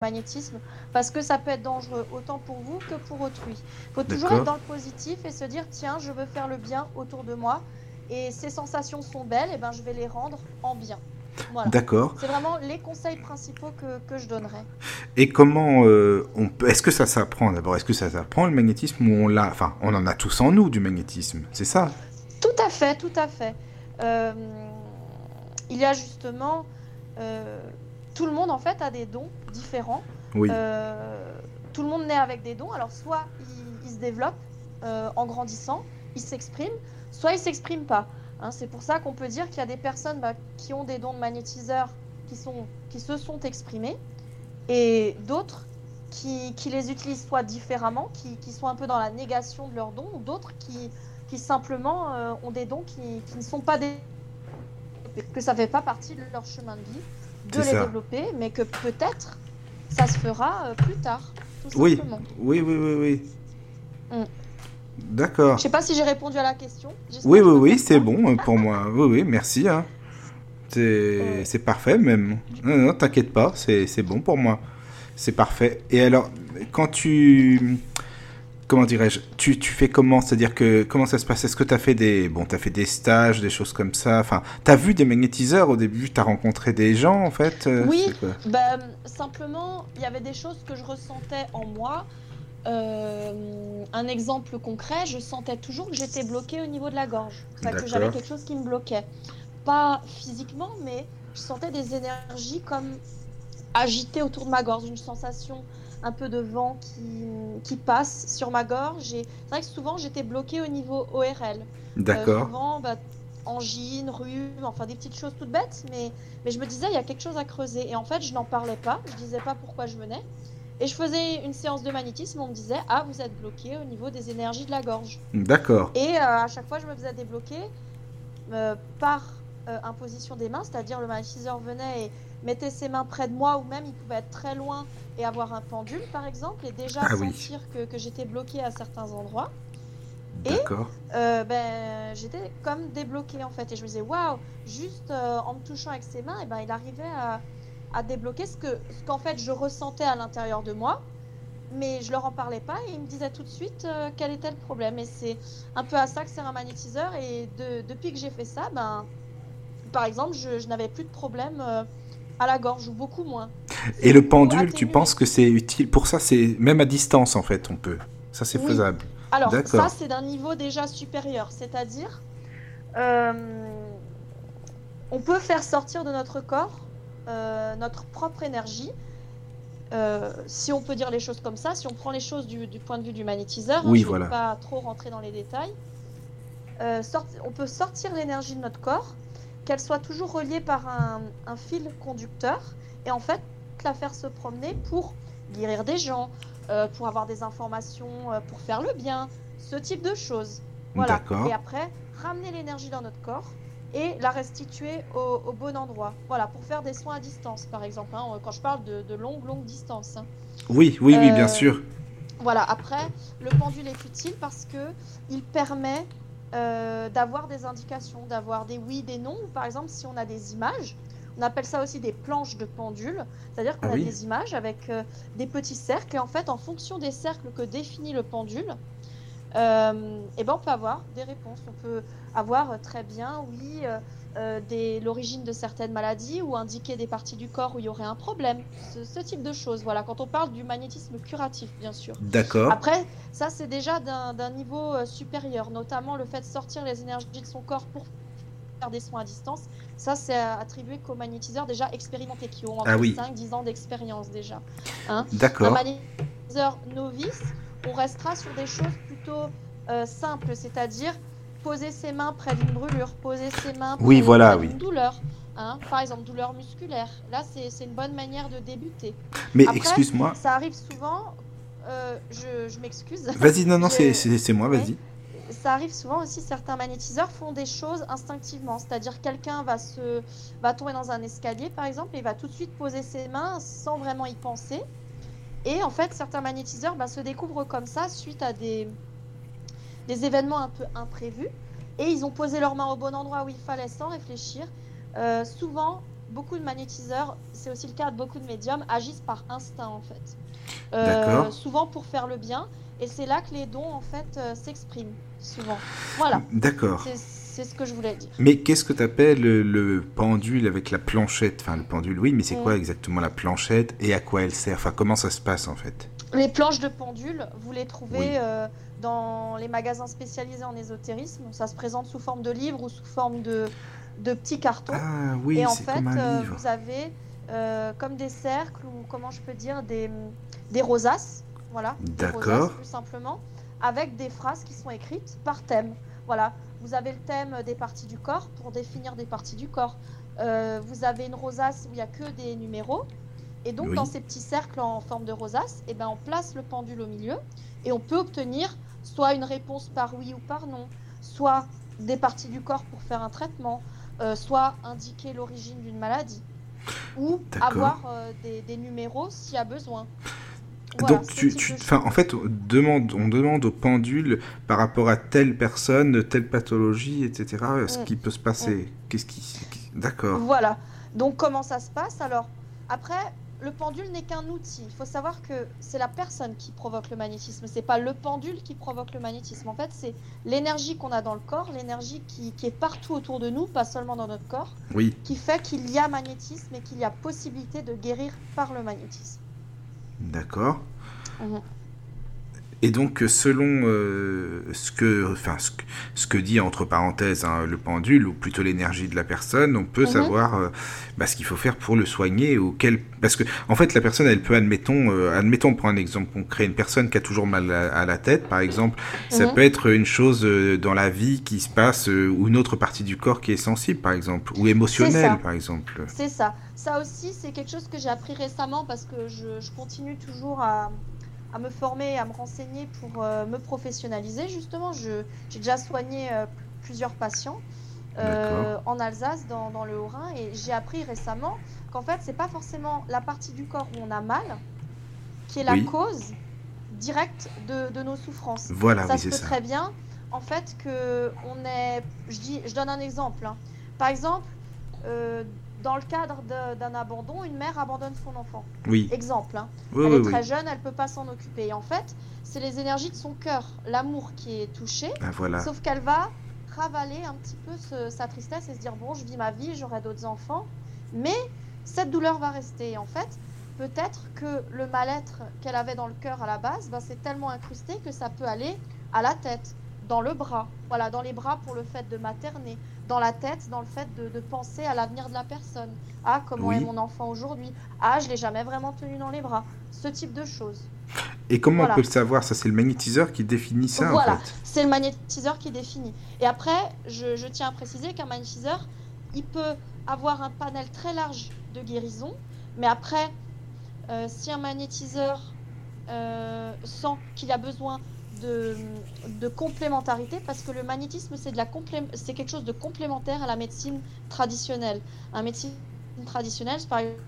magnétisme parce que ça peut être dangereux autant pour vous que pour autrui. Il faut toujours être dans le positif et se dire tiens, je veux faire le bien autour de moi et ces sensations sont belles, et ben je vais les rendre en bien. D'accord. C'est vraiment les conseils principaux que, que je donnerais. Et comment euh, on peut Est-ce que ça s'apprend d'abord? Est-ce que ça s'apprend le magnétisme ou on l'a Enfin, on en a tous en nous du magnétisme, c'est ça? Tout à fait, tout à fait. Euh, il y a justement euh, tout le monde en fait a des dons différents. Oui. tout le monde naît avec des dons. Alors soit il, se développe en grandissant, il s'exprime, soit il s'exprime pas. Hein, c'est pour ça qu'on peut dire qu'il y a des personnes bah, qui ont des dons de magnétiseurs qui, sont, qui se sont exprimés et d'autres qui, qui, les utilisent soit différemment, qui, qui, sont un peu dans la négation de leurs dons, ou d'autres qui, qui simplement euh, ont des dons qui, qui ne sont pas des... que ça ne fait pas partie de leur chemin de vie de les développer, mais que peut-être ça se fera euh, plus tard. Tout oui. oui, oui, oui, oui. Mm. D'accord. Je sais pas si j'ai répondu à la question. Oui, oui, oui, c'est bon euh, pour moi. Oui, oui, merci. Hein. C'est parfait même. Non, non, t'inquiète pas, c'est bon pour moi. C'est parfait. Et alors, quand tu... Comment dirais-je tu, tu fais comment? C'est-à-dire que comment ça se passe? Est-ce que tu as fait des bon, as fait des stages, des choses comme ça? Enfin, tu as vu des magnétiseurs au début? Tu as rencontré des gens en fait? Euh, Oui, bah, simplement, il y avait des choses que je ressentais en moi. Euh, un exemple concret, je sentais toujours que j'étais bloquée au niveau de la gorge. que j'avais quelque chose qui me bloquait. Pas physiquement, mais je sentais des énergies comme agitées autour de ma gorge, une sensation un peu de vent qui, qui passe sur ma gorge. C'est vrai que souvent j'étais bloquée au niveau ORL. D'accord. Euh, souvent, bah, angine, rhume, enfin des petites choses toutes bêtes, mais, mais je me disais il y a quelque chose à creuser. Et en fait, je n'en parlais pas, je disais pas pourquoi je venais. Et je faisais une séance de magnétisme, on me disait Ah, vous êtes bloqué au niveau des énergies de la gorge. D'accord. Et euh, à chaque fois, je me faisais débloquer euh, par euh, imposition des mains, c'est-à-dire le magnétiseur venait et mettait ses mains près de moi, ou même il pouvait être très loin et avoir un pendule, par exemple, et déjà ah sentir que, que j'étais bloqué à certains endroits. Et ben, j'étais comme débloqué en fait. Et je me disais, waouh, juste en me touchant avec ses mains, et ben, il arrivait à, à débloquer ce que ce qu'en fait je ressentais à l'intérieur de moi mais je leur en parlais pas et ils me disaient tout de suite euh, quel était le problème et c'est un peu à ça que sert un magnétiseur et depuis que j'ai fait ça ben par exemple je, n'avais plus de problème euh, à la gorge ou beaucoup moins. Et le pendule tu penses que c'est utile pour ça c'est même à distance en fait on peut. Ça c'est faisable. Alors ça c'est d'un niveau déjà supérieur. C'est à dire euh, on peut faire sortir de notre corps euh, notre propre énergie. Euh, si on peut dire les choses comme ça, si on prend les choses du, point de vue du magnétiseur, oui, je ne voilà. vais pas trop rentrer dans les détails, on peut sortir l'énergie de notre corps, qu'elle soit toujours reliée par un, fil conducteur, et en fait la faire se promener pour guérir des gens, pour avoir des informations, pour faire le bien, ce type de choses. Voilà. Et après, ramener l'énergie dans notre corps et la restituer au, bon endroit. Voilà, pour faire des soins à distance, par exemple, hein, quand je parle de, de longues, longues distances. Hein. Oui, oui, oui, bien euh, sûr. Voilà, après, le pendule est utile parce que il permet euh, d'avoir des indications, d'avoir des oui, des non. Par exemple, si on a des images, on appelle ça aussi des planches de pendule, c'est-à-dire qu'on ah a des images avec euh, des petits cercles, et en fait, en fonction des cercles que définit le pendule, euh, et ben on peut avoir des réponses. On peut avoir très bien, oui, euh, l'origine de certaines maladies ou indiquer des parties du corps où il y aurait un problème. Ce, type de choses. Voilà, quand on parle du magnétisme curatif, bien sûr. D'accord. Après, ça, c'est déjà d'un niveau supérieur, notamment le fait de sortir les énergies de son corps pour faire des soins à distance. Ça, c'est attribué qu'aux magnétiseurs déjà expérimentés, qui ont entre 5-10 ans d'expérience déjà. Hein D'accord. Un magnétiseur novice, on restera sur des choses plutôt euh, simples, c'est-à-dire poser ses mains près d'une brûlure, poser ses mains près, oui, voilà, d'une douleur. Hein, par exemple, douleur musculaire. Là, c'est une bonne manière de débuter. Mais excuse-moi. Ça arrive souvent. Euh, je, je m'excuse. Vas-y, non, non, c'est moi, vas-y. Ça arrive souvent aussi, certains magnétiseurs font des choses instinctivement. C'est-à-dire, quelqu'un va, se, va tomber dans un escalier, par exemple, et va tout de suite poser ses mains sans vraiment y penser. Et en fait, certains magnétiseurs bah, se découvrent comme ça suite à des, des événements un peu imprévus. Et ils ont posé leurs mains au bon endroit où il fallait sans réfléchir. Euh, souvent, beaucoup de magnétiseurs, c'est aussi le cas de beaucoup de médiums, agissent par instinct en fait. Euh, souvent pour faire le bien, et c'est là que les dons en fait euh, s'expriment souvent. Voilà. D'accord. C'est ce que je voulais dire. Mais qu'est-ce que tu appelles le, pendule avec la planchette? Enfin, le pendule, oui, mais c'est quoi exactement la planchette et à quoi elle sert? Enfin, comment ça se passe en fait? Les planches de pendule, vous les trouvez euh, dans les magasins spécialisés en ésotérisme. Ça se présente sous forme de livre ou sous forme de, de petits cartons. Ah oui, Et en fait, euh, vous avez euh, comme des cercles ou comment je peux dire des, des rosaces. Voilà. D'accord. Plus simplement, avec des phrases qui sont écrites par thème. Voilà. Vous avez le thème des parties du corps pour définir des parties du corps. Euh, vous avez une rosace où il n'y a que des numéros. Et donc, dans ces petits cercles en forme de rosace, eh ben, on place le pendule au milieu et on peut obtenir soit une réponse par oui ou par non, soit des parties du corps pour faire un traitement, euh, soit indiquer l'origine d'une maladie, ou avoir euh, des, numéros s'il y a besoin. Donc, tu, tu en fait, on demande, on demande au pendule par rapport à telle personne, telle pathologie, etc., ce mm. qui peut se passer. Mm. Qu'est-ce qui. D'accord. Voilà. Donc, comment ça se passe? Alors, après, le pendule n'est qu'un outil. Il faut savoir que c'est la personne qui provoque le magnétisme. C'est pas le pendule qui provoque le magnétisme. En fait, c'est l'énergie qu'on a dans le corps, l'énergie qui, est partout autour de nous, pas seulement dans notre corps, oui. qui fait qu'il y a magnétisme et qu'il y a possibilité de guérir par le magnétisme. D'accord. Mhm. Et donc, selon euh, ce, que, enfin, ce, que, dit entre parenthèses hein, le pendule, ou plutôt l'énergie de la personne, on peut mhm. savoir euh, bah, ce qu'il faut faire pour le soigner. Ou quel... Parce que, en fait, la personne, elle peut, admettons, euh, admettons, pour un exemple concret, une personne qui a toujours mal à, la tête, par exemple, ça mhm. peut être une chose dans la vie qui se passe, ou une autre partie du corps qui est sensible, par exemple, ou émotionnelle, par exemple. C'est ça. Ça aussi, c'est quelque chose que j'ai appris récemment parce que je, je continue toujours à à me former, à me renseigner pour euh, me professionnaliser. Justement, j'ai déjà soigné euh, plusieurs patients euh, en Alsace, dans, dans le Haut-Rhin, et j'ai appris récemment qu'en fait, c'est pas forcément la partie du corps où on a mal qui est la cause directe de, de, nos souffrances. Voilà, ça se peut très bien, en fait, que on est. Je, dis, je donne un exemple. Hein. Par exemple, dans le cadre d'un abandon, une mère abandonne son enfant. Oui. Exemple. Hein. elle est très jeune, elle peut pas s'en occuper. Et en fait, c'est les énergies de son cœur, l'amour qui est touché. Ah, voilà. Sauf qu'elle va ravaler un petit peu sa tristesse et se dire bon, je vis ma vie, j'aurai d'autres enfants, mais cette douleur va rester. Et en fait, peut-être que le mal-être qu'elle avait dans le cœur à la base, bah, c'est tellement incrusté que ça peut aller à la tête, dans le bras, voilà, dans les bras pour le fait de materner, dans la tête, dans le fait de, penser à l'avenir de la personne. Ah, comment est mon enfant aujourd'hui? Ah, je l'ai jamais vraiment tenu dans les bras. Ce type de choses. Et comment on peut le savoir? Ça, c'est le magnétiseur qui définit ça Voilà, en fait. c'est le magnétiseur qui définit. Et après, je, tiens à préciser qu'un magnétiseur, il peut avoir un panel très large de guérison, mais après, euh, si un magnétiseur euh, sent qu'il a besoin de, complémentarité parce que le magnétisme, c'est, de la c'est quelque chose de complémentaire à la médecine traditionnelle. Un médecine traditionnelle, par exemple,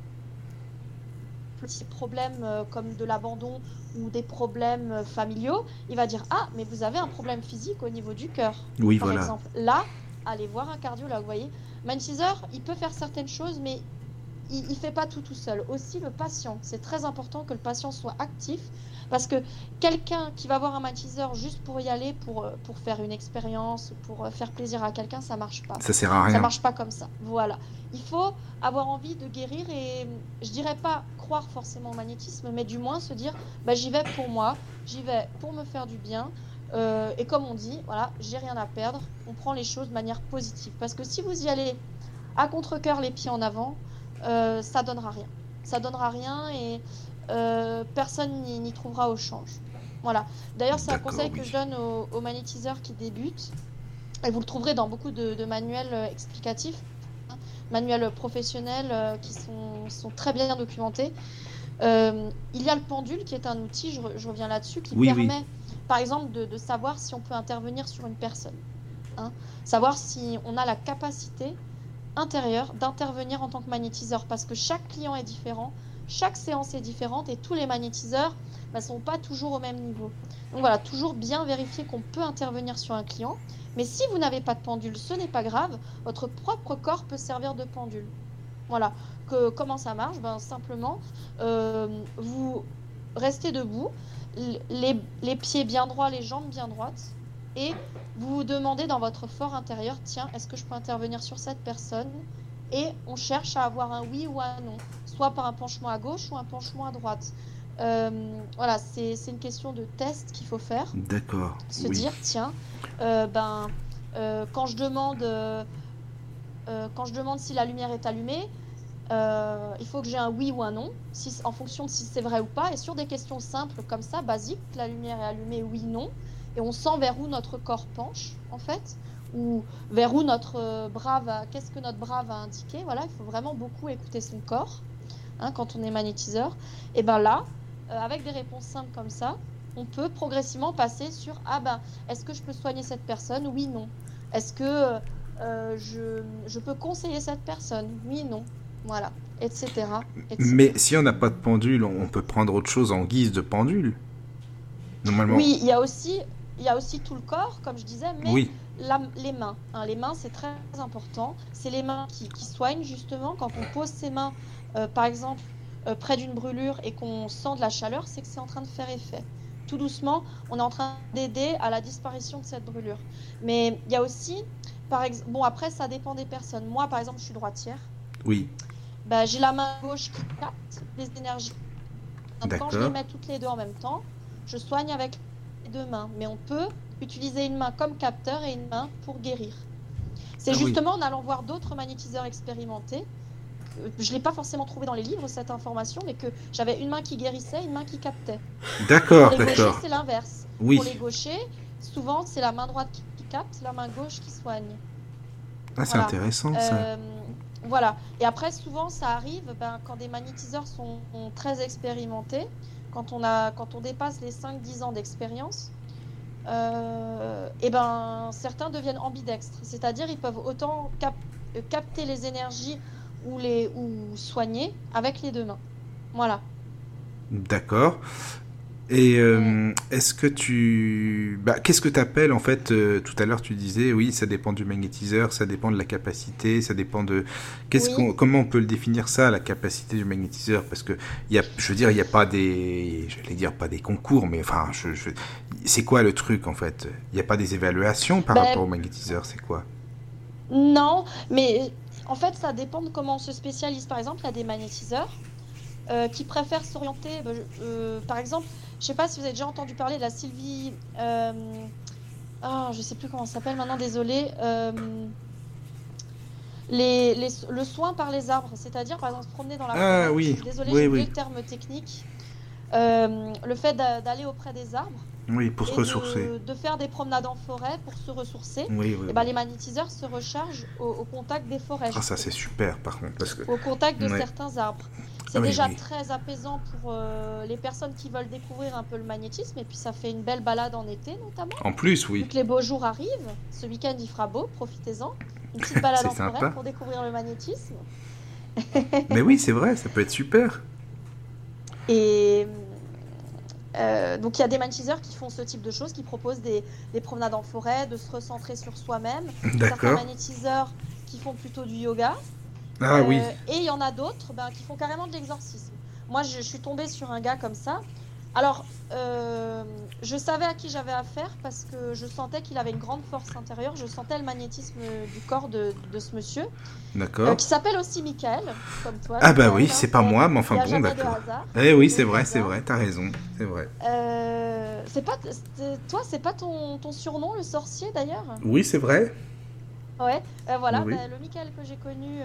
des problèmes euh, comme de l'abandon ou des problèmes euh, familiaux, il va dire Ah, mais vous avez un problème physique au niveau du cœur. Oui, par voilà. exemple. Là, allez voir un cardiologue, vous voyez. Magnétiseur, il peut faire certaines choses, mais il ne fait pas tout tout seul. Aussi, le patient, c'est très important que le patient soit actif parce que quelqu'un qui va voir un magnétiseur juste pour y aller, pour, euh, pour faire une expérience, pour euh, faire plaisir à quelqu'un, ça marche pas. Ça sert à rien. Ça marche pas comme ça. Voilà. Il faut avoir envie de guérir et je dirais pas croire forcément au magnétisme, mais du moins se dire bah, j'y vais pour moi, j'y vais pour me faire du bien. Euh, et comme on dit, voilà, j'ai rien à perdre. On prend les choses de manière positive. Parce que si vous y allez à contre-coeur, les pieds en avant, euh, ça donnera rien. Ça donnera rien et euh, personne n'y trouvera au change. Voilà. D'ailleurs, c'est un conseil que je donne aux, magnétiseurs qui débutent. Et vous le trouverez dans beaucoup de, manuels euh, explicatifs, hein, manuels professionnels qui sont, très bien documentés. il y a le pendule qui est un outil, je, reviens là-dessus, qui permet, par exemple, de, savoir si on peut intervenir sur une personne. Hein. savoir si on a la capacité intérieur d'intervenir en tant que magnétiseur parce que chaque client est différent, chaque séance est différente et tous les magnétiseurs ne bah, sont pas toujours au même niveau. Donc voilà, toujours bien vérifier qu'on peut intervenir sur un client. Mais si vous n'avez pas de pendule, ce n'est pas grave, votre propre corps peut servir de pendule. Voilà. Comment ça marche? Ben, Simplement, euh, vous restez debout, les, les, pieds bien droits, les jambes bien droites, et vous vous demandez dans votre fort intérieur, tiens, est-ce que je peux intervenir sur cette personne? Et on cherche à avoir un oui ou un non, soit par un penchement à gauche ou un penchement à droite. Euh, voilà, c'est une question de test qu'il faut faire. D'accord. Se dire, tiens, euh, ben, euh, quand je demande, quand je demande si la lumière est allumée, il faut que j'ai un oui ou un non, si, en fonction de si c'est vrai ou pas. Et sur des questions simples comme ça, basiques, la lumière est allumée, oui, non, et on sent vers où notre corps penche, en fait, ou vers où notre bras va, qu'est-ce que notre bras va indiquer. Voilà, il faut vraiment beaucoup écouter son corps. Hein, quand on est magnétiseur, et ben là, euh, avec des réponses simples comme ça, on peut progressivement passer sur ah ben est-ce que je peux soigner cette personne? Oui, non. Est-ce que euh, je, je, peux conseiller cette personne? Oui, non. Voilà, etc. Mais si on n'a pas de pendule, on peut prendre autre chose en guise de pendule Normalement. Oui, il y a aussi il y a aussi tout le corps, comme je disais, mais oui. les mains. Hein, les mains, c'est très important. C'est les mains qui, qui, soignent justement. Quand on pose ses mains, euh, par exemple, euh, près d'une brûlure et qu'on sent de la chaleur, c'est que c'est en train de faire effet. Tout doucement, on est en train d'aider à la disparition de cette brûlure. Mais il y a aussi, par exemple, bon après ça dépend des personnes. Moi par exemple, je suis droitière. Oui. Bah, j'ai la main gauche qui capte les énergies. quand je les mets toutes les deux en même temps, je soigne avec deux mains. Mais on peut utiliser une main comme capteur et une main pour guérir. C'est ah justement en allant voir d'autres magnétiseurs expérimentés je l'ai pas forcément trouvé dans les livres cette information, mais que j'avais une main qui guérissait, une main qui captait. D'accord, d'accord. C'est l'inverse. Oui. Pour les gauchers, souvent c'est la main droite qui, capte, la main gauche qui soigne. Ah, c'est intéressant ça. Euh, voilà. Et après, souvent, ça arrive ben, quand des magnétiseurs sont, très expérimentés, quand on, a, quand on dépasse les 5-10 ans d'expérience, euh, et ben, certains deviennent ambidextres. C'est-à-dire, ils peuvent autant capter les énergies ou, les, ou soigner avec les deux mains. Voilà. D'accord. Et euh, est-ce que tu... Bah, Qu'est-ce que tu appelles en fait euh, Tout à l'heure tu disais, oui, ça dépend du magnétiseur, ça dépend de la capacité, ça dépend de... Qu'est-ce qu'on, comment on peut le définir ça, la capacité du magnétiseur? Parce que, y a, je veux dire, il n'y a pas des... J'allais dire pas des concours, mais enfin, je, c'est quoi le truc en fait? Il n'y a pas des évaluations par ben, rapport au magnétiseur, c'est quoi? Non, mais en fait, ça dépend de comment on se spécialise. Par exemple, il y a des magnétiseurs euh, qui préfèrent s'orienter. Bah, euh, par exemple, je ne sais pas si vous avez déjà entendu parler de la Sylvie. Euh, oh, je sais plus comment ça s'appelle maintenant, désolé. Euh, les, le soin par les arbres, c'est-à-dire par exemple se promener dans la ah, oui. Désolé, oui, j'ai oui. le terme technique. le fait d'aller auprès des arbres oui, pour se ressourcer. De, faire des promenades en forêt pour se ressourcer. Oui, et ben, les magnétiseurs se rechargent au, contact des forêts. Ah, ça c'est super par contre. Parce que... Au contact de certains arbres. C'est ah déjà très apaisant pour euh, les personnes qui veulent découvrir un peu le magnétisme. Et puis ça fait une belle balade en été notamment. En plus, oui. que les beaux jours arrivent. Ce week-end il fera beau, profitez-en. Une petite balade en forêt pour découvrir le magnétisme. Mais oui, c'est vrai, ça peut être super. Et euh, donc il y a des magnétiseurs qui font ce type de choses, qui proposent des, promenades en forêt, de se recentrer sur soi-même. Certains magnétiseurs qui font plutôt du yoga. Ah oui. Euh, et il y en a d'autres ben, qui font carrément de l'exorcisme. Moi, je, suis tombée sur un gars comme ça. Alors, euh, je savais à qui j'avais affaire parce que je sentais qu'il avait une grande force intérieure. Je sentais le magnétisme du corps de, ce monsieur. D'accord. Euh, qui s'appelle aussi Michael, comme toi. Ah bah oui, c'est pas moi, mais enfin bon, d'accord. Eh oui, c'est vrai, c'est vrai, t'as raison, c'est vrai. Euh, c'est pas, toi, c'est pas ton, ton, surnom, le sorcier d'ailleurs? Oui, c'est vrai. Ouais, euh, voilà, bah, le Michael que j'ai connu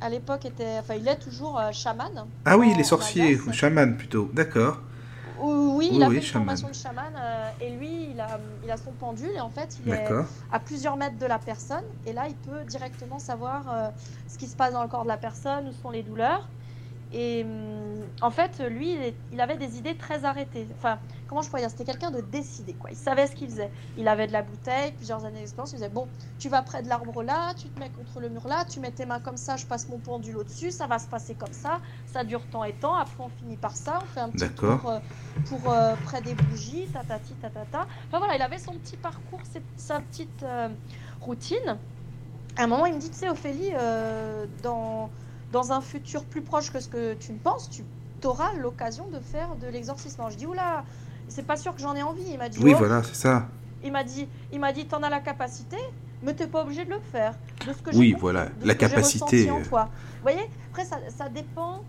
à l'époque était, enfin, il est toujours chaman. Ah oui, il est sorcier, ou chaman plutôt, d'accord. Oui, il a fait une formation de chaman euh, et lui, il a, il a son pendule et en fait, il est à plusieurs mètres de la personne et là, il peut directement savoir euh, ce qui se passe dans le corps de la personne, où sont les douleurs. Et hum, en fait, lui, il avait des idées très arrêtées. Enfin, comment je pourrais dire? C'était quelqu'un de décidé, quoi. Il savait ce qu'il faisait. Il avait de la bouteille, plusieurs années d'expérience. Il disait Bon, tu vas près de l'arbre là, tu te mets contre le mur là, tu mets tes mains comme ça, je passe mon pendule au-dessus, ça va se passer comme ça, ça dure tant et tant. Après, on finit par ça, on fait un petit tour euh, pour euh, près des bougies, tatati, tatata. Enfin voilà, il avait son petit parcours, sa petite euh, routine. À un moment, il me dit Tu sais, Ophélie, dans dans un futur plus proche que ce que tu ne penses, tu auras l'occasion de faire de l'exorcisme. Je dis, oula, c'est pas sûr que j'en ai envie. Il m'a dit, oui, oh. voilà, c'est ça. Il m'a dit, il m'a dit, t'en as la capacité, mais t'es pas obligé de le faire. De ce que oui, voilà, de la ce que capacité. ressenti en euh, toi. Vous voyez, après, ça, ça dépend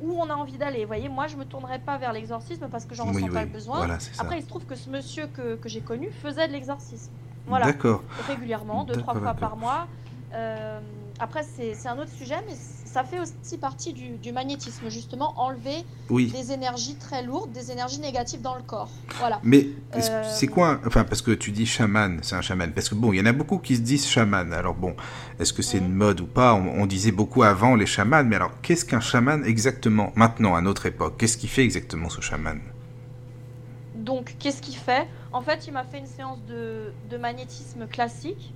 où on a envie d'aller. Vous voyez, moi, je me tournerai pas vers l'exorcisme parce que j'en oui, ressens pas oui, le besoin. Voilà, c'est ça. Après, il se trouve que ce monsieur que, que j'ai connu faisait de l'exorcisme. Voilà, D'accord. régulièrement, deux, trois fois par mois. Euh, après, c'est un autre sujet, mais ça fait aussi partie du, du magnétisme, justement, enlever Oui. des énergies très lourdes, des énergies négatives dans le corps. Voilà. Mais Euh, c'est quoi Enfin, parce que tu dis chaman, c'est un chaman. Parce que bon, il y en a beaucoup qui se disent chaman. Alors bon, est-ce que c'est une mode ou pas? On, on disait beaucoup avant les chamans, mais alors qu'est-ce qu'un chaman exactement maintenant, à notre époque? Qu'est-ce qu'il fait exactement ce chaman? Donc, qu'est-ce qu'il fait? En fait, il m'a fait une séance de, de magnétisme classique.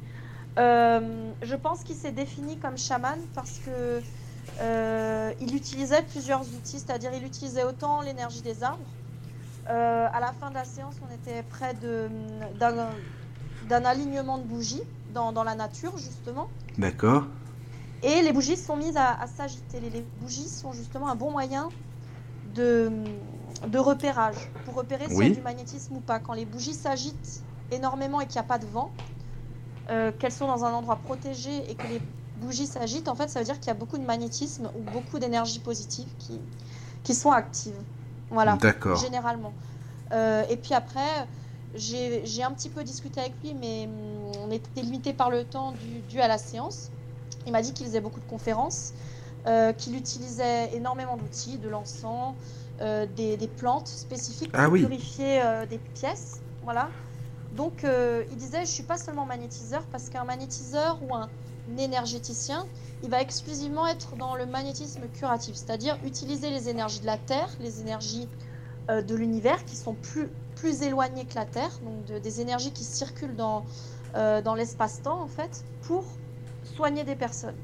Euh, je pense qu'il s'est défini comme chaman parce que euh, il utilisait plusieurs outils, c'est-à-dire il utilisait autant l'énergie des arbres. Euh, à la fin de la séance, on était près d'un alignement de bougies dans, dans la nature, justement. D'accord Et les bougies sont mises à, à s'agiter. Les, les bougies sont justement un bon moyen de, de repérage pour repérer s'il y Oui. a du magnétisme ou pas. Quand les bougies s'agitent énormément et qu'il n'y a pas de vent, euh, qu'elles sont dans un endroit protégé et que les bougies s'agitent, en fait, ça veut dire qu'il y a beaucoup de magnétisme ou beaucoup d'énergie positive qui, qui sont actives. Voilà D'accord. généralement. Euh, et puis après, j'ai un petit peu discuté avec lui, mais hum, on était limité par le temps dû, dû à la séance. Il m'a dit qu'il faisait beaucoup de conférences, euh, qu'il utilisait énormément d'outils, de l'encens, euh, des, des plantes spécifiques pour Ah oui. purifier des pièces. Voilà. Donc euh, il disait, je suis pas seulement magnétiseur, parce qu'un magnétiseur ou un énergéticien, il va exclusivement être dans le magnétisme curatif, c'est-à-dire utiliser les énergies de la Terre, les énergies euh, de l'univers qui sont plus, plus éloignées que la Terre, donc de- des énergies qui circulent dans, euh, dans l'espace-temps en fait, pour soigner des personnes.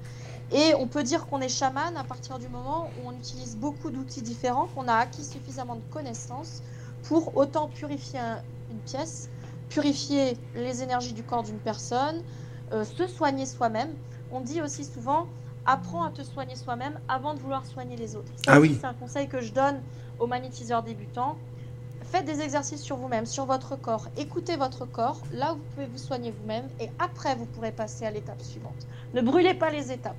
Et on peut dire qu'on est chaman à partir du moment où on utilise beaucoup d'outils différents, qu'on a acquis suffisamment de connaissances pour autant purifier un- une pièce, purifier les énergies du corps d'une personne, euh, se soigner soi-même. On dit aussi souvent, apprends à te soigner soi-même avant de vouloir soigner les autres. Ça Ah oui. c'est un conseil que je donne aux magnétiseurs débutants. Faites des exercices sur vous-même, sur votre corps. Écoutez votre corps. Là, vous pouvez vous soigner vous-même et après, vous pourrez passer à l'étape suivante. Ne brûlez pas les étapes.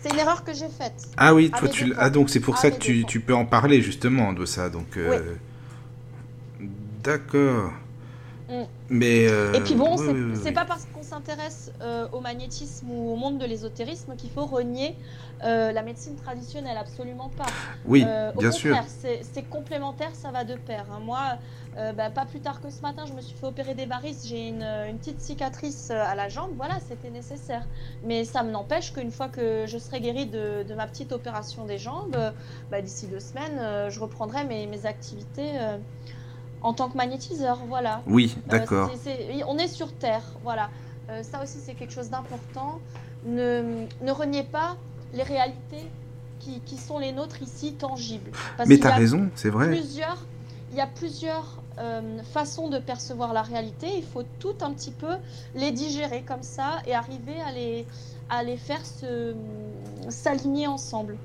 C'est une erreur que j'ai faite. Ah oui, toi tu ah donc c'est pour À ça que tu, tu peux en parler justement de ça donc euh, d'accord. Mm. Mais euh, Et puis bon, oui, c'est oui, oui, pas parce qu'on s'intéresse euh, au magnétisme ou au monde de l'ésotérisme qu'il faut renier euh, la médecine traditionnelle, absolument pas. Oui, au bien sûr. contraire, c'est complémentaire, ça va de pair. hein. Moi, bah, pas plus tard que ce matin, je me suis fait opérer des varices, j'ai une, une petite cicatrice à la jambe, voilà, c'était nécessaire. Mais ça me n'empêche qu'une fois que je serai guérie de, de ma petite opération des jambes, bah, d'ici deux semaines, je reprendrai mes, mes activités en tant que magnétiseur, voilà. Oui, Euh, d'accord. on est sur Terre, voilà. Euh, ça aussi, c'est quelque chose d'important. Ne, ne reniez pas les réalités qui, qui sont les nôtres ici, tangibles. Parce Mais qu'il y t'as a raison, c'est vrai. plusieurs, il y a plusieurs euh, façons de percevoir la réalité. Il faut tout un petit peu les digérer comme ça et arriver à les, à les faire s'aligner ensemble.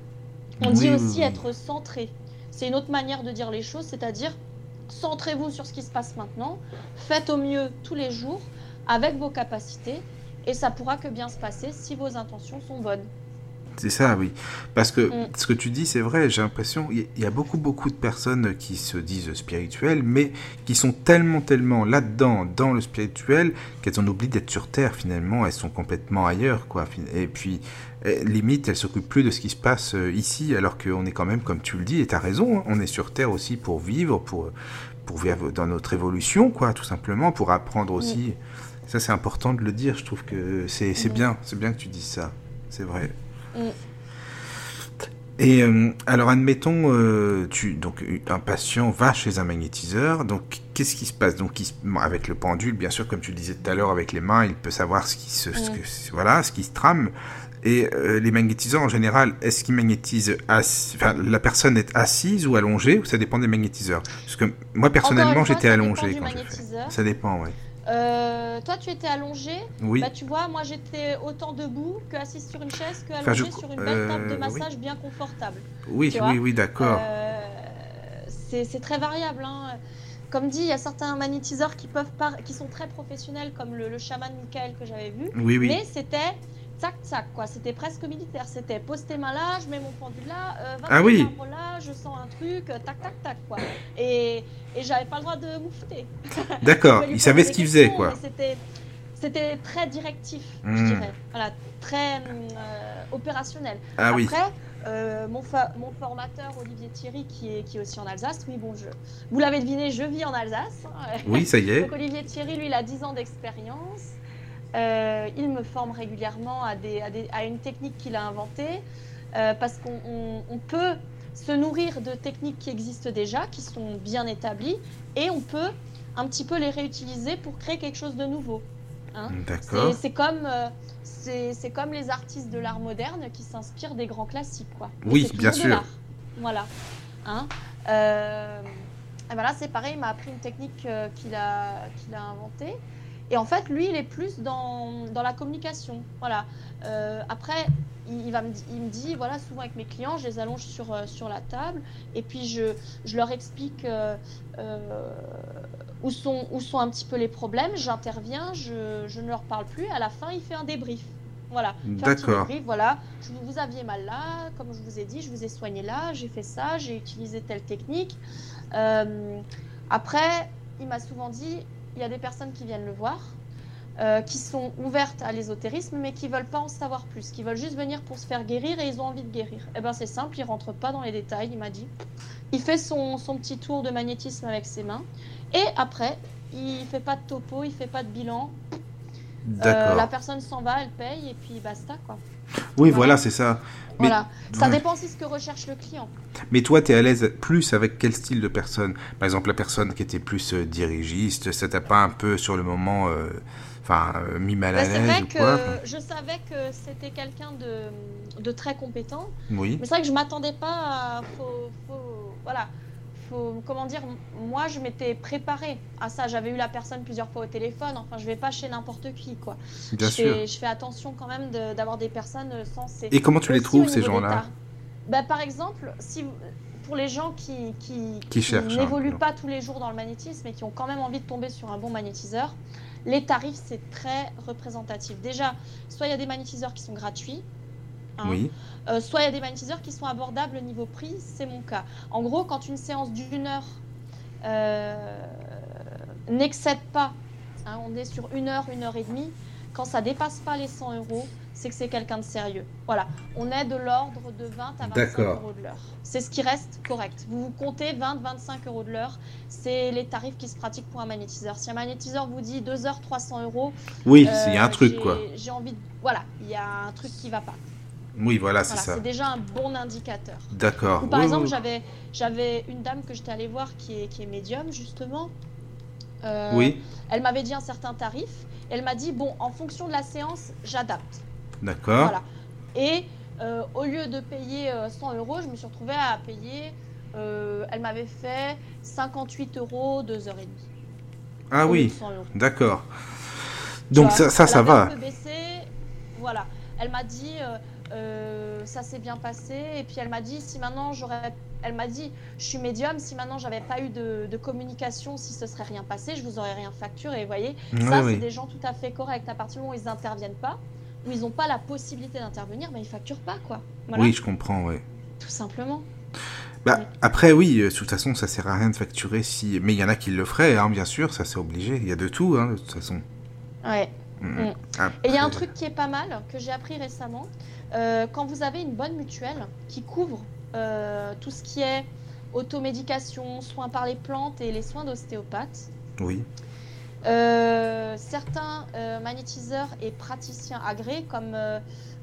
On Oui, dit oui, aussi oui. être centré. C'est une autre manière de dire les choses, c'est-à-dire centrez-vous sur ce qui se passe maintenant, faites au mieux tous les jours avec vos capacités et ça pourra que bien se passer si vos intentions sont bonnes. C'est ça, oui. Parce que Mm. ce que tu dis, c'est vrai, j'ai l'impression, il y- a beaucoup, beaucoup de personnes qui se disent spirituelles, mais qui sont tellement, tellement là-dedans, dans le spirituel, qu'elles en oublient d'être sur Terre, finalement. Elles sont complètement ailleurs, quoi. Et puis, eh, limite, elles s'occupent plus de ce qui se passe euh, ici, alors qu'on est quand même, comme tu le dis, et tu as raison, hein, on est sur Terre aussi pour vivre, pour, pour vivre dans notre évolution, quoi, tout simplement, pour apprendre aussi. Ça, c'est important de le dire, je trouve que c'est c'est Mm. bien, c'est bien que tu dises ça, c'est vrai. Mm. Et euh, alors, admettons, euh, tu, donc, un patient va chez un magnétiseur, donc qu'est-ce qui se passe? Donc, il Avec le pendule, bien sûr, comme tu le disais tout à l'heure, avec les mains, il peut savoir ce qui se, ce Mm. que- voilà, ce qui se trame. Et euh, les magnétiseurs, en général, est-ce qu'ils magnétisent enfin, la personne est assise ou allongée, ou ça dépend des magnétiseurs? Parce que moi, personnellement, j'étais allongé quand j'ai fait. magnétiseur. Ça dépend, ouais. Euh, toi, tu étais allongé. Oui. Bah, tu vois, moi, j'étais autant debout que assise sur une chaise que Enfin, je allongée sur une belle table de euh, massage bien confortable. Oui, oui, oui, d'accord. Euh, c'est c'est très variable. hein. Comme dit, il y a certains magnétiseurs qui peuvent par- qui sont très professionnels, comme le, le chaman Michael que j'avais vu. Oui, oui. Mais c'était tac tac quoi. C'était presque militaire. C'était pose tes mains là, je mets mon pendule là, euh, va Ah oui. là, je sens un truc, euh, tac tac tac quoi. Et, et j'avais pas le droit de moufter. D'accord. Il savait ce qu'il faisait, quoi. C'était, c'était très directif, je Hmm. dirais. Voilà, très euh, opérationnel. Ah oui. Après, euh, mon, fa- mon formateur Olivier Thierry, qui est, qui est aussi en Alsace, oui, bon, je, vous l'avez deviné, je vis en Alsace. hein. Oui, ça y est. Donc Olivier Thierry, lui, il a 10 ans d'expérience. Euh, il me forme régulièrement à, des, à, des- à une technique qu'il a inventée, euh, parce qu'on on- on peut se nourrir de techniques qui existent déjà, qui sont bien établies, et on peut un petit peu les réutiliser pour créer quelque chose de nouveau. hein. D'accord. C'est c'est comme, euh, c'est comme les artistes de l'art moderne qui s'inspirent des grands classiques. Quoi. Mais Oui, bien sûr. Voilà. Hein et voilà, c'est pareil, il m'a appris une technique qu'il a, qu'il a inventée. Et en fait, lui, il est plus dans, dans la communication. Voilà. Euh, après, il, il va me, di- il me dit, voilà, souvent avec mes clients, je les allonge sur, euh, sur la table et puis je, je leur explique euh, euh, où, sont, où sont un petit peu les problèmes. J'interviens, je, je ne leur parle plus. À la fin, il fait un débrief. Voilà. D'accord. voilà. Je, vous aviez mal là, comme je vous ai dit, je vous ai soigné là, j'ai fait ça, j'ai utilisé telle technique. Euh, après, il m'a souvent dit, il y a des personnes qui viennent le voir, euh, qui sont ouvertes à l'ésotérisme, mais qui veulent pas en savoir plus, qui veulent juste venir pour se faire guérir et ils ont envie de guérir. Eh ben c'est simple, il rentre pas dans les détails, il m'a dit. Il fait son, son petit tour de magnétisme avec ses mains, et après, il fait pas de topo, il fait pas de bilan. Euh, D'accord. la personne s'en va, elle paye, et puis basta quoi. Oui, voilà. voilà, c'est ça. Voilà. Ça ouais. dépend aussi ce que recherche le client. Mais toi, tu es à l'aise plus avec quel style de personne? Par exemple, la personne qui était plus euh, dirigiste, ça t'a pas un peu sur le moment euh, enfin, euh, mis mal à Bah, c'est l'aise vrai ou que quoi? Je savais que c'était quelqu'un de, de très compétent, Oui. mais c'est vrai que je m'attendais pas à. Faut, faut- voilà. Faut, comment dire Moi, je m'étais préparée à ça. J'avais eu la personne plusieurs fois au téléphone. Enfin, je vais pas chez n'importe qui, quoi. Bien je, sûr. Fais, je fais attention quand même de- d'avoir des personnes sensées. Et comment tu les trouves, ces gens-là bah, Par exemple, si, pour les gens qui, qui, Qui hein, n'évoluent pas tous les jours dans le magnétisme et qui ont quand même envie de tomber sur un bon magnétiseur, les tarifs, c'est très représentatif. Déjà, soit il y a des magnétiseurs qui sont gratuits, hein, Oui. euh, soit il y a des magnétiseurs qui sont abordables au niveau prix, c'est mon cas. En gros, quand une séance d'une heure euh, n'excède pas, hein, on est sur une heure, une heure et demie, quand ça dépasse pas les 100 euros, c'est que c'est quelqu'un de sérieux. Voilà, on est de l'ordre de 20 à 25 D'accord. euros de l'heure. C'est ce qui reste correct. Vous vous comptez 20-25 euros de l'heure, c'est les tarifs qui se pratiquent pour un magnétiseur. Si un magnétiseur vous dit 2 heures 300 euros, Oui, euh, il y a un truc, j'ai- quoi. J'ai envie de... Voilà, il y a un truc qui va pas. Oui, voilà, c'est Voilà, ça. c'est déjà un bon indicateur. D'accord. Par Oui, exemple, oui. j'avais j'avais une dame que j'étais allée voir qui est, qui est médium, justement. Euh, Oui, Elle m'avait dit un certain tarif. Elle m'a dit, bon, en fonction de la séance, j'adapte. d'accord. Voilà. Et euh, au lieu de payer euh, 100 euros, je me suis retrouvée à payer, euh, elle m'avait fait 58 euros, 2 heures et demie. Ah Au lieu oui, de 100 euros. d'accord. Donc vois, ça, ça, va. baissé, voilà. Elle m'a dit, euh, ça s'est bien passé. Et puis elle m'a dit, si maintenant j'aurais, elle m'a dit, je suis médium. Si maintenant j'avais pas eu de, de communication, si ce serait rien passé, je vous aurais rien facturé. Vous voyez, Oui, ça c'est des gens tout à fait corrects. À partir du moment où ils n'interviennent pas, où ils n'ont pas la possibilité d'intervenir, ben ils facturent pas quoi. Voilà, Oui, je comprends, oui. tout simplement. Bah, après, oui, euh, de toute façon, ça sert à rien de facturer si. Mais il y en a qui le feraient, hein, bien sûr, ça c'est obligé. Il y a de tout, hein, de toute façon. Ouais. Mm. Mm. Et il y a un truc qui est pas mal, que j'ai appris récemment. Euh, quand vous avez une bonne mutuelle qui couvre euh, tout ce qui est automédication, soins par les plantes et les soins d'ostéopathe, Oui, euh, certains magnétiseurs et praticiens agréés, comme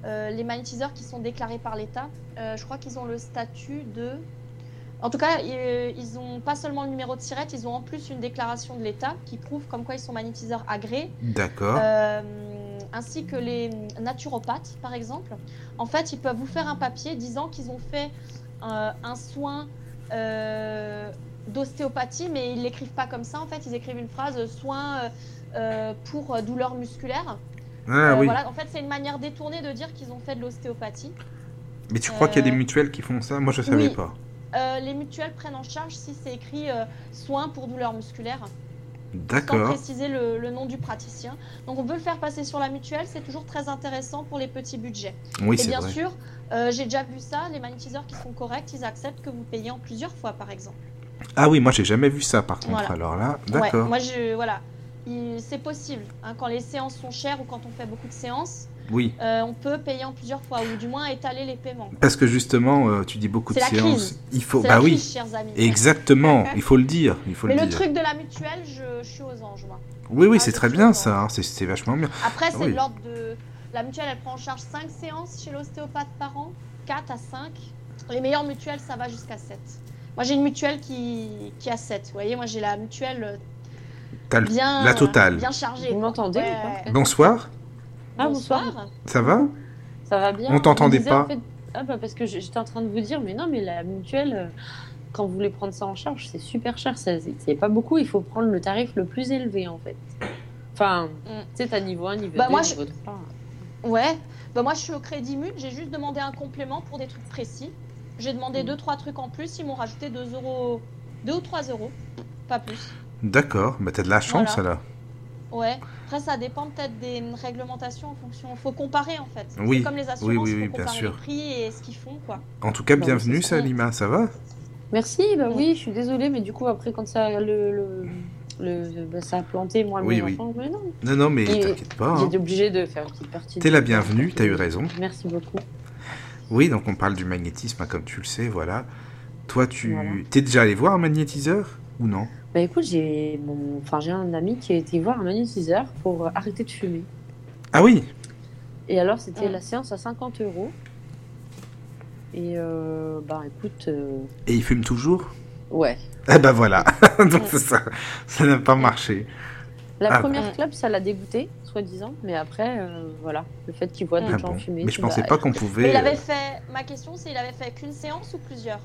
les magnétiseurs qui sont déclarés par l'État, je crois qu'ils ont le statut de... En tout cas, ils n'ont pas seulement le numéro de SIRET, ils ont en plus une déclaration de l'État qui prouve comme quoi ils sont magnétiseurs agréés. d'accord. Ainsi que les naturopathes, par exemple. En fait, ils peuvent vous faire un papier disant qu'ils ont fait euh, un soin euh, d'ostéopathie, mais ils l'écrivent pas comme ça. En fait, ils écrivent une phrase euh, soin euh, pour douleur musculaire. Ah oui. Voilà. En fait, c'est une manière détournée de dire qu'ils ont fait de l'ostéopathie. Mais tu crois qu'il y a des mutuelles qui font ça? Moi, je savais oui. pas. les mutuelles prennent en charge si c'est écrit soin pour douleur musculaire. Sans D'accord. préciser le, le nom du praticien. Donc on peut le faire passer sur la mutuelle, c'est toujours très intéressant pour les petits budgets. Oui, Et bien vrai. sûr, euh, j'ai déjà vu ça, les magnétiseurs qui sont corrects, ils acceptent que vous payiez en plusieurs fois par exemple. Ah oui, moi, j'ai jamais vu ça, par contre. Voilà. Alors là, Ouais, d'accord. moi je voilà, Il- c'est possible. hein, quand les séances sont chères ou quand on fait beaucoup de séances, Oui. euh, on peut payer en plusieurs fois ou du moins étaler les paiements. Parce que justement, euh, tu dis beaucoup de C'est la séances. crise. Il faut. C'est Bah la oui. crise, chers amis. Exactement. Il faut le dire. Il faut Mais le le dire. truc de la mutuelle, je, je suis aux anges moi. Oui, oui, Ah, c'est très bien ça. hein, C'est c'est vachement bien. Après, c'est Oui. de l'ordre de. La mutuelle, elle prend en charge 5 séances chez l'ostéopathe par an, 4 à 5. Les meilleures mutuelles, ça va jusqu'à 7. Moi, j'ai une mutuelle qui, qui a 7. Vous voyez, moi, j'ai la mutuelle bien, la totale. bien chargée. Vous m'entendez Ouais, ou pas? Ouais. Bonsoir. Ah, Bonsoir. bonsoir. Ça va? Ça va bien On t'entendait Je pas. en fait- Ah bah parce que je- j'étais en train de vous dire, mais non, mais la mutuelle, euh, quand vous voulez prendre ça en charge, c'est super cher. ça- C'est pas beaucoup, il faut prendre le tarif le plus élevé en fait. Enfin, Mm. tu sais, t'as niveau 1, niveau Bah, 2, moi, niveau 3. Ouais. Bah, moi, je suis au Crédit Mut. J'ai juste demandé un complément pour des trucs précis. J'ai demandé Mm. 2-3 trucs en plus. Ils m'ont rajouté 2 euros. 2 ou 3 euros. Pas plus. D'accord. Bah t'as de la chance Voilà. alors. Ouais. Après, ça dépend peut-être des réglementations en fonction. Faut comparer en fait. Oui. C'est comme les assurances, Oui, oui, faut oui, bien comparer sûr. les prix et ce qu'ils font quoi. En tout cas, Bah bienvenue. Salima. Ça va? Merci, bah oui, je suis désolée, mais du coup, après, quand ça, le, le, le- bah, ça a planté, moi, Oui, mon oui. enfant, mais non, Non, non, mais t'inquiète pas. hein. été obligée de faire une petite partie. T'es de- la bienvenue, t'as eu raison. Merci beaucoup. Oui, donc on parle du magnétisme, hein, comme tu le sais, voilà. Toi, tu Voilà. t'es déjà allé voir un magnétiseur ou non? Bah écoute, j'ai mon... enfin, j'ai un ami qui a été voir un magnétiseur pour euh, arrêter de fumer. Ah oui Et alors, c'était Mm. la séance à 50 euros. Et euh, bah écoute, euh, Et il fume toujours? Ouais. Eh ben voilà. donc c'est ça, ça n'a pas marché. La Ah, première clope, ça l'a dégoûté, soi-disant. Mais après, euh, voilà, le fait qu'il voit Ah des Ah gens bon. fumer. Mais je pensais bah, pas qu'on Mais pouvait. il avait fait. Ma question, c'est il avait fait qu'une séance ou plusieurs?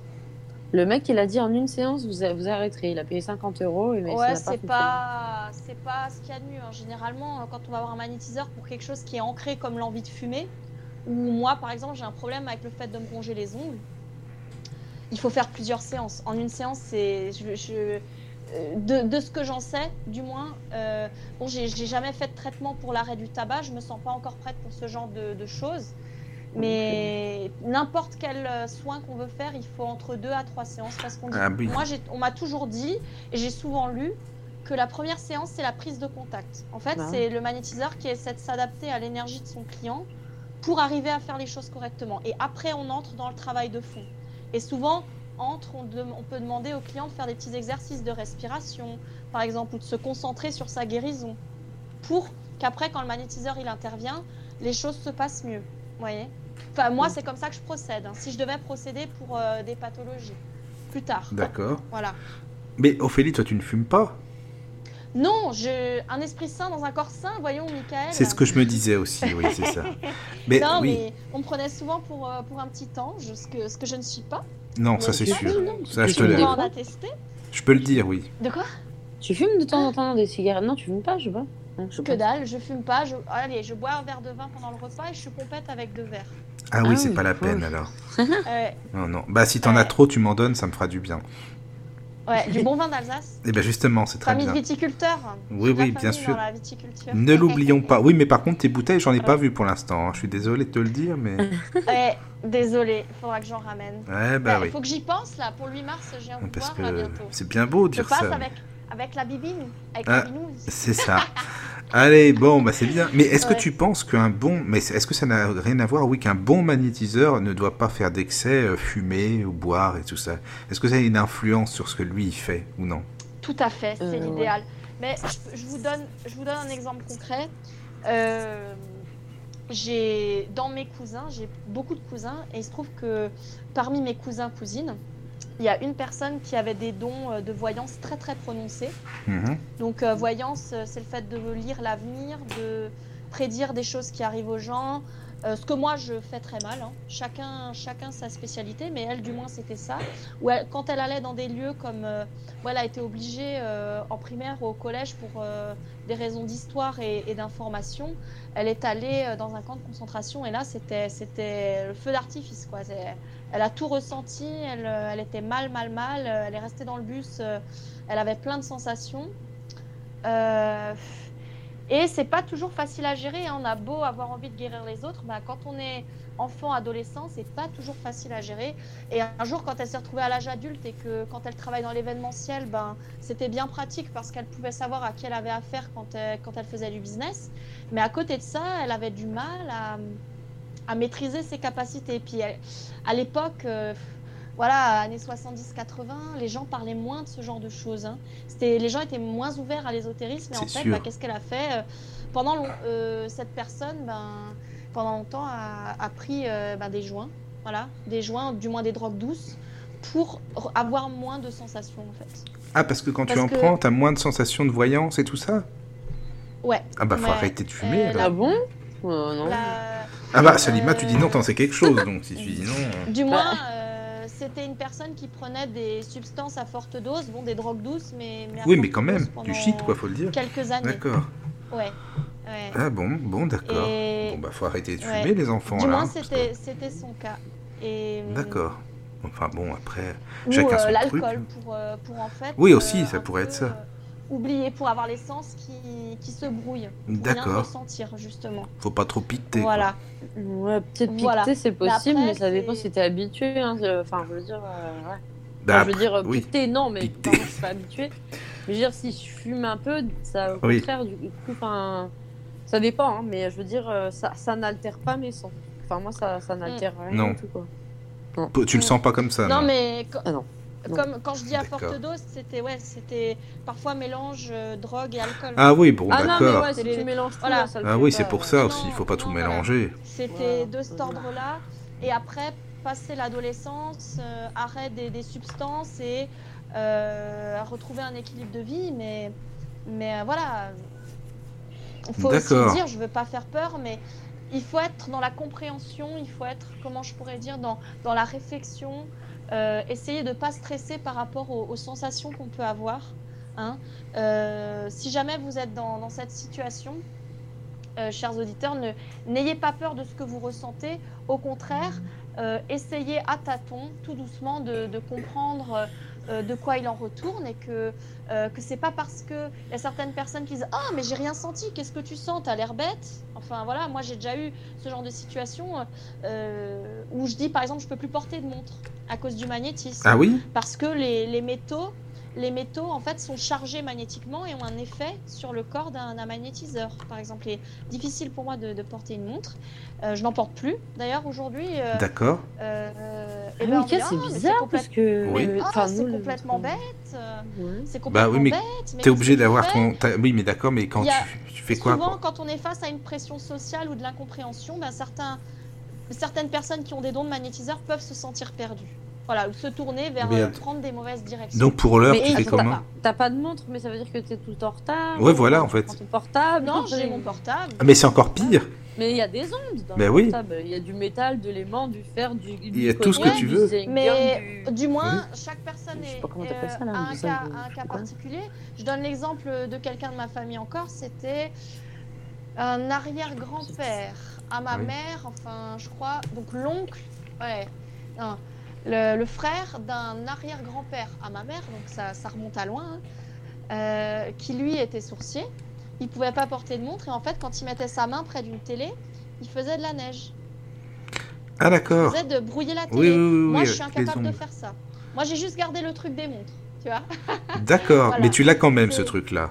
Le mec, il a dit en une séance, vous, vous arrêterez. Il a payé 50 euros. Mais Ouais, c'est pas, c'est pas ce qu'il y a de mieux. hein. Généralement, euh, quand on va avoir un magnétiseur pour quelque chose qui est ancré comme l'envie de fumer, ou moi, par exemple, j'ai un problème avec le fait de me ronger les ongles, il faut faire plusieurs séances. En une séance, c'est, je, je- euh, de, de ce que j'en sais, du moins, euh, bon, j'ai, j'ai jamais fait de traitement pour l'arrêt du tabac. Je me sens pas encore prête pour ce genre de, de choses. Mais n'importe quel euh, soin qu'on veut faire, il faut entre deux à trois séances parce qu'on dit- Ah oui. moi, on m'a toujours dit et j'ai souvent lu que la première séance, c'est la prise de contact. En fait, Bah c'est le magnétiseur qui essaie de s'adapter à l'énergie de son client pour arriver à faire les choses correctement. Et après, on entre dans le travail de fond. Et souvent, entre, on, on peut demander au client de faire des petits exercices de respiration, par exemple, ou de se concentrer sur sa guérison, pour qu'après, quand le magnétiseur il intervient, les choses se passent mieux. Vous voyez? Enfin, moi, c'est comme ça que je procède. hein. Si je devais procéder pour euh, des pathologies, plus tard. D'accord. Voilà. Mais Ophélie, toi, tu ne fumes pas? Non, je... un esprit sain dans un corps sain, voyons, Michael. C'est ce que je me disais aussi, oui, c'est ça. Mais non, oui, mais on me prenait souvent pour, euh, pour un petit ange, ce que, ce que je ne suis pas. non, ça c'est sûr. non, Ça, tu je te l'ai. Je peux le dire, oui. De quoi? Tu fumes de temps en temps des cigarettes? Non, tu fumes pas, je vois. Non, je Que dalle, je fume pas. Je... Allez, je bois un verre de vin pendant le repas et je suis pompette avec deux verres. Ah oui, Ah c'est oui, pas la peine alors. Non, non. Bah, si t'en as trop, tu m'en donnes, ça me fera du bien. ouais, du bon vin d'Alsace. Et ben justement, c'est très Famille de bien. viticulteurs. Oui, J'ai de la oui, bien famille sûr. Dans la viticulture. Ne l'oublions pas. Oui, mais par contre, tes bouteilles, j'en ai pas vu pour l'instant. hein. Je suis désolé de te le dire, mais. Ouais, désolé, faudra que j'en ramène. Ouais, bah Bah, oui. Il faut que j'y pense là. Pour le 8 mars, viens vous Parce que bientôt. c'est bien beau de Je dire passe ça. avec, avec la bibine, avec Ah. la binouse. C'est ça. Allez, bon, bah c'est bien. Mais est-ce que tu penses qu'un bon, mais est-ce que ça n'a rien à voir, oui, qu'un bon magnétiseur ne doit pas faire d'excès, euh, fumer ou boire et tout ça Est-ce que ça a une influence sur ce que lui il fait ou non? Tout à fait, c'est Euh, l'idéal. Mais je, je vous donne, je vous donne un exemple concret. Euh, j'ai dans mes cousins, j'ai beaucoup de cousins, et il se trouve que parmi mes cousins cousines, il y a une personne qui avait des dons euh, de voyance très très prononcés. Mhm. Donc euh, voyance, euh, c'est le fait de lire l'avenir, de prédire des choses qui arrivent aux gens, Euh, ce que moi je fais très mal, hein. chacun, chacun sa spécialité, mais elle du moins c'était ça. Quand elle allait dans des lieux comme, euh, où elle a été obligée en primaire ou au collège pour des raisons d'histoire et, et d'information, elle est allée dans un camp de concentration et là c'était, c'était le feu d'artifice quoi. C'est- Elle a tout ressenti, elle, euh, elle était mal, mal, mal, euh, elle est restée dans le bus, euh, elle avait plein de sensations. Euh, et c'est pas toujours facile à gérer. hein. On a beau avoir envie de guérir les autres, bah, quand on est enfant, adolescent, c'est pas toujours facile à gérer. Et un jour, quand elle s'est retrouvée à l'âge adulte et que quand elle travaille dans l'événementiel, ben, c'était bien pratique parce qu'elle pouvait savoir à qui elle avait affaire quand elle, quand elle faisait du business. Mais à côté de ça, elle avait du mal à, à maîtriser ses capacités. Puis elle- à l'époque, euh, voilà, années 70-80, les gens parlaient moins de ce genre de choses. hein. C'était, les gens étaient moins ouverts à l'ésotérisme. Et en fait, bah, qu'est-ce qu'elle a fait Euh, Pendant long- euh, cette personne, ben, pendant longtemps, a, a pris euh, ben, des joints, voilà, des joints, du moins des drogues douces, pour avoir moins de sensations en fait. Ah, parce que quand tu en que- prends, t'as moins de sensations de voyance et tout ça? Ouais. Ah bah faut Ouais. arrêter de fumer Euh, alors. Ah bon? Euh, Non. la- Ah bah Salima, tu dis non, Euh, t'en sais quelque chose, donc si tu dis non... euh, Du Bah. moins, euh, c'était une personne qui prenait des substances à forte dose, bon, des drogues douces, mais. mais à Oui, mais quand même, du shit quoi, faut le dire. Quelques années. D'accord. Ouais. ouais. Ah bon, bon, d'accord. Et Bon bah faut arrêter de Ouais. fumer les enfants du là. moins, hein, c'était son cas. Et que- D'accord. Enfin bon, après... Ou Chacun euh, son l'alcool truc. pour, euh, pour en fait. Oui, aussi, euh, ça pourrait peu, être ça. euh, oublier, pour avoir les sens qui, qui se brouillent. Pour bien D'accord. ressentir, justement. Faut pas trop piquer. quoi. Ouais, peut-être piqueter, Voilà. c'est possible, après, mais ça dépend si t'es habitué. hein. Enfin, je veux dire. euh, ouais. Enfin, je veux dire, euh, oui. non, mais Piqueter. par contre, je suis pas habituée. Mais je veux dire, si je fume un peu, ça, au Oui. contraire, du coup, enfin, ça dépend, hein, mais je veux dire, euh, ça, ça n'altère pas mes sens. Enfin, moi, ça, ça n'altère rien Non. du tout, quoi. Tu le sens pas comme ça, Non, non, mais Ah non. Comme quand je dis à forte dose, c'était ouais, c'était parfois mélange euh, drogue et alcool. Ah oui, bon, ah d'accord. ouais, si les- Voilà. Ah oui, c'est pour ça Non, aussi, il faut pas tout voilà. mélanger. C'était Voilà. de cet ordre-là. Et après, passer l'adolescence, euh, arrêt des, des substances et euh, retrouver un équilibre de vie. Mais, mais euh, voilà, il faut aussi dire, je veux pas faire peur, mais il faut être dans la compréhension, il faut être, comment je pourrais dire, dans, dans la réflexion, euh, essayer de ne pas stresser par rapport aux, sensations qu'on peut avoir. hein. Euh, si jamais vous êtes dans, cette situation, euh, chers auditeurs, n'ayez pas peur de ce que vous ressentez. Au contraire, essayez à tâtons, tout doucement, de comprendre euh, de quoi il en retourne et que, euh, que c'est pas parce que il y a certaines personnes qui disent Ah, mais j'ai rien senti, qu'est-ce que tu sens? T'as l'air bête? Enfin voilà, moi j'ai déjà eu ce genre de situation euh, où je dis par exemple, je peux plus porter de montre à cause du magnétisme Ah oui? Parce que les, les métaux, les métaux en fait sont chargés magnétiquement et ont un effet sur le corps d'un magnétiseur. Par exemple, il est difficile pour moi de, de porter une montre. Euh, je n'en porte plus d'ailleurs aujourd'hui. euh, D'accord. euh, Ah et oui, ben, c'est bizarre complète- parce que. Oui. Ah, enfin, c'est le- complètement bête. Ouais. C'est Bah complètement oui, mais bête. mais T'es obligé d'avoir ton... Oui, mais d'accord, mais quand a- tu, tu fais quoi Souvent, quand on est face à une pression sociale ou de l'incompréhension, ben, certains, certaines personnes qui ont des dons de magnétiseurs peuvent se sentir perdues. Voilà, ou se tourner vers Mais euh, prendre des mauvaises directions. Donc pour l'heure, tu fais comment t'as- pas de montre, mais ça veut dire que t'es tout le temps en retard. Ouais, voilà, en Tu fait. ton portable. non, j'ai mon portable. Ah, mais c'est encore pire. Mais il y a des ondes dans Ben le oui. portable. Il y a du métal, de l'aimant, du fer, du. Il y a tout ce que tu veux. Mais du- du moins, chaque personne Je sais est, pas comment t'appelles euh, ça, là, a un cas, un cas particulier. Je donne l'exemple de quelqu'un de ma famille encore. C'était un arrière-grand-père à ma oui. mère, enfin, je crois, donc l'oncle, ouais, non, le, le frère d'un arrière-grand-père à ma mère, donc ça, ça remonte à loin, hein, euh, qui lui était sourcier. Il pouvait pas porter de montre et en fait, quand il mettait sa main près d'une télé, il faisait de la neige. Ah Il d'accord. faisait de brouiller la télé. Oui, oui, oui, Moi, je suis incapable de faire ça. Moi, j'ai juste gardé le truc des montres, tu vois. D'accord, Voilà. mais tu l'as quand même ce truc-là.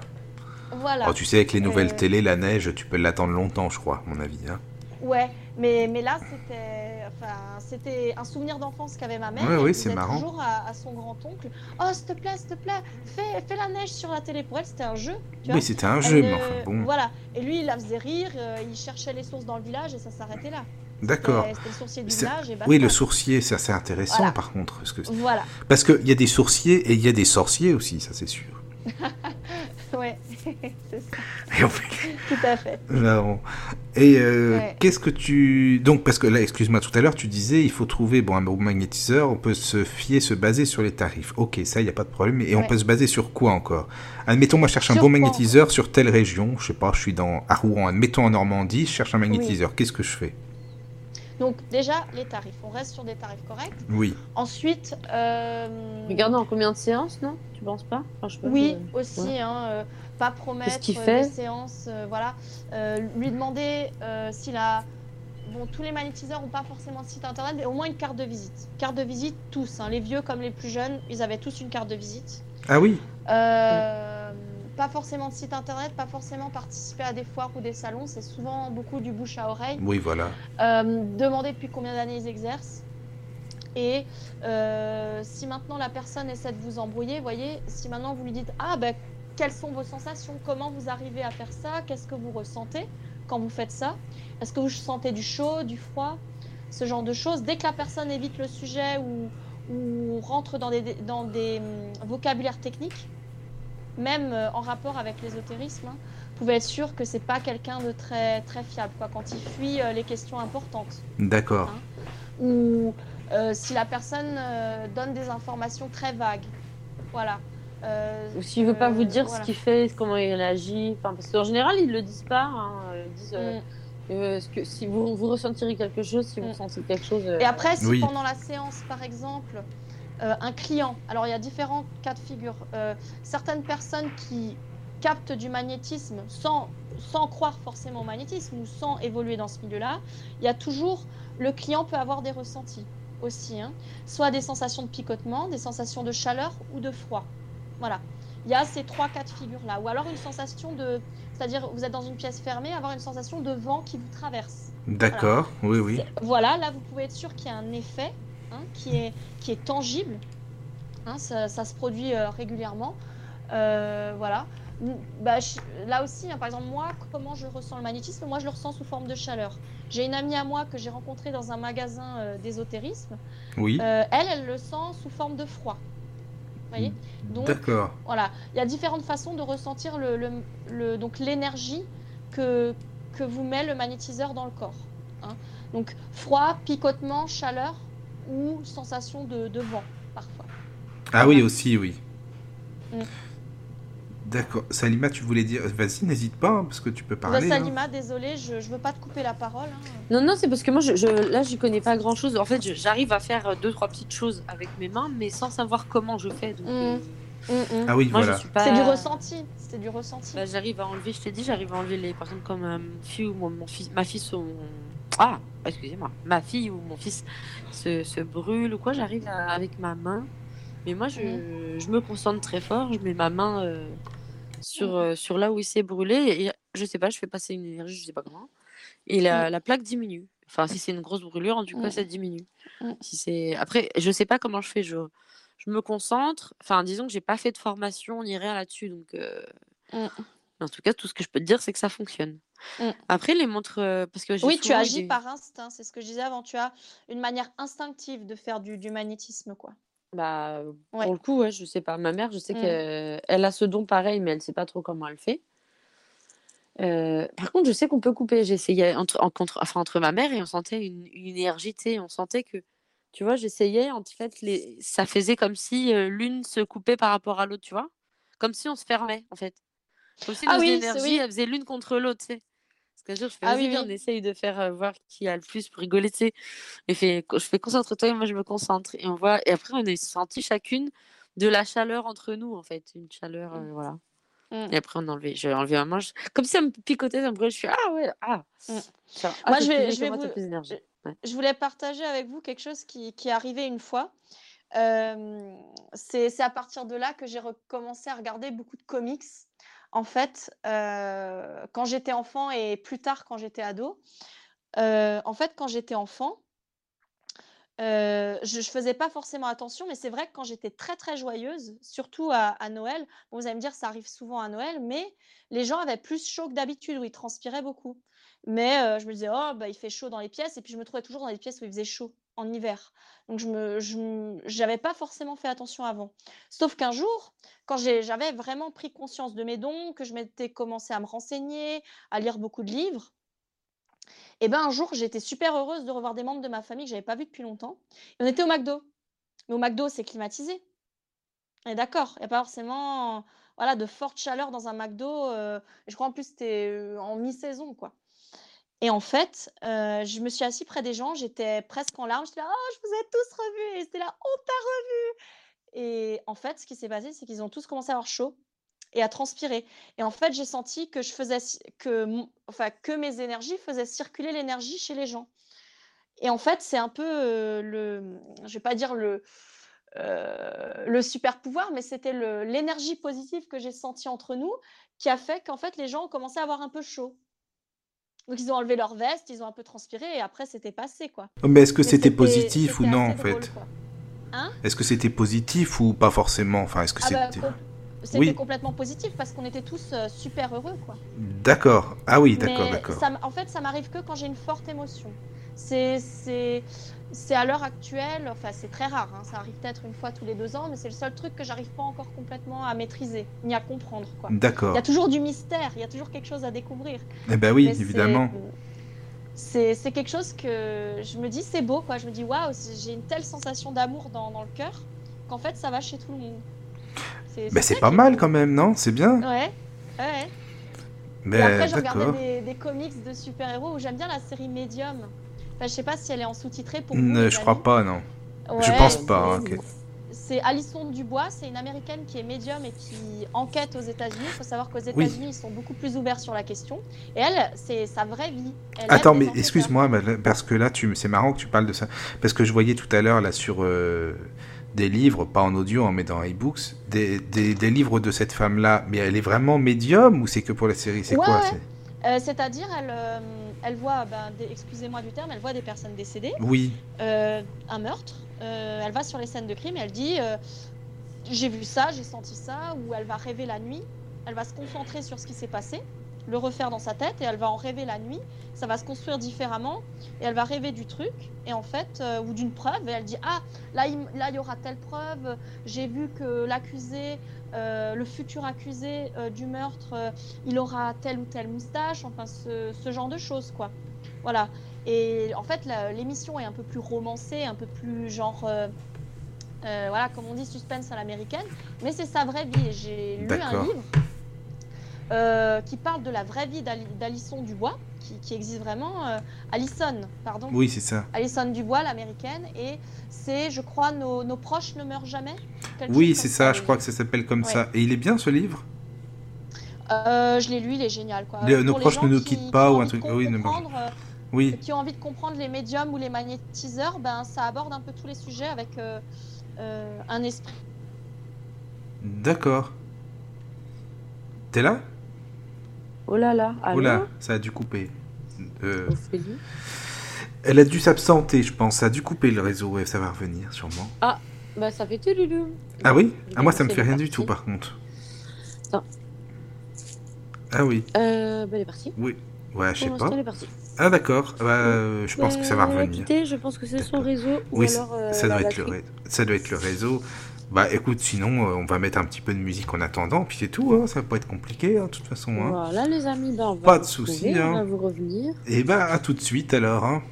Voilà. Oh, tu sais, avec les nouvelles Euh, télé, la neige, tu peux l'attendre longtemps, je crois, à mon avis. hein. Ouais, mais, mais là, c'était enfin, c'était un souvenir d'enfance qu'avait ma mère. Ouais, oui, c'est marrant. toujours à, à son grand-oncle Oh, s'il te plaît, s'il te plaît, fais, fais la neige sur la télé. Pour elle, c'était un jeu. Tu Oui, c'était un Elle jeu, mais enfin bon. Voilà. Et lui, il la faisait rire, euh, il cherchait les sources dans le village et ça s'arrêtait là. D'accord. C'était c'était le sourcier du C'est- village et basta. Oui, le sourcier, c'est assez intéressant Voilà. par contre. Parce que- Voilà. parce qu'il y a des sourciers et il y a des sorciers aussi, ça c'est sûr. Ouais. C'est ça. Et fait- Tout à fait. Non. Et euh, Ouais. qu'est-ce que tu... Donc, parce que là, excuse-moi, tout à l'heure, tu disais, il faut trouver bon, un bon magnétiseur, on peut se fier, se baser sur les tarifs. Ok, ça, il n'y a pas de problème. Et on peut se baser sur quoi encore? Admettons, moi, je cherche un bon magnétiseur sur telle région. Je sais pas, je suis dans, à Rouen, admettons en Normandie, je cherche un magnétiseur. Qu'est-ce que je fais? Donc déjà, les tarifs. On reste sur des tarifs corrects. Oui. Ensuite, euh, Regardez en combien de séances, non? Tu penses pas? Enfin, je Oui, aussi, ouais. hein, euh, pas promettre qu'il euh, fait des séances, euh, voilà. Euh, lui demander euh, s'il a... Bon, tous les magnétiseurs n'ont pas forcément de site internet, mais au moins une carte de visite. Carte de visite, tous, hein, les vieux comme les plus jeunes, ils avaient tous une carte de visite. Ah oui Euh, Pas forcément de site internet, pas forcément participer à des foires ou des salons, c'est souvent beaucoup du bouche à oreille. Oui, voilà. Euh, demander depuis combien d'années ils exercent. Et euh, si maintenant la personne essaie de vous embrouiller, voyez, si maintenant vous lui dites Ah, ben, quelles sont vos sensations Comment vous arrivez à faire ça Qu'est-ce que vous ressentez quand vous faites ça Est-ce que vous sentez du chaud, du froid Ce genre de choses. Dès que la personne évite le sujet ou, ou rentre dans des, dans des hum, vocabulaires techniques, même euh, en rapport avec l'ésotérisme, hein, vous pouvez être sûr que c'est pas quelqu'un de très, très fiable quoi, quand il fuit euh, les questions importantes D'accord. ou euh, si la personne euh, donne des informations très vagues. Voilà. Euh, Ou s'il veut pas vous dire voilà. ce qu'il fait, comment il agit. Enfin, parce qu'en général, ils le disent pas. hein. Ils disent euh, Mm. euh, ce que, si vous, vous ressentirez quelque chose, si vous Mm. sentez quelque chose. euh, Et après, si Oui. pendant la séance, par exemple, euh, un client, alors il y a différents cas de figure, Euh, certaines personnes qui captent du magnétisme sans, sans croire forcément au magnétisme ou sans évoluer dans ce milieu-là, il y a toujours, le client peut avoir des ressentis aussi, hein. soit des sensations de picotement, des sensations de chaleur ou de froid. Voilà. Il y a ces trois cas de figure-là. Ou alors une sensation de... C'est-à-dire, vous êtes dans une pièce fermée, avoir une sensation de vent qui vous traverse. D'accord. Oui, oui. Voilà, là, vous pouvez être sûr qu'il y a un effet hein, qui, est, qui est tangible. Hein, ça, ça se produit euh, régulièrement. Euh, voilà. Bah, je- là aussi, hein, par exemple, moi, comment je ressens le magnétisme? Moi, je le ressens sous forme de chaleur. J'ai une amie à moi que j'ai rencontrée dans un magasin euh, d'ésotérisme. Oui. Euh, elle, elle le sent sous forme de froid. Voyez Donc, D'accord. voilà, il y a différentes façons de ressentir le, le- le- donc l'énergie que, que vous met le magnétiseur dans le corps. hein. Donc froid, picotement, chaleur ou sensation de, de vent parfois. Ah oui, aussi, oui. Mm. D'accord. Salima, tu voulais dire... Vas-y, n'hésite pas, hein, parce que tu peux parler. hein. Salima, désolée, je ne veux pas te couper la parole. hein. Non, non, c'est parce que moi, je, je, là, j'y connais pas grand chose. En fait, je- j'arrive à faire euh, deux, trois petites choses avec mes mains, mais sans savoir comment je fais. Donc, Mm. euh, Ah oui, moi, voilà. je pas. C'est du ressenti. C'est du ressenti. Bah, j'arrive à enlever, je t'ai dit, j'arrive à enlever les personnes comme euh, fille ou mon, mon fils, ma fille ou mon... Ah, excusez-moi, ma fille ou mon fils se, se brûle ou quoi, j'arrive à- avec ma main. Mais moi, je, je me concentre très fort, je mets ma main euh, sur, euh, sur là où il s'est brûlé et je sais pas, je fais passer une énergie, je sais pas comment. Et la, la plaque diminue. Enfin, si c'est une grosse brûlure, en tout cas, Mm. ça diminue. Si c'est après, je sais pas comment je fais. Je, je me concentre. Enfin, disons que j'ai pas fait de formation ni rien là-dessus, donc. euh. En tout cas, tout ce que je peux te dire, c'est que ça fonctionne. Mm. Après, les montres, parce que Oui, tu agis des- par instinct, c'est ce que je disais avant. Tu as une manière instinctive de faire du, du magnétisme, quoi. Bah, Ouais. pour le coup, ouais, je sais pas. Ma mère, je sais Mm. qu'elle elle a ce don pareil, mais elle sait pas trop comment elle fait. Euh, par contre, je sais qu'on peut couper. Essayé entre, en contre, enfin, entre ma mère et on sentait une, une énergie, tu sais, on sentait que, tu vois, j'essayais, en fait, les, ça faisait comme si euh, l'une se coupait par rapport à l'autre, tu vois, comme si on se fermait, en fait. Comme si Ah nos oui, énergies, oui. elles faisaient l'une contre l'autre, tu sais. Parce qu'un jour, je fais, Ah oui, oui. on essaye de faire euh, voir qui a le plus pour rigoler, tu sais. Et fait, je fais concentre-toi et moi je me concentre. Et on voit, et après on a senti chacune de la chaleur entre nous, en fait. Une chaleur, euh, voilà. Mm. Et après on a enlevé, j'ai enlevé ma main, je- comme si ça me picotait, brûlait. Je suis, ah ouais, ah. Mm. Ça, ah, Moi, je vais- je vais vous- d'énergie. Ouais. Je voulais partager avec vous quelque chose qui, qui est arrivé une fois. Euh, c'est c'est à partir de là que j'ai recommencé à regarder beaucoup de comics. En fait, euh, quand j'étais enfant et plus tard quand j'étais ado, euh, en fait, quand j'étais enfant, euh, je ne faisais pas forcément attention, mais c'est vrai que quand j'étais très très joyeuse, surtout à, Noël, vous allez me dire ça arrive souvent à Noël, mais les gens avaient plus chaud que d'habitude, où ils transpiraient beaucoup. Mais je me disais, oh, bah, il fait chaud dans les pièces, et puis je me trouvais toujours dans les pièces où il faisait chaud. En hiver. Donc je j'avais pas forcément fait attention avant. Sauf qu'un jour, quand j'avais vraiment pris conscience de mes dons, que je m'étais commencé à me renseigner, à lire beaucoup de livres, et ben un jour, j'étais super heureuse de revoir des membres de ma famille que j'avais pas vus depuis longtemps. Et on était au McDo. Mais au McDo, c'est climatisé. Et d'accord, il n'y a pas forcément voilà, de forte chaleur dans un McDo. Euh, je crois en plus c'était euh, en mi-saison, quoi. Et en fait, euh, je me suis assise près des gens, j'étais presque en larmes. J'étais là, oh, je vous ai tous revus. Et c'était là, on t'a revu. Et en fait, ce qui s'est passé, c'est qu'ils ont tous commencé à avoir chaud et à transpirer. Et en fait, j'ai senti que je faisais que, enfin, que mes énergies faisaient circuler l'énergie chez les gens. Et en fait, c'est un peu le, je vais pas dire le, le super pouvoir, mais c'était l'énergie positive que j'ai sentie entre nous qui a fait qu'en fait les gens ont commencé à avoir un peu chaud. Donc ils ont enlevé leur veste, ils ont un peu transpiré et après c'était passé quoi. Oh, mais est-ce que c'était positif ou non en fait hein? Est-ce que c'était positif ou pas forcément? Enfin, est-ce que ah bah, c'était c'était complètement positif parce qu'on était tous super heureux quoi. D'accord. Ah oui, d'accord, d'accord. En fait, ça m'arrive que quand j'ai une forte émotion. C'est à l'heure actuelle, enfin c'est très rare, hein, ça arrive peut-être une fois tous les deux ans, mais c'est le seul truc que j'arrive pas encore complètement à maîtriser, ni à comprendre. D'accord. Il y a toujours du mystère, il y a toujours quelque chose à découvrir. Eh ben oui, évidemment. C'est quelque chose que je me dis, c'est beau, quoi. Je me dis, waouh, j'ai une telle sensation d'amour dans, dans, le cœur qu'en fait ça va chez tout le monde. Mais c'est pas mal quand même, non? C'est bien Ouais, ouais. Mais Et après, je regardais des, des comics de super-héros où j'aime bien la série Medium. Enfin, je sais pas si elle est en sous-titré pour vous. je crois pas, non. je pense pas. Hein, c'est Alison Dubois, c'est une américaine qui est médium et qui enquête aux États-Unis. Il faut savoir qu'aux États-Unis, ils sont beaucoup plus ouverts sur la question. Et elle, c'est sa vraie vie. Attends, mais excuse-moi, parce que là, tu... c'est marrant que tu parles de ça. Parce que je voyais tout à l'heure, là, sur euh, des livres, pas en audio, hein, mais dans des, des, des, livres de cette femme-là. Mais elle est vraiment médium ou c'est que pour la série? C'est quoi euh, C'est-à-dire, elle. Euh, elle voit, ben, excusez-moi du terme, elle voit des personnes décédées. Oui. Euh, un meurtre. Elle va sur les scènes de crime et elle dit j'ai vu ça, j'ai senti ça, ou elle va rêver la nuit. Elle va se concentrer sur ce qui s'est passé, le refaire dans sa tête et elle va en rêver la nuit. Ça va se construire différemment et elle va rêver du truc et en fait ou d'une preuve et elle dit ah là il, là il y aura telle preuve. J'ai vu que l'accusé euh, le futur accusé euh, du meurtre, euh, il aura telle ou telle moustache, enfin ce, genre de choses, quoi. Voilà. Et en fait, l'émission est un peu plus romancée, un peu plus genre, voilà, comme on dit, suspense à l'américaine, mais c'est sa vraie vie. J'ai lu un livre qui parle de la vraie vie d'Alison Dubois, qui, existe vraiment. Euh, Alison, pardon. Oui, c'est ça. Alison Dubois, l'américaine, et c'est, je crois, nos, nos, proches ne meurent jamais. Oui, c'est ça, je crois que ça s'appelle comme ça. Et il est bien ce livre? Euh, Je l'ai lu, il est génial. Quoi. nos proches ne nous quittent pas ou un truc. Oui, euh, oui. Qui ont envie de comprendre les médiums ou les magnétiseurs, ben, ça aborde un peu tous les sujets avec un esprit. D'accord. T'es là? Oh là là. oh là, ça a dû couper. Euh, elle a dû s'absenter, je pense. Ça a dû couper le réseau et ça va revenir sûrement. Ah, bah ça fait tout Ah oui? Ah moi ça me fait rien du tout par contre. Non. Ah oui. Euh, bah elle est partie. Oui. Ouais, je sais pas. Elle est partie. Ah d'accord. Bah, euh, je pense que ça va revenir. je pense que c'est son réseau. Oui, ou alors, euh, ça, doit être le ça doit être le réseau. Bah écoute, sinon euh, on va mettre un petit peu de musique en attendant, puis c'est tout, hein, ça va pas être compliqué hein, de toute façon. Hein. Voilà les amis, on va pas de soucis. On va vous revenir. Et bah à tout de suite alors. Hein.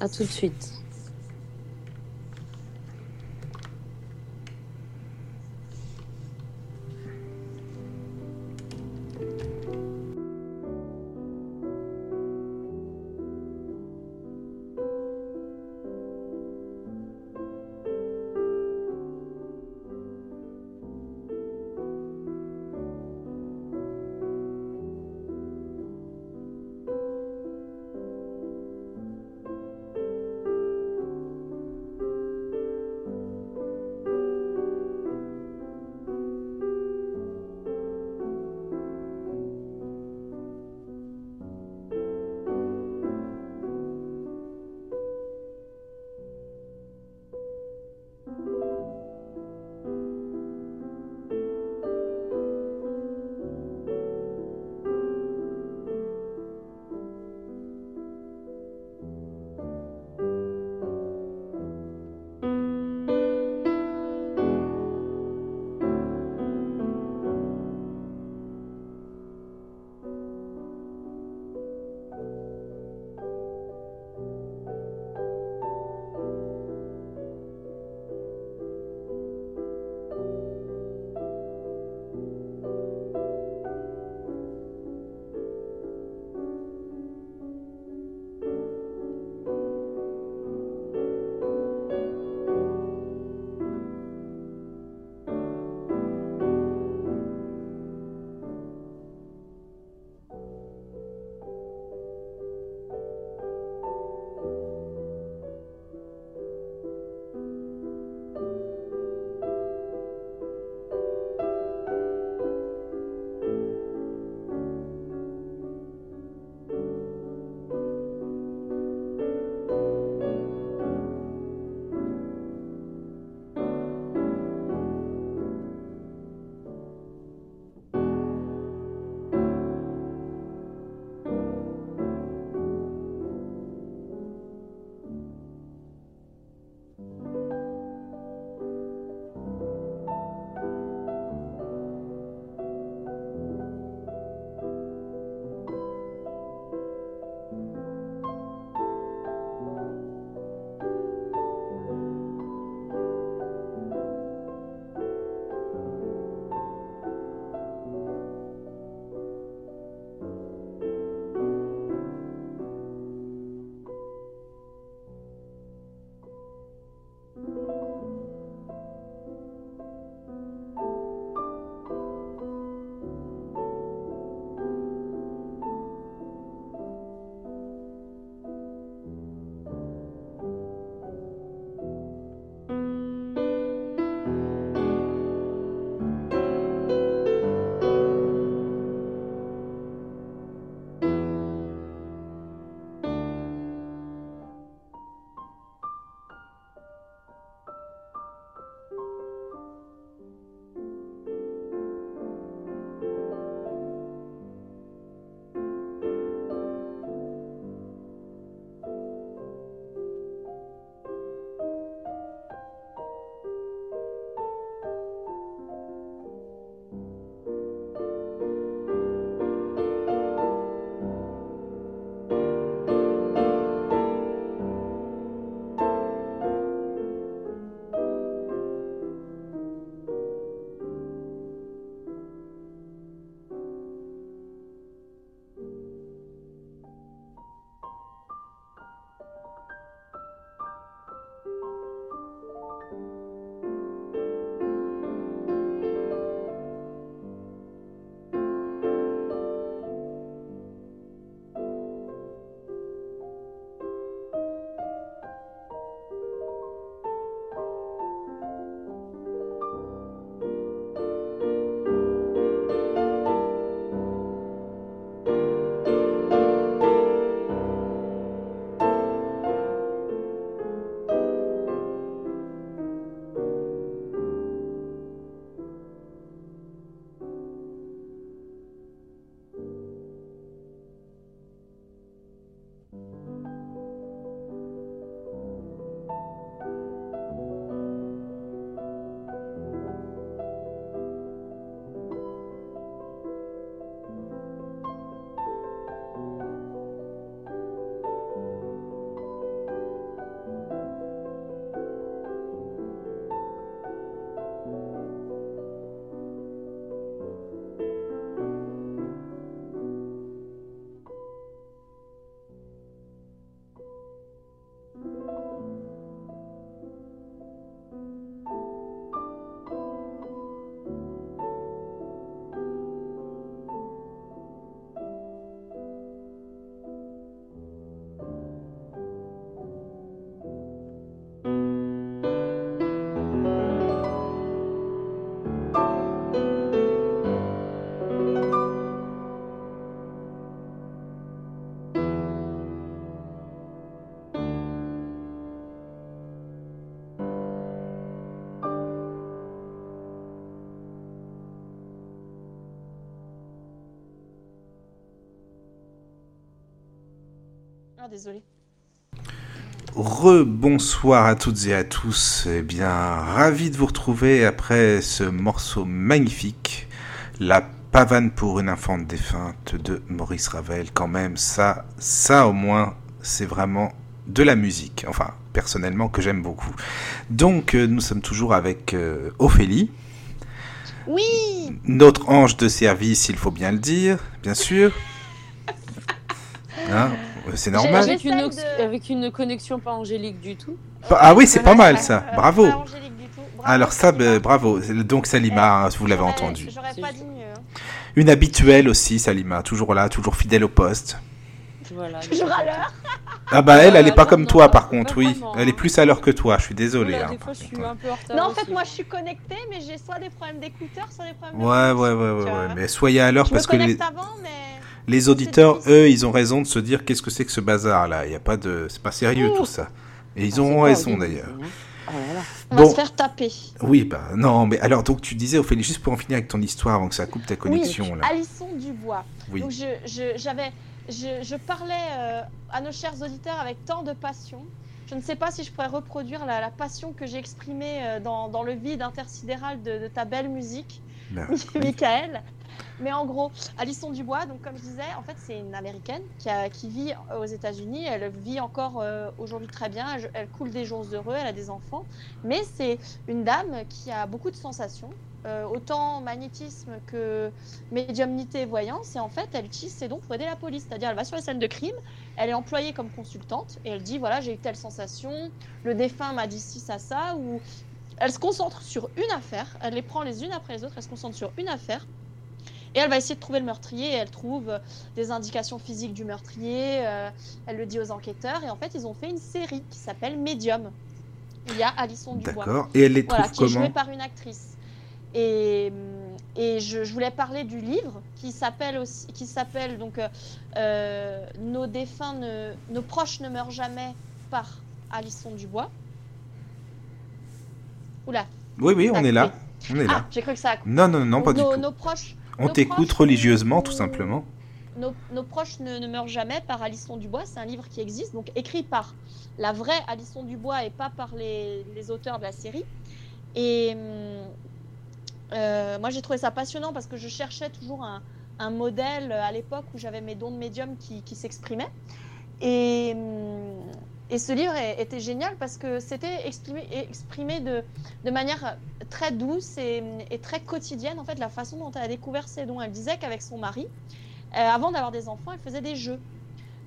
À tout de suite. Désolé. Rebonsoir à toutes et à tous. Eh bien, ravi de vous retrouver après ce morceau magnifique, La pavane pour une infante défunte de Maurice Ravel. Quand même, ça, ça au moins, c'est vraiment de la musique. Enfin, personnellement, que j'aime beaucoup. Donc, euh, nous sommes toujours avec euh, Ophélie. Oui Notre ange de service, il faut bien le dire, bien sûr. Hein c'est normal. Avec une, J'essaie de- avec une connexion pas angélique du tout. Ah oui, c'est pas mal ça. Euh, Bravo. pas angélique du tout. Bravo, Alors ça, bah, bravo. Donc Salima, vous l'avez entendu. J'aurais C'est pas juste. dit mieux. hein. Une habituelle aussi, Salima, toujours là, toujours fidèle au poste. Voilà. Toujours à l'heure. Ah bah elle, elle est pas Euh, comme non, toi non, par contre, oui. vraiment, Elle est hein. plus à l'heure que toi, je suis désolé. Oula, hein, des par fois, je suis contre. un peu en retard. Non, en fait, aussi. moi, je suis connectée, mais j'ai soit des problèmes d'écouteurs, soit des problèmes de Ouais, ouais, ouais, ouais, ouais. euh, Mais soyez à l'heure me parce que les, connecte avant, mais... les auditeurs, eux, ils ont raison de se dire qu'est-ce que c'est que ce bazar là? Il y a pas de, c'est pas sérieux tout ça. Et ils Ah, ont c'est pas raison d'ailleurs. hein. Oh là là. on Bon. va se faire taper. Oui, bah non, mais alors donc tu disais Ophélie, juste pour en finir avec ton histoire avant que ça coupe ta connexion oui, là. Alisson Dubois. Oui. Donc, je, je, j'avais, je, je parlais euh, à nos chers auditeurs avec tant de passion. Je ne sais pas si je pourrais reproduire la, la passion que j'ai exprimée euh, dans, dans le vide intersidéral de, de ta belle musique, Ben, Michael. Mais en gros, Alisson Dubois, donc comme je disais, en fait, c'est une américaine qui, a, qui vit aux États-Unis. Elle vit encore euh, aujourd'hui très bien. Elle, coule des jours heureux. Elle a des enfants. Mais c'est une dame qui a beaucoup de sensations, euh, autant magnétisme que médiumnité et voyance. Et en fait, elle utilise ses dons pour aider la police. C'est-à-dire, elle va sur les scènes de crime. Elle est employée comme consultante et elle dit voilà, j'ai eu telle sensation. Le défunt m'a dit ci, ça, ça. Ou elle se concentre sur une affaire. Elle les prend les unes après les autres. Elle se concentre sur une affaire. Et elle va essayer de trouver le meurtrier et elle trouve euh, des indications physiques du meurtrier. euh, elle le dit aux enquêteurs et en fait ils ont fait une série qui s'appelle Medium. Il y a Alison Dubois. D'accord. Et elle les trouve Voilà, qui est comment jouée par une actrice. Et, hum, et je, je voulais parler du livre qui s'appelle aussi, qui s'appelle donc euh, euh, Nos défunts, ne, nos proches ne meurent jamais par Alison Dubois. Oula. Oui, oui, on est là. On est Ah, là. j'ai cru que ça a. Non, non, non, pas du tout. nos proches, On t'écoute religieusement, tout simplement. nos, nos proches ne, ne meurent jamais par Alisson Dubois. C'est un livre qui existe, donc écrit par la vraie Alisson Dubois et pas par les, les auteurs de la série. Et euh, moi, j'ai trouvé ça passionnant parce que je cherchais toujours un, un modèle à l'époque où j'avais mes dons de médium qui, qui s'exprimaient. Et, et ce livre était génial parce que c'était exprimé, de, manière très douce et, très quotidienne, en fait, la façon dont elle a découvert ses dons. Elle disait qu'avec son mari, euh, avant d'avoir des enfants, elle faisait des jeux.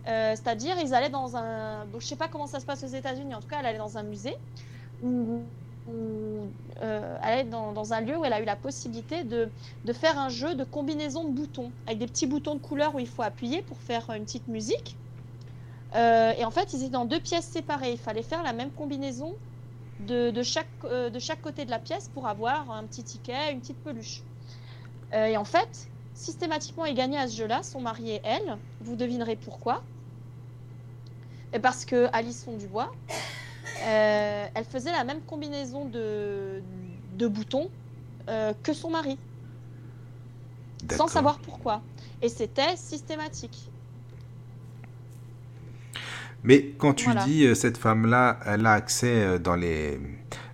Euh, C'est-à-dire, ils allaient dans un. Je sais pas comment ça se passe aux États-Unis, en tout cas, elle allait dans un musée où. euh, elle allait dans, un lieu où elle a eu la possibilité de faire un jeu de combinaison de boutons, avec des petits boutons de couleur où il faut appuyer pour faire une petite musique. Euh, et en fait, ils étaient dans deux pièces séparées. Il fallait faire la même combinaison de, de chaque, euh, de chaque côté de la pièce pour avoir un petit ticket, une petite peluche. Euh, et en fait, systématiquement, ils gagnaient à ce jeu-là, son mari et elle. Vous devinerez pourquoi. Et parce que Alison Dubois, elle faisait la même combinaison de, de boutons que son mari, sans savoir pourquoi. Et c'était systématique. Mais quand tu Voilà. dis euh, cette femme-là, elle a accès euh, dans les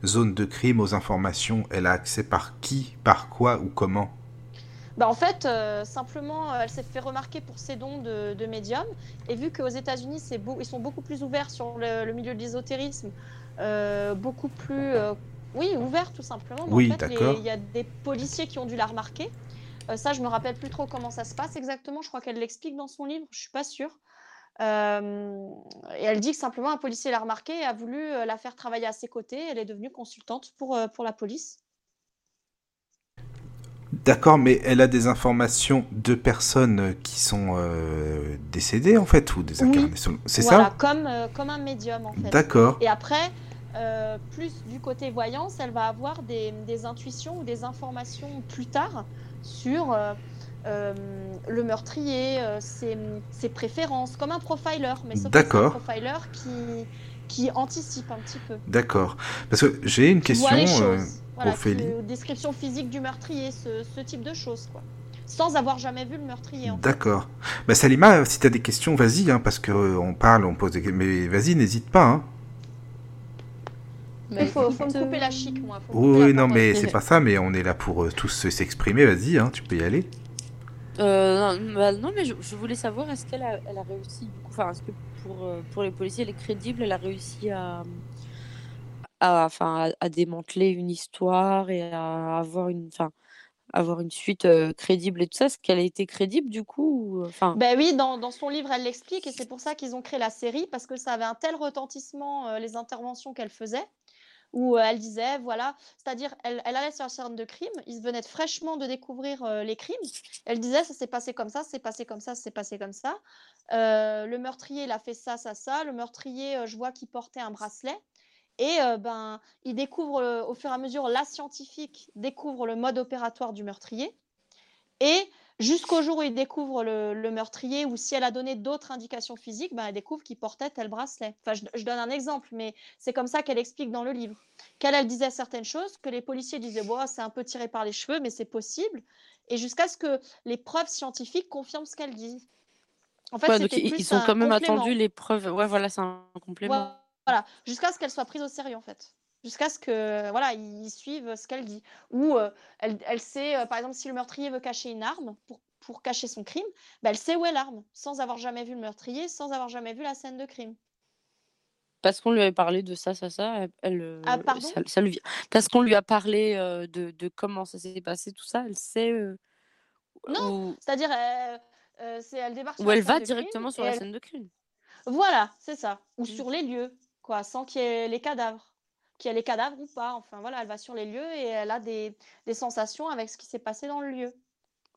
zones de crime aux informations, elle a accès par qui, par quoi ou comment? Bah en fait, euh, simplement, elle s'est fait remarquer pour ses dons de, de médium. Et vu qu'aux États-Unis, ils sont beaucoup plus ouverts sur le, le milieu de l'ésotérisme, beaucoup plus, oui, ouverts tout simplement. Mais Oui, en fait. Il y a des policiers qui ont dû la remarquer. Ça, je me rappelle plus trop comment ça se passe exactement. Je crois qu'elle l'explique dans son livre. Je suis pas sûre. Euh, et elle dit que simplement un policier l'a remarqué et a voulu euh, la faire travailler à ses côtés. Elle est devenue consultante pour, euh, pour la police. D'accord, mais elle a des informations de personnes qui sont euh, décédées en fait ou des Oui. C'est Voilà, ça comme, euh, comme un médium en fait. D'accord. Et après, euh, plus du côté voyance, elle va avoir des, des intuitions ou des informations plus tard sur euh, le meurtrier, euh, ses, ses préférences, comme un profiler, mais sauf que c'est un profiler qui, qui anticipe un petit peu. D'accord. Parce que j'ai une question. euh. Voilà, Ophélie. qui- description physique du meurtrier, ce, ce type de choses. quoi. sans avoir jamais vu le meurtrier. D'accord. Bah, Salima, si tu as des questions, vas-y, hein, parce que euh, on parle, on pose des questions. Mais vas-y, n'hésite pas. Hein. Il faut, faut, me couper la chic, moi. oui, non, mais c'est pas ça, mais on est là pour euh, tous s'exprimer. Vas-y, hein, tu peux y aller. Euh, non, bah, non, mais je, voulais savoir, est-ce qu'elle a, elle a réussi, enfin, est-ce que pour, euh, pour les policiers, elle est crédible, elle a réussi à, à, enfin, à, démanteler une histoire et à avoir une, enfin, avoir une suite euh, crédible et tout ça? Est-ce qu'elle a été crédible du coup enfin... Ben oui, dans, dans son livre, elle l'explique et c'est pour ça qu'ils ont créé la série parce que ça avait un tel retentissement, les interventions qu'elle faisait où elle disait, voilà, c'est-à-dire, elle, elle, allait sur la scène de crime, ils venaient fraîchement de découvrir les crimes. Elle disait, ça s'est passé comme ça, c'est passé comme ça, c'est passé comme ça. le meurtrier, il a fait ça, ça, ça. Le meurtrier, je vois qu'il portait un bracelet. Et ben, il découvre au fur et à mesure, la scientifique découvre le mode opératoire du meurtrier. Et jusqu'au jour où il découvre le, meurtrier ou si elle a donné d'autres indications physiques, ben, elle découvre qu'il portait tel bracelet. Enfin, je, donne un exemple, mais c'est comme ça qu'elle explique dans le livre. Qu'elle elle disait certaines choses, que les policiers disaient bon, c'est un peu tiré par les cheveux, mais c'est possible. Et jusqu'à ce que les preuves scientifiques confirment ce qu'elle dit. En fait, ils, ont quand même attendu les preuves. Ouais, voilà, c'est un complément. Voilà, jusqu'à ce qu'elle soit prise au sérieux, en fait jusqu'à ce que voilà ils suivent ce qu'elle dit. Ou euh, elle, elle, sait euh, par exemple si le meurtrier veut cacher une arme pour, pour cacher son crime bah, elle sait où est l'arme sans avoir jamais vu le meurtrier sans avoir jamais vu la scène de crime. Parce qu'on lui avait parlé de ça ça ça elle euh, ah, pardon? ça, lui parce qu'on lui a parlé de, de, comment ça s'est passé tout ça elle sait non c'est-à-dire c'est elle débarque ou elle va directement sur la scène de crime. Voilà c'est ça ou mmh. sur les lieux quoi sans qu'il y ait les cadavres qu'il y a les cadavres ou pas. Enfin voilà, elle va sur les lieux et elle a des, des sensations avec ce qui s'est passé dans le lieu.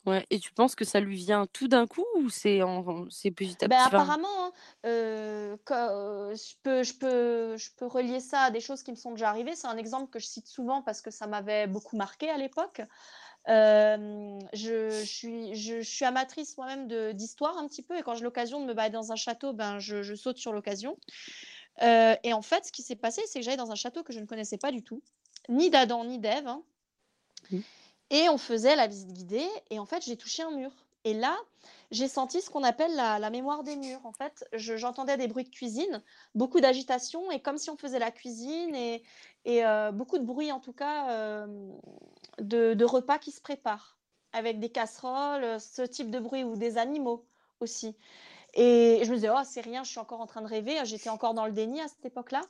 Ouais, et tu penses que ça lui vient tout d'un coup ou c'est en, c'est petit à ben, petit apparemment, hein, euh, euh, je, peux, je, peux, je peux relier ça à des choses qui me sont déjà arrivées. C'est un exemple que je cite souvent parce que ça m'avait beaucoup marqué à l'époque. Euh, je, je, suis, je, je, suis amatrice moi-même d'histoire un petit peu et quand j'ai l'occasion de me balader dans un château, ben, je, je saute sur l'occasion. Euh, et en fait, ce qui s'est passé, c'est que j'allais dans un château que je ne connaissais pas du tout, ni d'Adam ni d'Ève. Hein. Mmh. Et on faisait la visite guidée, et en fait, j'ai touché un mur. Et là, j'ai senti ce qu'on appelle la, mémoire des murs. En fait, j'entendais des bruits de cuisine, beaucoup d'agitation, et comme si on faisait la cuisine, et, et euh, beaucoup de bruit, en tout cas, euh, de, de, repas qui se préparent, avec des casseroles, ce type de bruit, ou des animaux aussi. Et je me disais, oh, c'est rien, je suis encore en train de rêver. J'étais encore dans le déni à cette époque-là.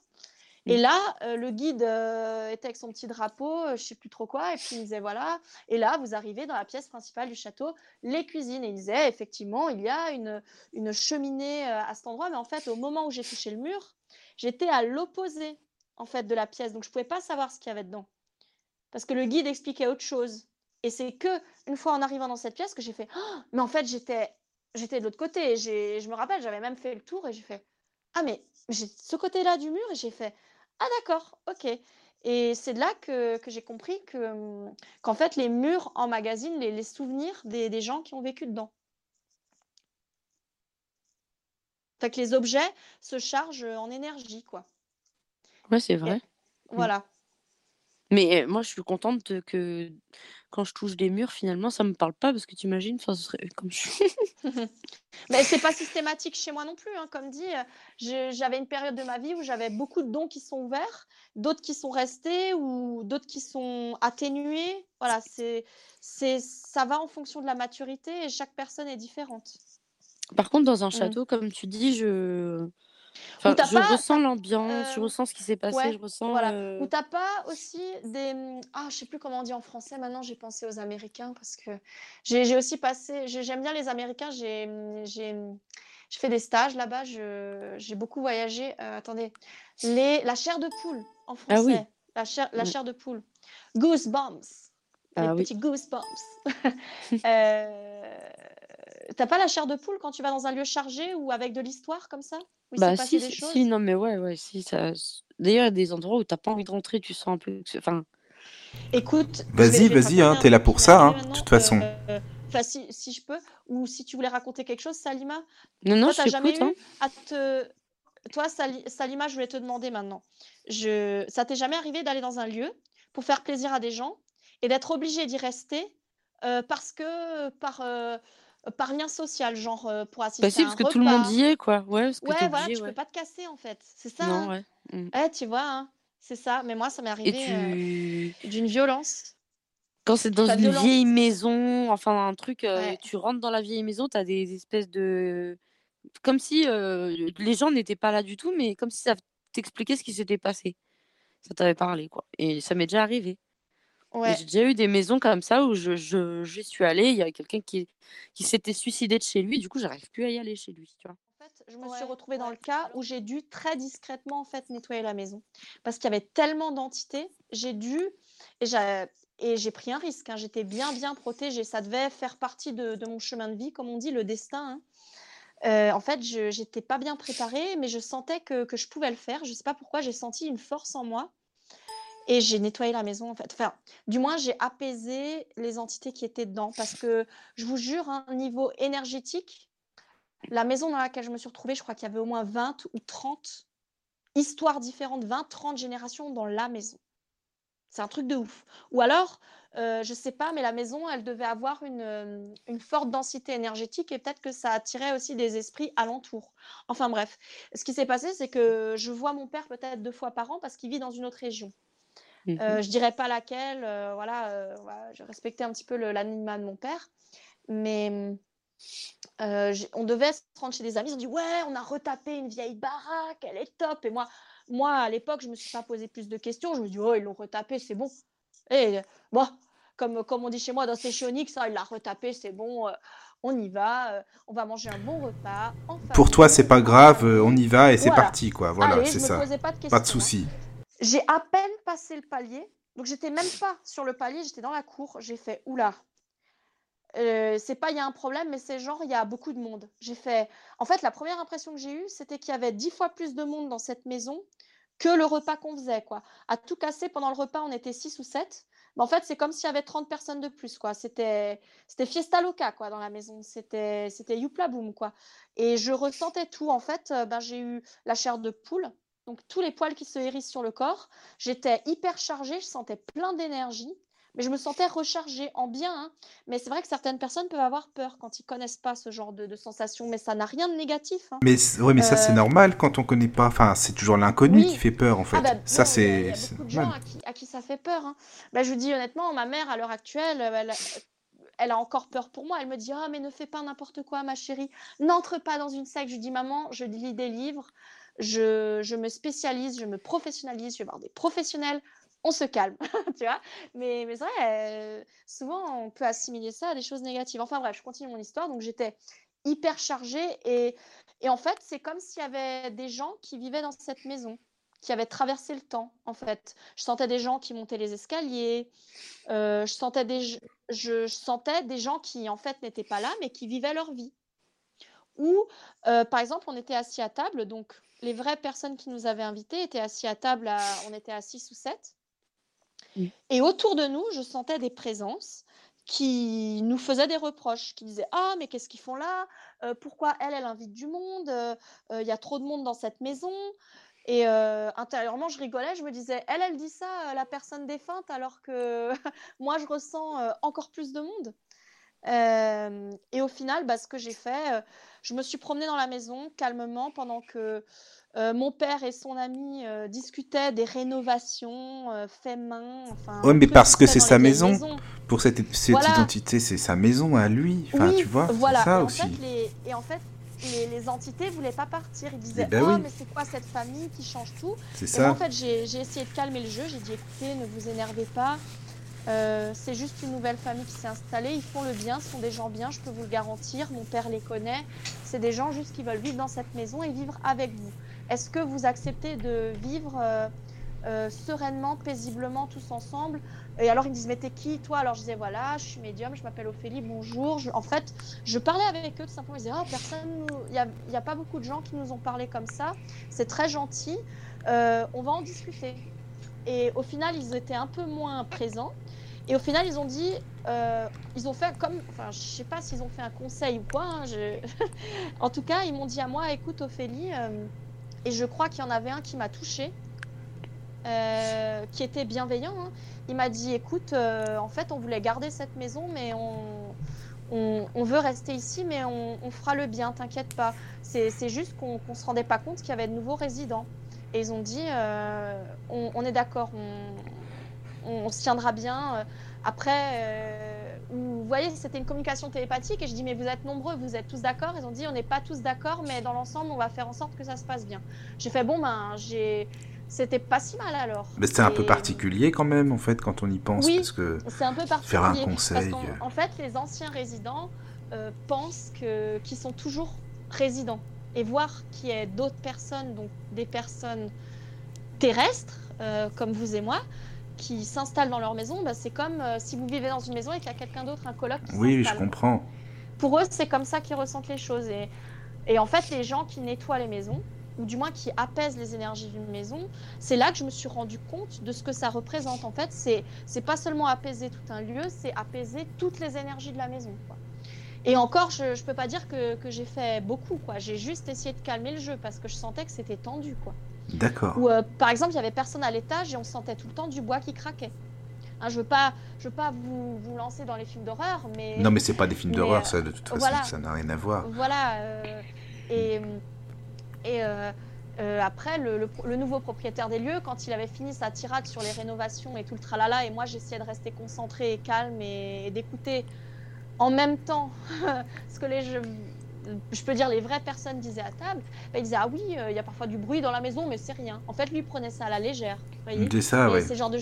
Et là, euh, le guide euh, était avec son petit drapeau, euh, je sais plus trop quoi, et puis il disait voilà. Et là, vous arrivez dans la pièce principale du château, les cuisines. Et il disait effectivement, il y a une, une cheminée à cet endroit, mais en fait, au moment où j'ai touché le mur, j'étais à l'opposé en fait de la pièce, donc je pouvais pas savoir ce qu'il y avait dedans, parce que le guide expliquait autre chose. Et c'est que une fois en arrivant dans cette pièce que j'ai fait, oh, mais en fait, j'étais j'étais de l'autre côté. Je me rappelle, j'avais même fait le tour et j'ai fait Ah, mais j'ai ce côté-là du mur et j'ai fait Ah, d'accord, ok. Et c'est de là que, que j'ai compris que, qu'en fait, les murs emmagasinent les, les souvenirs des, des, gens qui ont vécu dedans. Fait que les objets se chargent en énergie, quoi. Ouais, c'est vrai. Voilà. Mais moi, je suis contente que quand je touche des murs, finalement, ça me parle pas parce que tu imagines, ce serait comme je Mais c'est pas systématique chez moi non plus. Hein. Comme dit, j'avais une période de ma vie où j'avais beaucoup de dons qui sont ouverts, d'autres qui sont restés ou d'autres qui sont atténués. Voilà, c'est, c'est, ça va en fonction de la maturité et chaque personne est différente. Par contre, dans un mmh. château, comme tu dis, je je ressens l'ambiance, je euh, ressens ce qui s'est passé, je ressens. Voilà. Euh Ou t'as pas aussi des. Ah, je sais plus comment on dit en français. Maintenant, j'ai pensé aux Américains parce que j'ai aussi passé. J'aime bien les Américains. J'ai j'ai fait des stages là-bas. J'ai beaucoup voyagé. Euh, attendez, les la chair de poule en français. Ah oui. La chair, la mmh. chair de poule. Goosebumps. Les ah petits goosebumps. euh, T'as pas la chair de poule quand tu vas dans un lieu chargé ou avec de l'histoire comme ça Bah si, si, non mais ouais, ouais, si ça. D'ailleurs, il y a des endroits où t'as pas envie de rentrer, tu sens un peu, enfin. Écoute, Vas-y, vas-y, hein, t'es là pour ça, hein, de toute façon. Euh, enfin, si, si je peux, ou si tu voulais raconter quelque chose, Salima? Non, non, Toi, je jamais hein. à te... Toi, Salima, je voulais te demander maintenant. Je... Ça t'est jamais arrivé d'aller dans un lieu pour faire plaisir à des gens et d'être obligé d'y rester euh, parce que par, euh, par lien social, genre euh, pour assister Bah si, à parce un que tout le monde y est, quoi. Ouais, parce que Ouais, voilà, obligé, tu peux pas te casser en fait. C'est ça, Non, hein. ouais. Mm. Ouais, tu vois, hein. C'est ça. Mais moi, ça m'est arrivé euh, tu... d'une violence. Quand c'est dans une vieille maison, enfin un truc, euh, Ouais. tu rentres dans la vieille maison, t'as des espèces de... Comme si euh, les gens n'étaient pas là du tout, mais comme si ça t'expliquait ce qui s'était passé. Ça t'avait parlé, quoi. Et ça m'est déjà arrivé. Ouais. j'ai déjà eu des maisons comme ça où je, je, j'y suis allée, il y avait quelqu'un qui, qui s'était suicidé de chez lui, du coup j'arrive plus à y aller chez lui, tu vois. En fait, je me Ouais, suis retrouvée dans le cas où j'ai dû très discrètement en fait nettoyer la maison parce qu'il y avait tellement d'entités. J'ai dû et j'ai pris un risque. hein. J'étais bien bien protégée. Ça devait faire partie de, de mon chemin de vie, comme on dit, le destin. hein. Euh, en fait, je j'étais pas bien préparée, mais je sentais que, que je pouvais le faire. Je sais pas pourquoi, j'ai senti une force en moi et j'ai nettoyé la maison en fait. Enfin, du moins, j'ai apaisé les entités qui étaient dedans parce que je vous jure, un niveau énergétique, la maison dans laquelle je me suis retrouvée, je crois qu'il y avait au moins 20 ou 30 histoires différentes, 20, 30 générations dans la maison. C'est un truc de ouf. Ou alors, euh, je sais pas, mais la maison, elle devait avoir une, euh, une forte densité énergétique et peut-être que ça attirait aussi des esprits alentours. Enfin bref, ce qui s'est passé, c'est que je vois mon père peut-être deux fois par an parce qu'il vit dans une autre région. Mhm. Euh, je dirais pas laquelle, euh, voilà, euh, voilà, je respectais un petit peu l'anonymat de mon père, mais euh, on devait se rendre chez des amis, ils ont dit ouais, on a retapé une vieille baraque, elle est top, et moi, moi à l'époque, je me suis pas posé plus de questions, je me dis oh ils l'ont retapé, c'est bon, et bon, comme comme on dit chez moi dans Séchionix, ça, il l'a retapé, c'est bon, euh, on y va, euh, on va manger un bon repas. Pour toi, c'est pas grave, euh, on y va et c'est Voilà. parti, quoi. Voilà, c'est je me ça. posais pas de questions. Pas de hein. J'ai à peine passé le palier, donc j'étais même pas sur le palier, j'étais dans la cour. J'ai fait oula. Euh, c'est pas il y a un problème, mais c'est genre il y a beaucoup de monde. J'ai fait. En fait, la première impression que j'ai eue, c'était qu'il y avait dix fois plus de monde dans cette maison que le repas qu'on faisait, quoi. À tout casser, pendant le repas, on était six ou sept. Mais en fait, c'est comme s'il y avait 30 personnes de plus, quoi. C'était, fiesta loca, quoi, dans la maison. C'était, youpla boum, quoi. Et je ressentais tout. En fait, euh, ben, j'ai eu la chair de poule, donc tous les poils qui se hérissent sur le corps. J'étais hyper chargée, je sentais plein d'énergie, mais je me sentais rechargée en bien. hein. Mais c'est vrai que certaines personnes peuvent avoir peur quand ils connaissent pas ce genre de, de sensations, mais ça n'a rien de négatif. hein. Mais, ouais, mais ça, c'est Euh, normal quand on connaît pas. Enfin, c'est toujours l'inconnu Oui. qui fait peur, en fait. Ah bah, ça, c'est beaucoup de gens à qui, à qui ça fait peur. hein. Bah, je vous dis honnêtement, ma mère, à l'heure actuelle, euh, elle, elle a encore peur pour moi. Elle me dit Ah, mais ne fais pas n'importe quoi, ma chérie. N'entre pas dans une secte. Je lui dis Maman, je lis des livres, je, me spécialise, je me professionnalise, je vais voir des professionnels. On se calme, tu vois. Mais, c'est vrai, euh, souvent, on peut assimiler ça à des choses négatives. Enfin bref, je continue mon histoire. Donc, j'étais hyper chargée et, en fait, c'est comme s'il y avait des gens qui vivaient dans cette maison qui avaient traversé le temps, en fait. Je sentais des gens qui montaient les escaliers, euh, je sentais des gens qui, en fait, n'étaient pas là, mais qui vivaient leur vie. Ou, euh, par exemple, on était assis à table, donc les vraies personnes qui nous avaient invités étaient assis à table, à, on était à 6 ou 7. Mm. Et autour de nous, je sentais des présences qui nous faisaient des reproches, qui disaient Ah, mais qu'est-ce qu'ils font là? Euh, Pourquoi elle, elle invite du monde? Euh, euh, Il y a trop de monde dans cette maison. Et euh, intérieurement, je rigolais, je me disais, elle, elle dit ça, la personne défunte, alors que moi, je ressens encore plus de monde. Euh, et au final, bah, ce que j'ai fait, euh, je me suis promenée dans la maison calmement pendant que euh, mon père et son ami discutaient des rénovations fait main. Enfin, un mais parce ce que c'est sa maison. maisons. Pour cette, cette Voilà. identité, c'est sa maison à lui. Enfin, Oui, tu vois, voilà. ça et, en aussi. fait, les, et en fait, les, les entités voulaient pas partir. Ils disaient, ben oh, oui. mais c'est quoi cette famille qui change tout? C'est Et moi, en ça. fait, j'ai essayé de calmer le jeu. J'ai dit, écoutez, ne vous énervez pas. Euh, c'est juste une nouvelle famille qui s'est installée. Ils font le bien, ce sont des gens bien, je peux vous le garantir. Mon père les connaît. C'est des gens juste qui veulent vivre dans cette maison et vivre avec vous. Est-ce que vous acceptez de vivre euh, euh, sereinement, paisiblement, tous ensemble? Et alors, ils me disent, mais t'es qui, toi? Alors, je disais, voilà, je suis médium, je m'appelle Ophélie, bonjour. En fait, je parlais avec eux tout simplement. Ils disaient, ah, personne, il n'y a, pas beaucoup de gens qui nous ont parlé comme ça. C'est très gentil. On va en discuter. Et au final, ils étaient un peu moins présents. Et au final, ils ont dit, euh, ils ont fait comme, enfin, je sais pas s'ils ont fait un conseil ou quoi. hein, en tout cas, ils m'ont dit à moi, écoute Ophélie, euh, et je crois qu'il y en avait un qui m'a touchée. euh, qui était bienveillant. hein. Il m'a dit écoute, en fait, on voulait garder cette maison, mais on, veut rester ici, mais on, fera le bien, t'inquiète pas. C'est juste qu'on qu'on se rendait pas compte qu'il y avait de nouveaux résidents. Et ils ont dit euh, on, on est d'accord, on, on, on se tiendra bien. Euh, Après, euh, vous voyez, c'était une communication télépathique et je dis mais vous êtes nombreux, vous êtes tous d'accord Ils ont dit on n'est pas tous d'accord, mais dans l'ensemble, on va faire en sorte que ça se passe bien. J'ai fait bon ben j'ai c'était pas si mal alors. Mais c'est un peu particulier quand même, en fait, quand on y pense. Oui. Parce que C'est un peu particulier. Faire un conseil, en fait, les anciens résidents euh, pensent que qu'ils sont toujours résidents et voir qu'il y ait d'autres personnes, donc des personnes terrestres euh, comme vous et moi, qui s'installent dans leur maison, bah, c'est comme euh, si vous vivez dans une maison et qu'il y a quelqu'un d'autre, un coloc qui oui, je comprends. Pour eux, c'est comme ça qu'ils ressentent les choses. Et, et en fait, les gens qui nettoient les maisons, ou du moins qui apaisent les énergies d'une maison, c'est là que je me suis rendu compte de ce que ça représente. En fait, c'est c'est pas seulement apaiser tout un lieu, c'est apaiser toutes les énergies de la maison. quoi. Et encore, je, je peux pas dire que, que j'ai fait beaucoup. quoi. J'ai juste essayé de calmer le jeu parce que je sentais que c'était tendu. quoi. D'accord. Ou euh, par exemple, il y avait personne à l'étage et on sentait tout le temps du bois qui craquait. Hein, je veux pas, je veux pas vous, vous lancer dans les films d'horreur, mais Non, mais c'est pas des films d'horreur, euh, ça, de toute façon, voilà. ça n'a rien à voir. Voilà. euh, et et après, le, le- le nouveau propriétaire des lieux, quand il avait fini sa tirade sur les rénovations et tout le tralala, et moi j'essayais de rester concentrée et calme et, et d'écouter en même temps ce que les je, je peux dire les vraies personnes disaient à table, bah, il disait ah oui, euh, il y a parfois du bruit dans la maison, mais c'est rien. En fait, lui prenait ça à la légère. C'est ça, ouais. c'est le genre de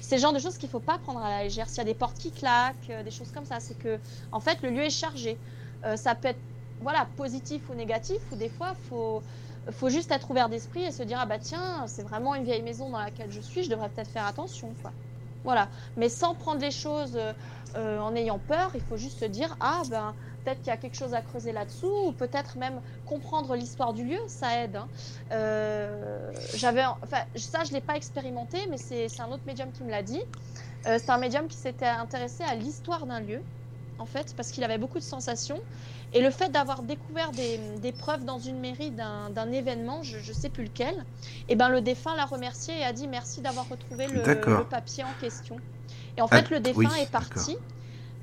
c'est genre de choses qu'il faut pas prendre à la légère. S'il y a des portes qui claquent, euh, des choses comme ça, c'est que en fait le lieu est chargé. Euh, ça peut être voilà positif ou négatif, ou des fois faut faut juste être ouvert d'esprit et se dire ah bah tiens c'est vraiment une vieille maison dans laquelle je suis, je devrais peut-être faire attention quoi. Voilà, mais sans prendre les choses euh, en ayant peur, il faut juste se dire ah ben peut-être qu'il y a quelque chose à creuser là-dessous, ou peut-être même comprendre l'histoire du lieu, ça aide. hein. Euh, J'avais, enfin ça je l'ai pas expérimenté, mais c'est un autre médium qui me l'a dit. Euh, c'est un médium qui s'était intéressé à l'histoire d'un lieu, en fait, parce qu'il avait beaucoup de sensations. Et le fait d'avoir découvert des, des preuves dans une mairie d'un événement, je ne sais plus lequel, et ben le défunt l'a remercié et a dit merci d'avoir retrouvé le papier en question. Et en Ah, fait, le défunt oui, est parti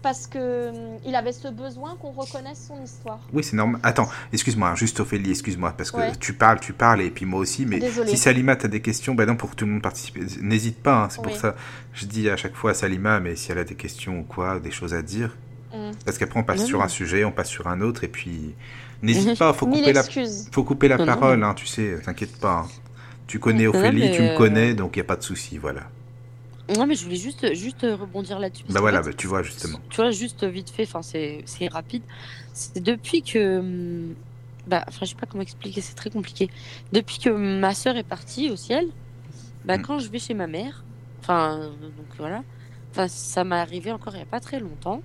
parce que hum, il avait ce besoin qu'on reconnaisse son histoire. Oui, c'est normal. Attends, excuse-moi, juste Ophélie, excuse-moi, parce que Ouais. tu parles, tu parles, et puis moi aussi, mais Désolée. si Salima, t'as des questions, ben non, pour que tout le monde participe, n'hésite pas, hein, c'est pour ça, je dis à chaque fois à Salima, mais si elle a des questions ou quoi, des choses à dire, Hum. parce qu'après on passe Non, sur un sujet, on passe sur un autre, et puis n'hésite pas, faut couper, la, faut couper la Non, parole, hein, tu sais, t'inquiète pas. hein. Tu connais non, Ophélie, tu me euh, connais, donc il n'y a pas de souci, voilà. Non, mais je voulais juste, juste euh, rebondir là-dessus. Bah voilà, bah, tu vois, justement. Tu vois, juste vite fait, c'est rapide. C'est depuis que. hum, Bah, enfin, je sais pas comment expliquer, c'est très compliqué. Depuis que ma sœur est partie au ciel, bah, Mm. quand je vais chez ma mère, enfin, donc voilà, enfin, ça m'est arrivé encore il y a pas très longtemps.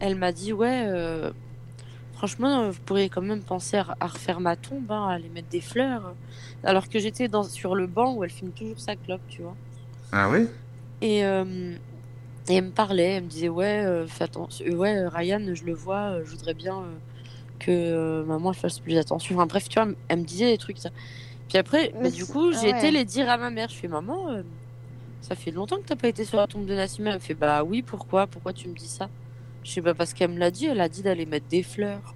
Elle m'a dit, ouais, euh, franchement, euh, vous pourriez quand même penser à, à refaire ma tombe, hein, à aller mettre des fleurs. Alors que j'étais dans sur le banc où elle filme toujours sa clope, tu vois. Ah oui? Et, euh, et elle me parlait, elle me disait ouais, euh, fais attention, euh, ouais, Ryan, je le vois, euh, je voudrais bien que maman elle fasse plus attention. Enfin bref, tu vois, elle me disait des trucs ça. Puis après, Mais bah, du coup, j'ai ouais. été les dire à ma mère. Je fais maman, ça fait longtemps que t'as pas été sur la tombe de Nassima. Elle me fait bah oui, pourquoi, pourquoi tu me dis ça? Je sais pas parce qu'elle me l'a dit. Elle a dit d'aller mettre des fleurs.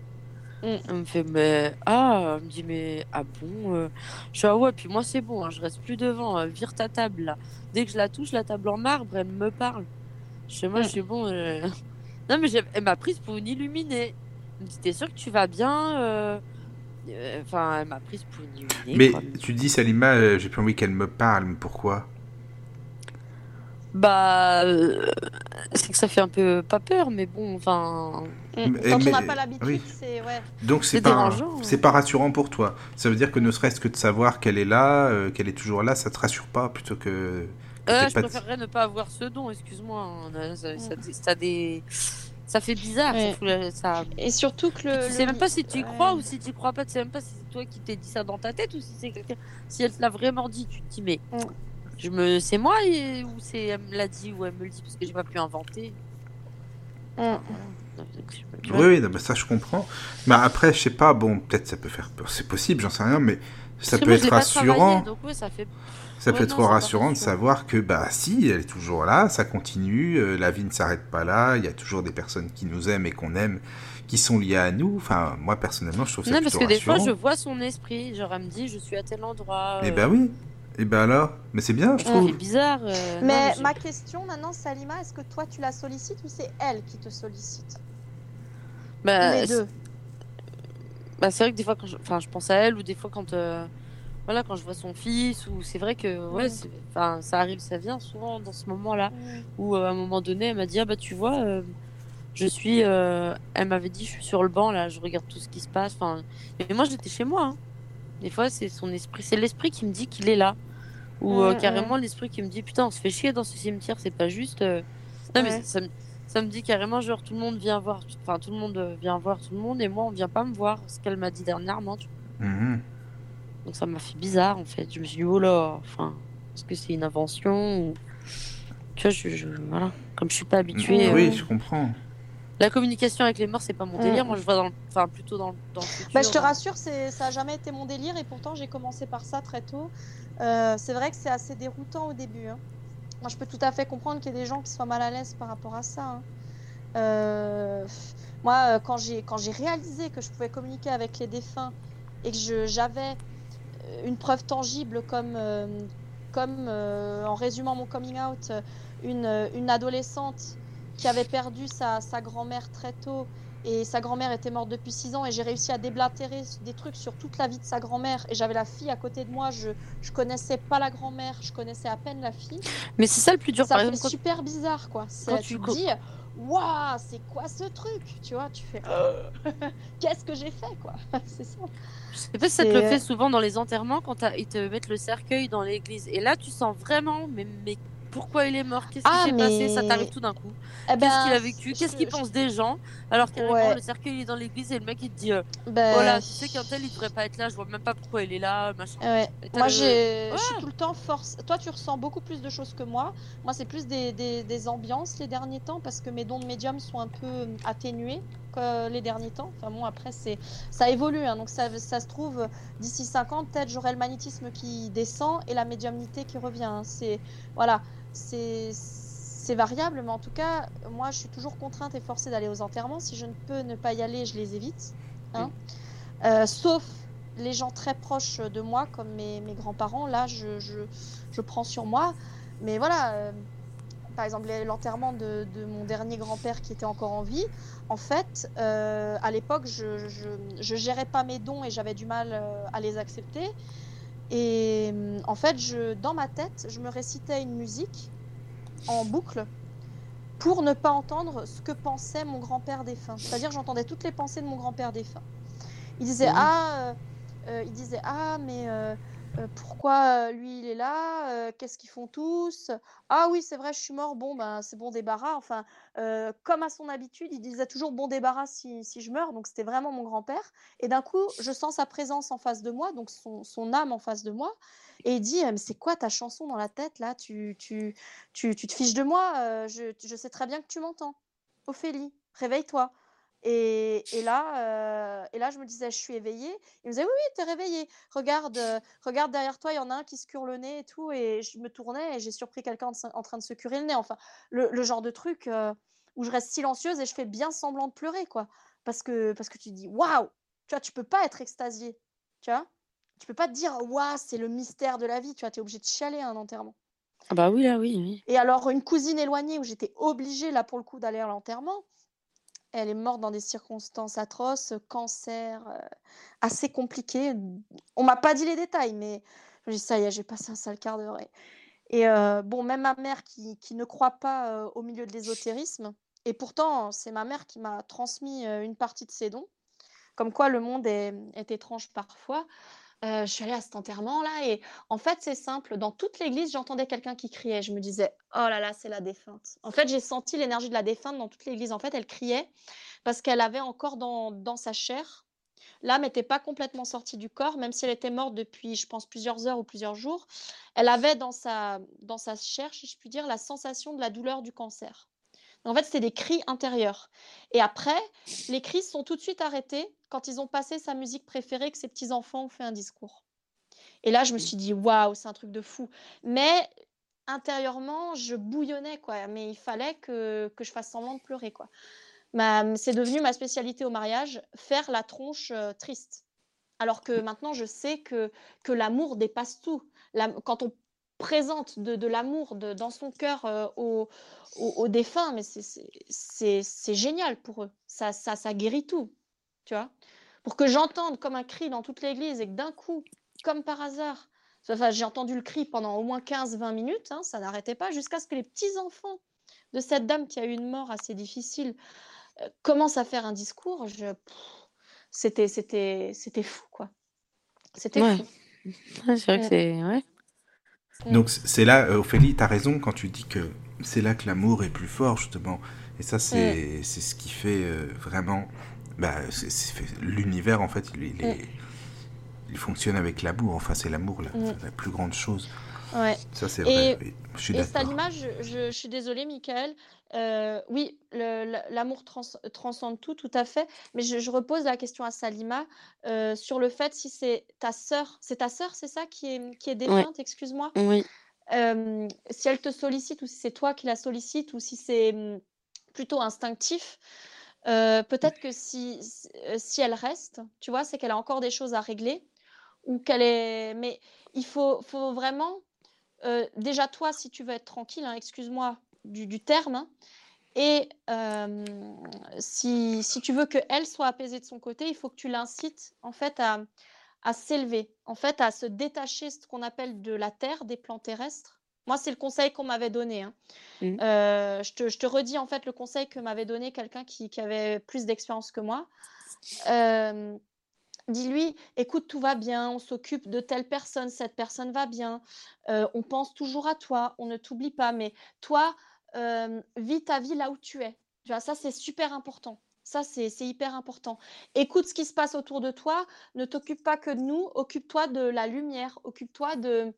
Mm. Elle me fait mais ah, elle me dit mais ah bon euh. Je fais ah ouais, puis moi c'est bon, hein, je reste plus devant. euh, vire ta table là. Dès que je la touche, la table en marbre, elle me parle. Chez moi, Mm. je suis bon. euh. Non, mais elle m'a prise pour une illuminée. Elle me dit, t'es sûr que tu vas bien euh, euh, Enfin, elle m'a prise pour une illuminée. Mais quoi. tu dis, Salima, euh, j'ai pas envie qu'elle me parle, mais pourquoi? Bah, euh, c'est que ça fait un peu pas peur, mais bon, enfin. Mm. Mais- Quand mais- on n'a pas l'habitude, oui. c'est ouais. Donc c'est pas, dérangeant, c'est hein. pas rassurant pour toi. Ça veut dire que ne serait-ce que de savoir qu'elle est là, euh, qu'elle est toujours là, ça te rassure pas plutôt que. que Euh, je préférerais ne pas avoir ce don, excuse-moi. hein, Ça, ça, ça des... ça fait bizarre. Ouais. ça fout la- ça- Et surtout que le. Tu le sais même pas si tu y ouais. crois ou si tu y crois pas. Tu sais même pas si c'est toi qui t'es dit ça dans ta tête ou si c'est quelqu'un. Si elle te l'a vraiment dit, tu te dis mais Mm. je me, c'est moi et- ou c'est elle me l'a dit ou elle me le dit parce que j'ai pas pu inventer. Mm. Tu. Oui, oui, non, mais ça je comprends. Mais après, je sais pas, bon, peut-être ça peut faire peur, c'est possible, j'en sais rien, mais Ça peut moi, être rassurant. donc ça fait. Ça Ouais, peut être non, rassurant de savoir que bah si, elle est toujours là, ça continue, euh, la vie ne s'arrête pas là, il y a toujours des personnes qui nous aiment et qu'on aime, qui sont liées à nous. Enfin, moi personnellement, je trouve ça Non, parce que des fois, je vois son esprit. Genre, elle me dit, je suis à tel endroit. Eh euh, ben oui. Eh ben alors, mais c'est bien, je C'est trouve. bizarre. euh, non, Mais ma question maintenant, Salima, est-ce que toi tu la sollicites ou c'est elle qui te sollicite Bah, Les c'est- deux. Bah, c'est vrai que des fois, quand je... Enfin, je pense à elle, ou des fois, quand, euh, voilà, quand je vois son fils, ou c'est vrai que ouais, c'est- enfin, ça arrive, ça vient souvent dans ce moment-là, où euh, à un moment donné, elle m'a dit, ah bah tu vois, euh, je suis, euh, elle m'avait dit, je suis sur le banc, là, je regarde tout ce qui se passe, enfin, mais moi, j'étais chez moi, hein. Des fois, c'est son esprit, c'est l'esprit qui me dit qu'il est là, ou euh, Mhm, carrément l'esprit qui me dit, putain, on se fait chier dans ce cimetière, c'est pas juste. euh, Non, mais ça, ça me... ça me dit carrément, genre, tout le monde vient voir, enfin, tout le monde euh, vient voir tout le monde, et moi, on vient pas me voir, ce qu'elle m'a dit dernièrement, tu vois. Mhm. Donc ça m'a fait bizarre en fait. Je me suis dit, oh là, enfin, est-ce que c'est une invention ou... Tu vois, je, je- voilà. Comme je suis pas habituée. Oui, euh, je comprends. La communication avec les morts, c'est pas mon délire. Moi, je vois dans le... Enfin, plutôt dans, le- dans le futur. Bah, je te dans- rassure, c'est, ça a jamais été mon délire et pourtant j'ai commencé par ça très tôt. Euh, c'est vrai que c'est assez déroutant au début. hein. Moi, je peux tout à fait comprendre qu'il y ait des gens qui soient mal à l'aise par rapport à ça. hein. Euh, moi, euh, quand j'ai réalisé que je pouvais communiquer avec les défunts et que j'avais une preuve tangible comme euh, comme en résumant mon coming out, une, une adolescente qui avait perdu sa, sa grand-mère très tôt et sa grand-mère était morte depuis 6 ans et j'ai réussi à déblatérer des trucs sur toute la vie de sa grand-mère et j'avais la fille à côté de moi, je, je connaissais pas la grand-mère, je connaissais à peine la fille. Mais c'est ça le plus dur, Ça par fait exemple. quand- super bizarre quoi. C'est- quand tu te dis, waouh, c'est quoi ce truc? Tu vois, tu fais, qu'est-ce que j'ai fait quoi? C'est ça. Pas si ça te le fait souvent dans les enterrements quand ils te mettent le cercueil dans l'église. Et là, tu sens vraiment, mais, mais pourquoi il est mort Qu'est-ce qui Ah, s'est passé Ça t'arrive tout d'un coup. Eh Qu'est-ce ben, qu'il a vécu je- Qu'est-ce qu'il pense des gens Alors carrément, Ouais. le cercueil il est dans l'église et le mec il te dit euh, ben, Oh là, tu sais qu'un tel il devrait pas être là, je vois même pas pourquoi il est là, machin. Ouais. Moi, je suis tout le temps force. Toi, tu ressens beaucoup plus de choses que moi. Moi, c'est plus des, des, des ambiances les derniers temps parce que mes dons de médium sont un peu euh, atténués les derniers temps. Enfin bon, après, c'est, ça évolue. hein. donc ça, ça se trouve d'ici 5 ans, peut-être j'aurai le magnétisme qui descend et la médiumnité qui revient. hein. C'est voilà, c'est variable, mais en tout cas, moi, je suis toujours contrainte et forcée d'aller aux enterrements. Si je ne peux ne pas y aller, je les évite. hein. Euh, sauf les gens très proches de moi, comme mes, mes grands-parents, là, je, je, je prends sur moi. Mais voilà, euh, par exemple, l'enterrement de, de mon dernier grand-père qui était encore en vie, en fait, euh, à l'époque, je, je, je gérais pas mes dons et j'avais du mal à les accepter. Et euh, en fait, je, dans ma tête, je me récitais une musique en boucle pour ne pas entendre ce que pensait mon grand-père défunt. C'est-à-dire, j'entendais toutes les pensées de mon grand-père défunt. Il disait ah, euh, euh, il disait ah, mais euh, pourquoi lui il est là Qu'est-ce qu'ils font tous? Ah oui, c'est vrai, je suis mort. Bon, ben c'est bon débarras. Enfin, euh, comme à son habitude, il disait toujours bon débarras si, si je meurs. Donc c'était vraiment mon grand-père. Et d'un coup, je sens sa présence en face de moi, donc son, son âme en face de moi. Et il dit mais c'est quoi ta chanson dans la tête là? Tu, tu, tu, tu te fiches de moi euh, je, je sais très bien que tu m'entends. Ophélie, réveille-toi. Et, et là, euh, et là, je me disais, je suis éveillée. Il me disait, oui, oui, t'es réveillée. Regarde, euh, regarde derrière toi, il y en a un qui se cure le nez et tout. Et je me tournais et j'ai surpris quelqu'un en, en train de se curer le nez. Enfin, le, le genre de truc euh, où je reste silencieuse et je fais bien semblant de pleurer, quoi. Parce que, parce que tu dis, waouh, tu vois, tu peux pas être extasié, tu vois? Tu peux pas te dire, waouh, c'est le mystère de la vie, tu vois, t'es obligé de chialer à un enterrement. Ah bah oui, là, oui, oui. Et alors, une cousine éloignée où j'étais obligée, là, pour le coup, d'aller à l'enterrement, elle est morte dans des circonstances atroces, cancer euh, assez compliqué. On m'a pas dit les détails, mais je me dis, ça y est, j'ai passé un sale quart d'heure. Et, euh, bon, même ma mère qui, ne croit pas euh, au milieu de l'ésotérisme, et pourtant, c'est ma mère qui m'a transmis euh, une partie de ses dons, comme quoi le monde est étrange parfois. Euh, je suis allée à cet enterrement-là et en fait, c'est simple. Dans toute l'église, j'entendais quelqu'un qui criait. Je me disais, oh là là, c'est la défunte. En fait, j'ai senti l'énergie de la défunte dans toute l'église. En fait, elle criait parce qu'elle avait encore dans, dans sa chair. L'âme n'était pas complètement sortie du corps, même si elle était morte depuis, je pense, plusieurs heures ou plusieurs jours. Elle avait dans sa, dans sa chair, si je puis dire, la sensation de la douleur du cancer. En fait, c'était des cris intérieurs. Et après, les cris sont tout de suite arrêtés quand ils ont passé sa musique préférée que ses petits-enfants ont fait un discours. Et là, je me suis dit, waouh, c'est un truc de fou. Mais intérieurement, je bouillonnais, quoi. Mais il fallait que, que je fasse semblant de pleurer, quoi. C'est devenu ma spécialité au mariage, faire la tronche euh, triste. Alors que maintenant, je sais que, que l'amour dépasse tout. quand on présente de, l'amour dans son cœur euh, aux, aux, défunts, mais c'est génial pour eux. Ça, ça, ça guérit tout, tu vois. Pour que j'entende comme un cri dans toute l'église et que d'un coup, comme par hasard, enfin, j'ai entendu le cri pendant au moins 15-20 minutes, hein, ça n'arrêtait pas, jusqu'à ce que les petits-enfants de cette dame qui a eu une mort assez difficile euh, commencent à faire un discours. Je... C'était, fou, quoi. C'était fou. c'est vrai que c'est... Ouais. Donc c'est là, euh, Ophélie, tu as raison quand tu dis que c'est là que l'amour est plus fort, justement. Et ça, c'est ce qui fait euh, vraiment... Bah, l'univers, en fait, il, il, fonctionne avec l'amour. Enfin, c'est l'amour, la, la, plus grande chose. Ouais. Ça, c'est vrai. Je suis et Salima, je, je, suis désolée, Michael. Euh, oui, l'amour transcende tout, tout à fait. Mais je, repose la question à Salima euh, sur le fait si c'est ta sœur, c'est ta sœur, c'est ça qui est, qui est défunte, excuse-moi? Oui. Euh, si elle te sollicite ou si c'est toi qui la sollicite ou si c'est hum, plutôt instinctif, peut-être que si, si elle reste, tu vois, c'est qu'elle a encore des choses à régler ou qu'elle est. Mais il faut, faut vraiment euh, déjà toi, si tu veux être tranquille, hein, excuse-moi du, terme, hein, et euh, si, tu veux qu'elle soit apaisée de son côté, il faut que tu l'incites en fait à, s'élever, en fait à se détacher, ce qu'on appelle de la terre, des plans terrestres. Moi, c'est le conseil qu'on m'avait donné. Hein. Mmh. Euh, je, te, redis en fait le conseil que m'avait donné quelqu'un qui, avait plus d'expérience que moi. Dis-lui, écoute, tout va bien, on s'occupe de telle personne, cette personne va bien, euh, on pense toujours à toi, on ne t'oublie pas, mais toi, euh, vis ta vie là où tu es. Tu vois, ça, c'est super important. Ça, c'est hyper important. Écoute ce qui se passe autour de toi, ne t'occupe pas que de nous, occupe-toi de la lumière, occupe-toi de,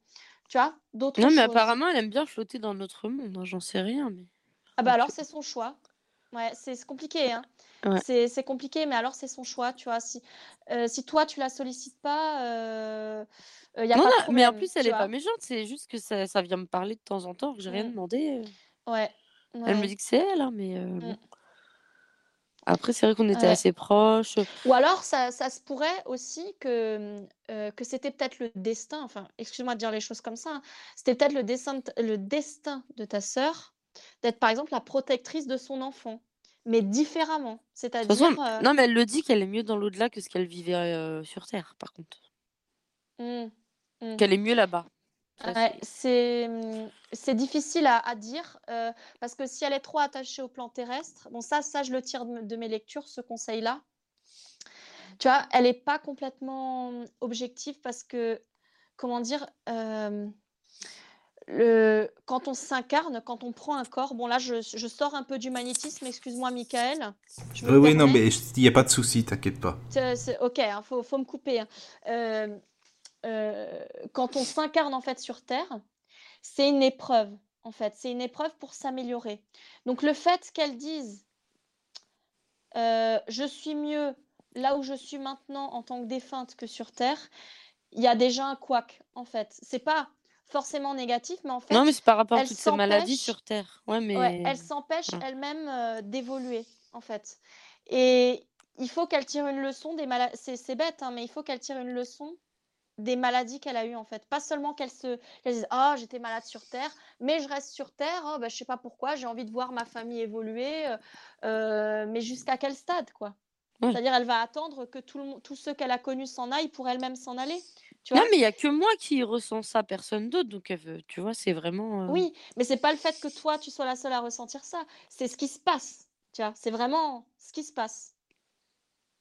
tu vois, d'autres choses. Non, mais apparemment, elle aime bien flotter dans notre monde, hein, j'en sais rien. Mais... Ah bah alors, c'est son choix. Ouais, c'est compliqué, hein. C'est compliqué, mais alors c'est son choix, tu vois. Si, euh, si toi, tu la sollicites pas, euh, euh y a pas de mais en plus, elle est pas méchante, c'est juste que ça, ça vient me parler de temps en temps, que j'ai rien mmh. demandé. Euh. Ouais, Elle me dit que c'est elle, hein, mais mmh. Après, c'est vrai qu'on était assez proches. Ou alors, ça, ça se pourrait aussi que, que c'était peut-être le destin, enfin, excuse-moi de dire les choses comme ça, hein. c'était peut-être le destin, le destin de ta sœur d'être, par exemple, la protectrice de son enfant mais différemment. C'est-à-dire. Euh non, mais elle le dit qu'elle est mieux dans l'au-delà que ce qu'elle vivait euh, sur Terre, par contre. Mmh, mmh. Qu'elle est mieux là-bas. C'est c'est difficile à, dire euh, parce que si elle est trop attachée au plan terrestre, bon ça ça je le tire de, mes lectures ce conseil là. Tu vois, elle n'est pas complètement objective parce que comment dire, le, quand on s'incarne, quand on prend un corps, bon là je, sors un peu du magnétisme, excuse-moi Michael. Oui, oui, non, mais il n'y a pas de souci, t'inquiète pas. ok, il hein, faut, faut, me couper. Hein. Euh, euh, quand on s'incarne en fait sur Terre, c'est une épreuve en fait, c'est une épreuve pour s'améliorer. Donc le fait qu'elle dise euh, je suis mieux là où je suis maintenant en tant que défunte que sur Terre, il y a déjà un couac en fait. C'est pas forcément négatif, mais en fait. Non, mais c'est par rapport à toutes ces maladies sur Terre. Ouais, mais... elle s'empêche elle-même euh, d'évoluer, en fait. Et il faut qu'elle tire une leçon des maladies. C'est bête, hein, mais il faut qu'elle tire une leçon des maladies qu'elle a eues, en fait. Pas seulement qu'elle se dise Ah, oh, j'étais malade sur Terre, mais je reste sur Terre, oh, bah, je sais pas pourquoi, j'ai envie de voir ma famille évoluer, euh, euh, mais jusqu'à quel stade, quoi? C'est-à-dire, elle va attendre que tout le, tous ceux qu'elle a connus s'en aillent pour elle-même s'en aller non, mais il y a que moi qui ressens ça, personne d'autre. Donc, elle veut, tu vois, c'est vraiment. Euh oui, mais c'est pas le fait que toi, tu sois la seule à ressentir ça. C'est ce qui se passe. Tu vois, c'est vraiment ce qui se passe.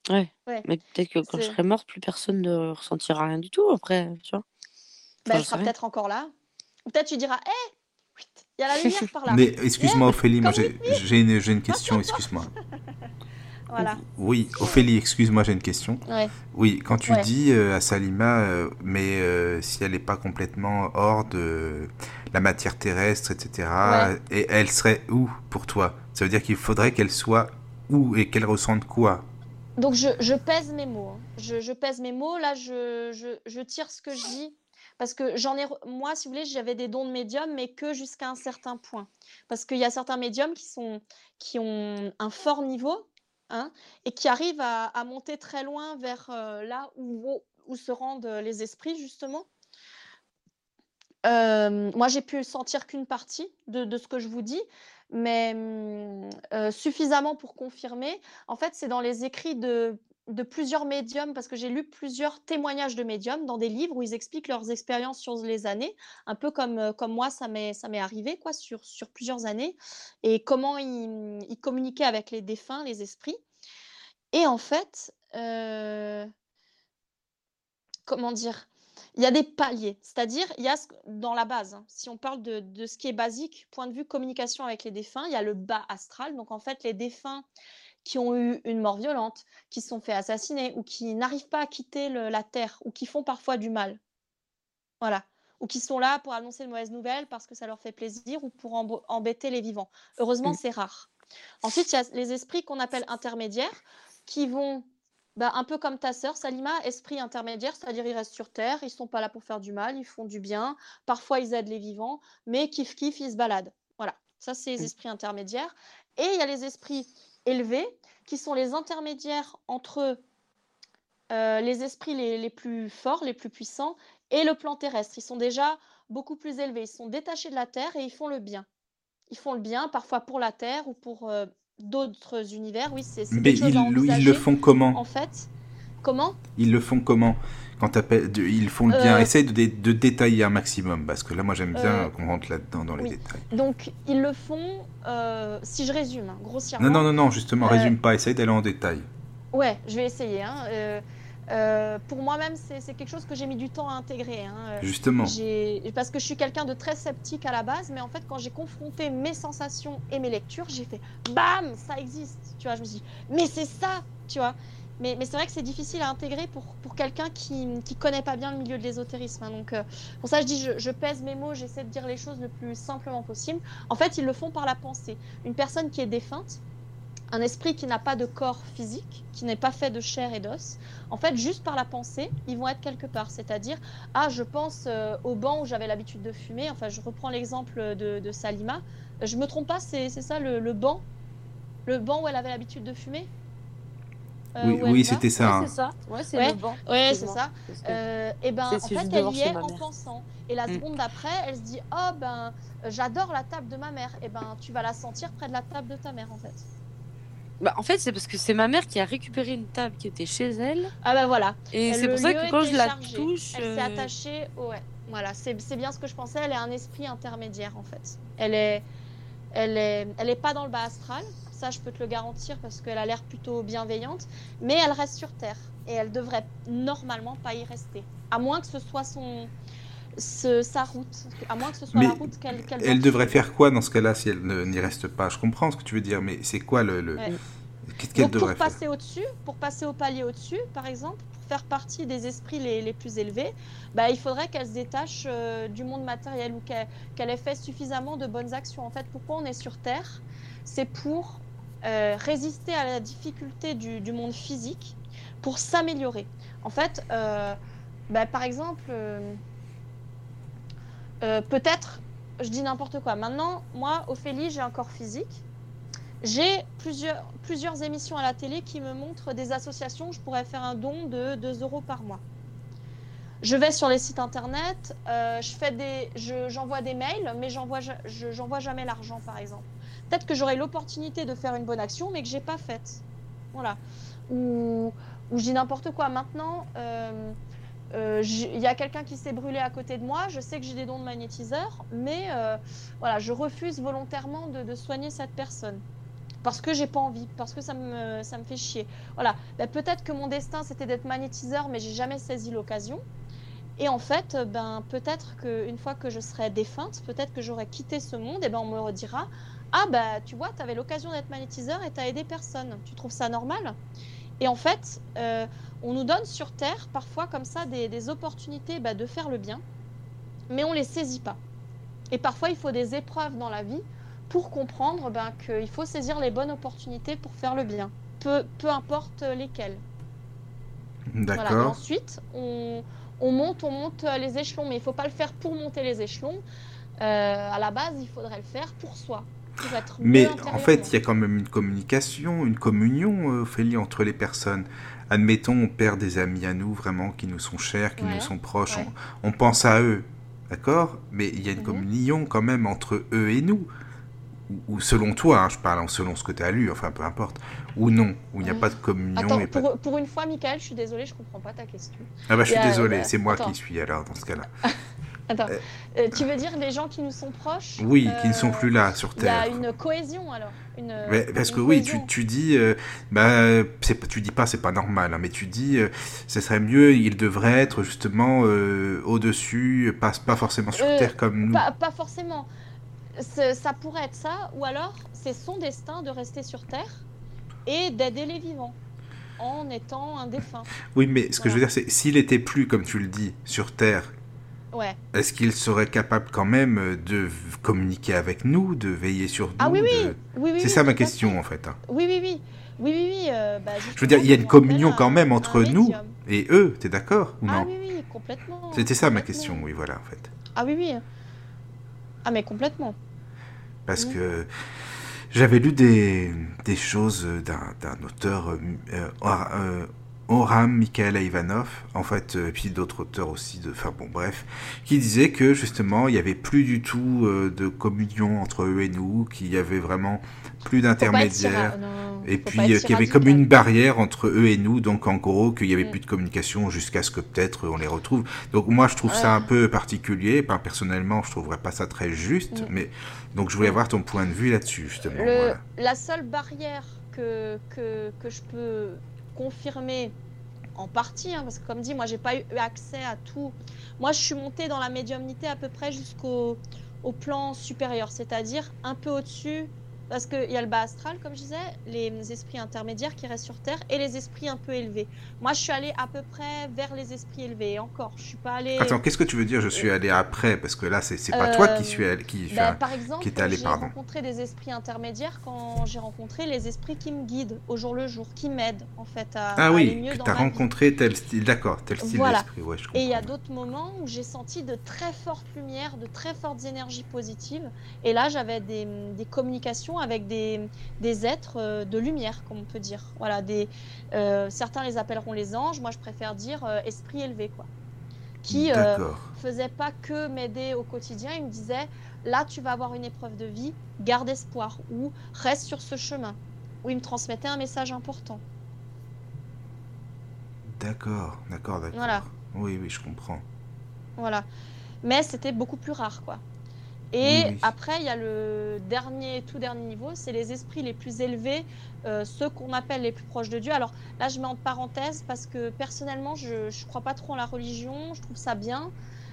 Ouais. Mais peut-être que quand je serai morte, plus personne ne ressentira rien du tout après, tu vois. Bah, elle sera peut-être encore là. Ou peut-être tu diras, hé, il y a la lumière par là. Mais excuse-moi, Ophélie, moi j'ai une, une question, excuse-moi. Oui, Ophélie, excuse-moi, j'ai une question. Oui, quand tu dis euh, à Salima, euh, mais euh, si elle n'est pas complètement hors de la matière terrestre, etc., et elle serait où pour toi? Ça veut dire qu'il faudrait qu'elle soit où et qu'elle ressente quoi? Donc je, pèse mes mots. Hein. Je, pèse mes mots, là je, tire ce que je dis. parce que j'en ai, moi, si vous voulez, j'avais des dons de médium, mais que jusqu'à un certain point. Parce qu'il y a certains médiums qui, sont, qui ont un fort niveau hein, et qui arrivent à, monter très loin vers euh, là où, où, se rendent les esprits, justement. Euh, moi, j'ai pu sentir qu'une partie de, ce que je vous dis, mais mmh, suffisamment pour confirmer. En fait, c'est dans les écrits de plusieurs médiums, parce que j'ai lu plusieurs témoignages de médiums dans des livres où ils expliquent leurs expériences sur les années, un peu comme, moi, ça m'est arrivé quoi, sur, plusieurs années, et comment ils, communiquaient avec les défunts, les esprits. Et en fait, comment dire il y a des paliers, c'est-à-dire il y a dans la base, hein, si on parle de, de, ce qui est basique, point de vue communication avec les défunts, il y a le bas astral. Donc en fait, les défunts, qui ont eu une mort violente, qui se sont fait assassiner ou qui n'arrivent pas à quitter la terre ou qui font parfois du mal. Voilà. Ou qui sont là pour annoncer de mauvaises nouvelles parce que ça leur fait plaisir ou pour embêter les vivants. Heureusement, c'est rare. Ensuite, il y a les esprits qu'on appelle intermédiaires qui vont, bah, un peu comme ta sœur Salima, esprit intermédiaire, c'est-à-dire ils restent sur Terre, ils ne sont pas là pour faire du mal, ils font du bien, parfois ils aident les vivants, mais kiff kiff, ils se baladent. Voilà, ça c'est les esprits intermédiaires. Et il y a les esprits élevés, qui sont les intermédiaires entre euh, les esprits les, plus forts, les plus puissants, et le plan terrestre. Ils sont déjà beaucoup plus élevés. Ils sont détachés de la Terre et ils font le bien. Ils font le bien, parfois pour la Terre ou pour euh, d'autres univers. Oui, c'est. Mais ils, le font comment En fait, comment? Ils le font comment? Quand ils font le bien. Euh, Essaye de, détailler un maximum, parce que là, moi, j'aime bien euh, qu'on rentre là-dedans dans les détails. Donc, ils le font, euh, si je résume, hein, grossièrement. Non, non, non, non, justement, résume pas, essaye d'aller en détail. Ouais, je vais essayer. Hein. Pour moi-même, c'est quelque chose que j'ai mis du temps à intégrer. Hein. Justement. Parce que je suis quelqu'un de très sceptique à la base, mais en fait, quand j'ai confronté mes sensations et mes lectures, j'ai fait BAM, ça existe. Tu vois, je me suis dit, mais c'est ça, tu vois. Mais, c'est vrai que c'est difficile à intégrer pour, pour quelqu'un qui ne connaît pas bien le milieu de l'ésotérisme. Hein. Donc, euh, pour ça, je dis, je, pèse mes mots, j'essaie de dire les choses le plus simplement possible. En fait, ils le font par la pensée. Une personne qui est défunte, un esprit qui n'a pas de corps physique, qui n'est pas fait de chair et d'os, en fait, juste par la pensée, ils vont être quelque part. C'est-à-dire, ah, je pense euh, au banc où j'avais l'habitude de fumer. Enfin, je reprends l'exemple de, Salima. Je me trompe pas, c'est ça le, le banc? Le banc où elle avait l'habitude de fumer? Oui, oui c'était ça. c'est ça. Ouais, c'est ouais. le banc. Ouais, c'est ça. Euh, et ben, en fait, elle y est en pensant. Et la mm. seconde d'après, elle se dit Oh, ben, j'adore la table de ma mère. Et ben, tu vas la sentir près de la table de ta mère, en fait. Bah, en fait, c'est parce que c'est ma mère qui a récupéré une table qui était chez elle. Ah, ben voilà. Et c'est pour ça que quand je la touche. Elle s'est euh, attachée. Ouais, voilà, c'est bien ce que je pensais. Elle est un esprit intermédiaire, en fait. Elle est. Elle est, elle est pas dans le bas astral, ça je peux te le garantir parce qu'elle a l'air plutôt bienveillante, mais elle reste sur Terre et elle devrait normalement pas y rester, à moins que ce soit son, sa route, à moins que ce soit la route qu'elle. elle devrait faire quoi dans ce cas-là si elle n'y reste pas? Je comprends ce que tu veux dire, mais c'est quoi le. Qu'est-ce qu'elle devrait pour passer au-dessus, pour passer au palier au-dessus, par exemple, pour faire partie des esprits les, les plus élevés, bah, il faudrait qu'elle se détache euh, du monde matériel ou qu'elle ait fait suffisamment de bonnes actions. En fait, pourquoi on est sur Terre? C'est pour euh, résister à la difficulté du, monde physique pour s'améliorer. En fait, euh, bah, par exemple, euh, peut-être, je dis n'importe quoi. Maintenant, moi, Ophélie, j'ai un corps physique. J'ai plusieurs, plusieurs émissions à la télé qui me montrent des associations. Je pourrais faire un don de 2 euros par mois. Je vais sur les sites internet, je fais des, j'envoie des mails, mais je, j'envoie jamais l'argent, par exemple. Peut-être que j'aurai l'opportunité de faire une bonne action, mais que j'ai pas faite. Voilà. Ou, ou je dis n'importe quoi. Maintenant, euh, euh, il y a quelqu'un qui s'est brûlé à côté de moi. Je sais que j'ai des dons de magnétiseur, mais euh, voilà, je refuse volontairement de, soigner cette personne parce que j'ai pas envie, parce que ça me, ça me fait chier. Voilà. Ben, peut-être que mon destin c'était d'être magnétiseur, mais j'ai jamais saisi l'occasion. Et en fait, ben peut-être qu'une fois que je serai défunte, peut-être que j'aurai quitté ce monde, et ben on me redira ah bah tu vois, tu avais l'occasion d'être magnétiseur et tu as aidé personne. Tu trouves ça normal? Et en fait, euh, on nous donne sur Terre parfois comme ça des, opportunités bah, de faire le bien, mais on ne les saisit pas. Et parfois, il faut des épreuves dans la vie pour comprendre ben, qu'il faut saisir les bonnes opportunités pour faire le bien, peu, peu importe lesquelles. D'accord. ensuite, on, on monte, on monte les échelons, mais il faut pas le faire pour monter les échelons. Euh, à la base, il faudrait le faire pour soi. Mais en fait, il y a quand même une communication, une communion, euh, Ophélie, entre les personnes. Admettons, on perd des amis à nous, vraiment, qui nous sont chers, qui Ouais, nous sont proches. ouais. On, on pense à eux, d'accord? Mais il y a une Mhm. communion quand même entre eux et nous. Ou, ou selon toi, hein, je parle en selon ce que tu as lu, enfin peu importe. Ou non, où il n'y a Mhm. pas de communion. Attends, et pas- pour, une fois, Michael, je suis désolée, je comprends pas ta question. Ah bah je suis a- désolé, bah, c'est moi attends. qui suis alors dans ce cas-là. Attends, Euh, euh, tu veux dire les gens qui nous sont proches Oui, qui ne euh, sont plus là sur Il y a Terre. une cohésion alors. Une, Mais parce une que oui, tu, tu dis, euh, bah, tu dis pas, c'est pas normal, hein, mais tu dis, ce serait mieux, il devrait être justement au-dessus, pas, pas forcément sur Terre comme nous. Pas, pas forcément. Ça pourrait être ça, ou alors c'est son destin de rester sur Terre et d'aider les vivants en étant un défunt. Oui, mais ce que je veux dire, c'est s'il était plus, comme tu le dis, sur Terre, Ouais. est-ce qu'il serait capable quand même de communiquer avec nous, de veiller sur nous Ah oui, oui. de- Oui, oui, C'est ça ma question fait. en fait. hein. Oui, oui, oui. Oui, oui, oui. euh, bah, Je veux dire, il y a une communion quand un- même entre un nous et eux, t'es d'accord ou Ah non? oui, oui, complètement. C'était ça ma question, oui, voilà en fait. Ah oui, oui. Ah mais complètement. Parce Mhm. que j'avais lu des, des choses d'un auteur, euh, euh, Oram Mikhail Ivanov, en fait, euh, et puis d'autres auteurs aussi, de, enfin bon, bref, qui disait que justement, il n'y avait plus du tout euh, de communion entre eux et nous, qu'il y avait vraiment plus d'intermédiaires. Et puis euh, qu'il y avait comme une barrière entre eux et nous, donc en gros qu'il y avait Mm. plus de communication jusqu'à ce que peut-être on les retrouve. Donc moi je trouve ça un peu particulier. Enfin, personnellement je trouverais pas ça très juste, Mm. mais donc je voulais Mm. avoir ton point de vue là-dessus justement. Le- voilà. La seule barrière que, que, que je peux confirmer en partie, hein, parce que comme dit, moi j'ai pas eu accès à tout. Moi je suis montée dans la médiumnité à peu près jusqu'au au plan supérieur, c'est-à-dire un peu au-dessus, parce qu'il y a le bas astral, comme je disais, les esprits intermédiaires qui restent sur Terre et les esprits un peu élevés. Moi je suis allée à peu près vers les esprits élevés, et encore, je suis pas allée. Attends, qu'est-ce que tu veux dire Je suis allé après? Parce que là c'est pas toi Euh, qui suis allé, qui Ben, par exemple, qui est allé, j'ai rencontré des esprits intermédiaires quand j'ai rencontré les esprits qui me guident au jour le jour, qui m'aident en fait à, Ah à aller oui, mieux que ma vie. rencontré tel style, d'accord, tel style Voilà. d'esprit, ouais, je Et il y a d'autres moments où j'ai senti de très fortes lumières, de très fortes énergies positives. Et là, j'avais des, des communications avec des, des êtres euh, de lumière, comme on peut dire. Voilà, des, euh, certains les appelleront les anges, moi je préfère dire euh, esprits élevés, quoi. Qui euh, D'accord. faisait pas que m'aider au quotidien, il me disait là tu vas avoir une épreuve de vie, garde espoir ou reste sur ce chemin. Où il me transmettait un message important. D'accord, d'accord, d'accord. Voilà. Oui, oui, je comprends. Voilà. Mais c'était beaucoup plus rare, quoi. Et Oui, oui. après, il y a le dernier, tout dernier niveau, c'est les esprits les plus élevés, euh, ceux qu'on appelle les plus proches de Dieu. Alors là, je mets en parenthèse parce que personnellement, je ne crois pas trop en la religion, je trouve ça bien.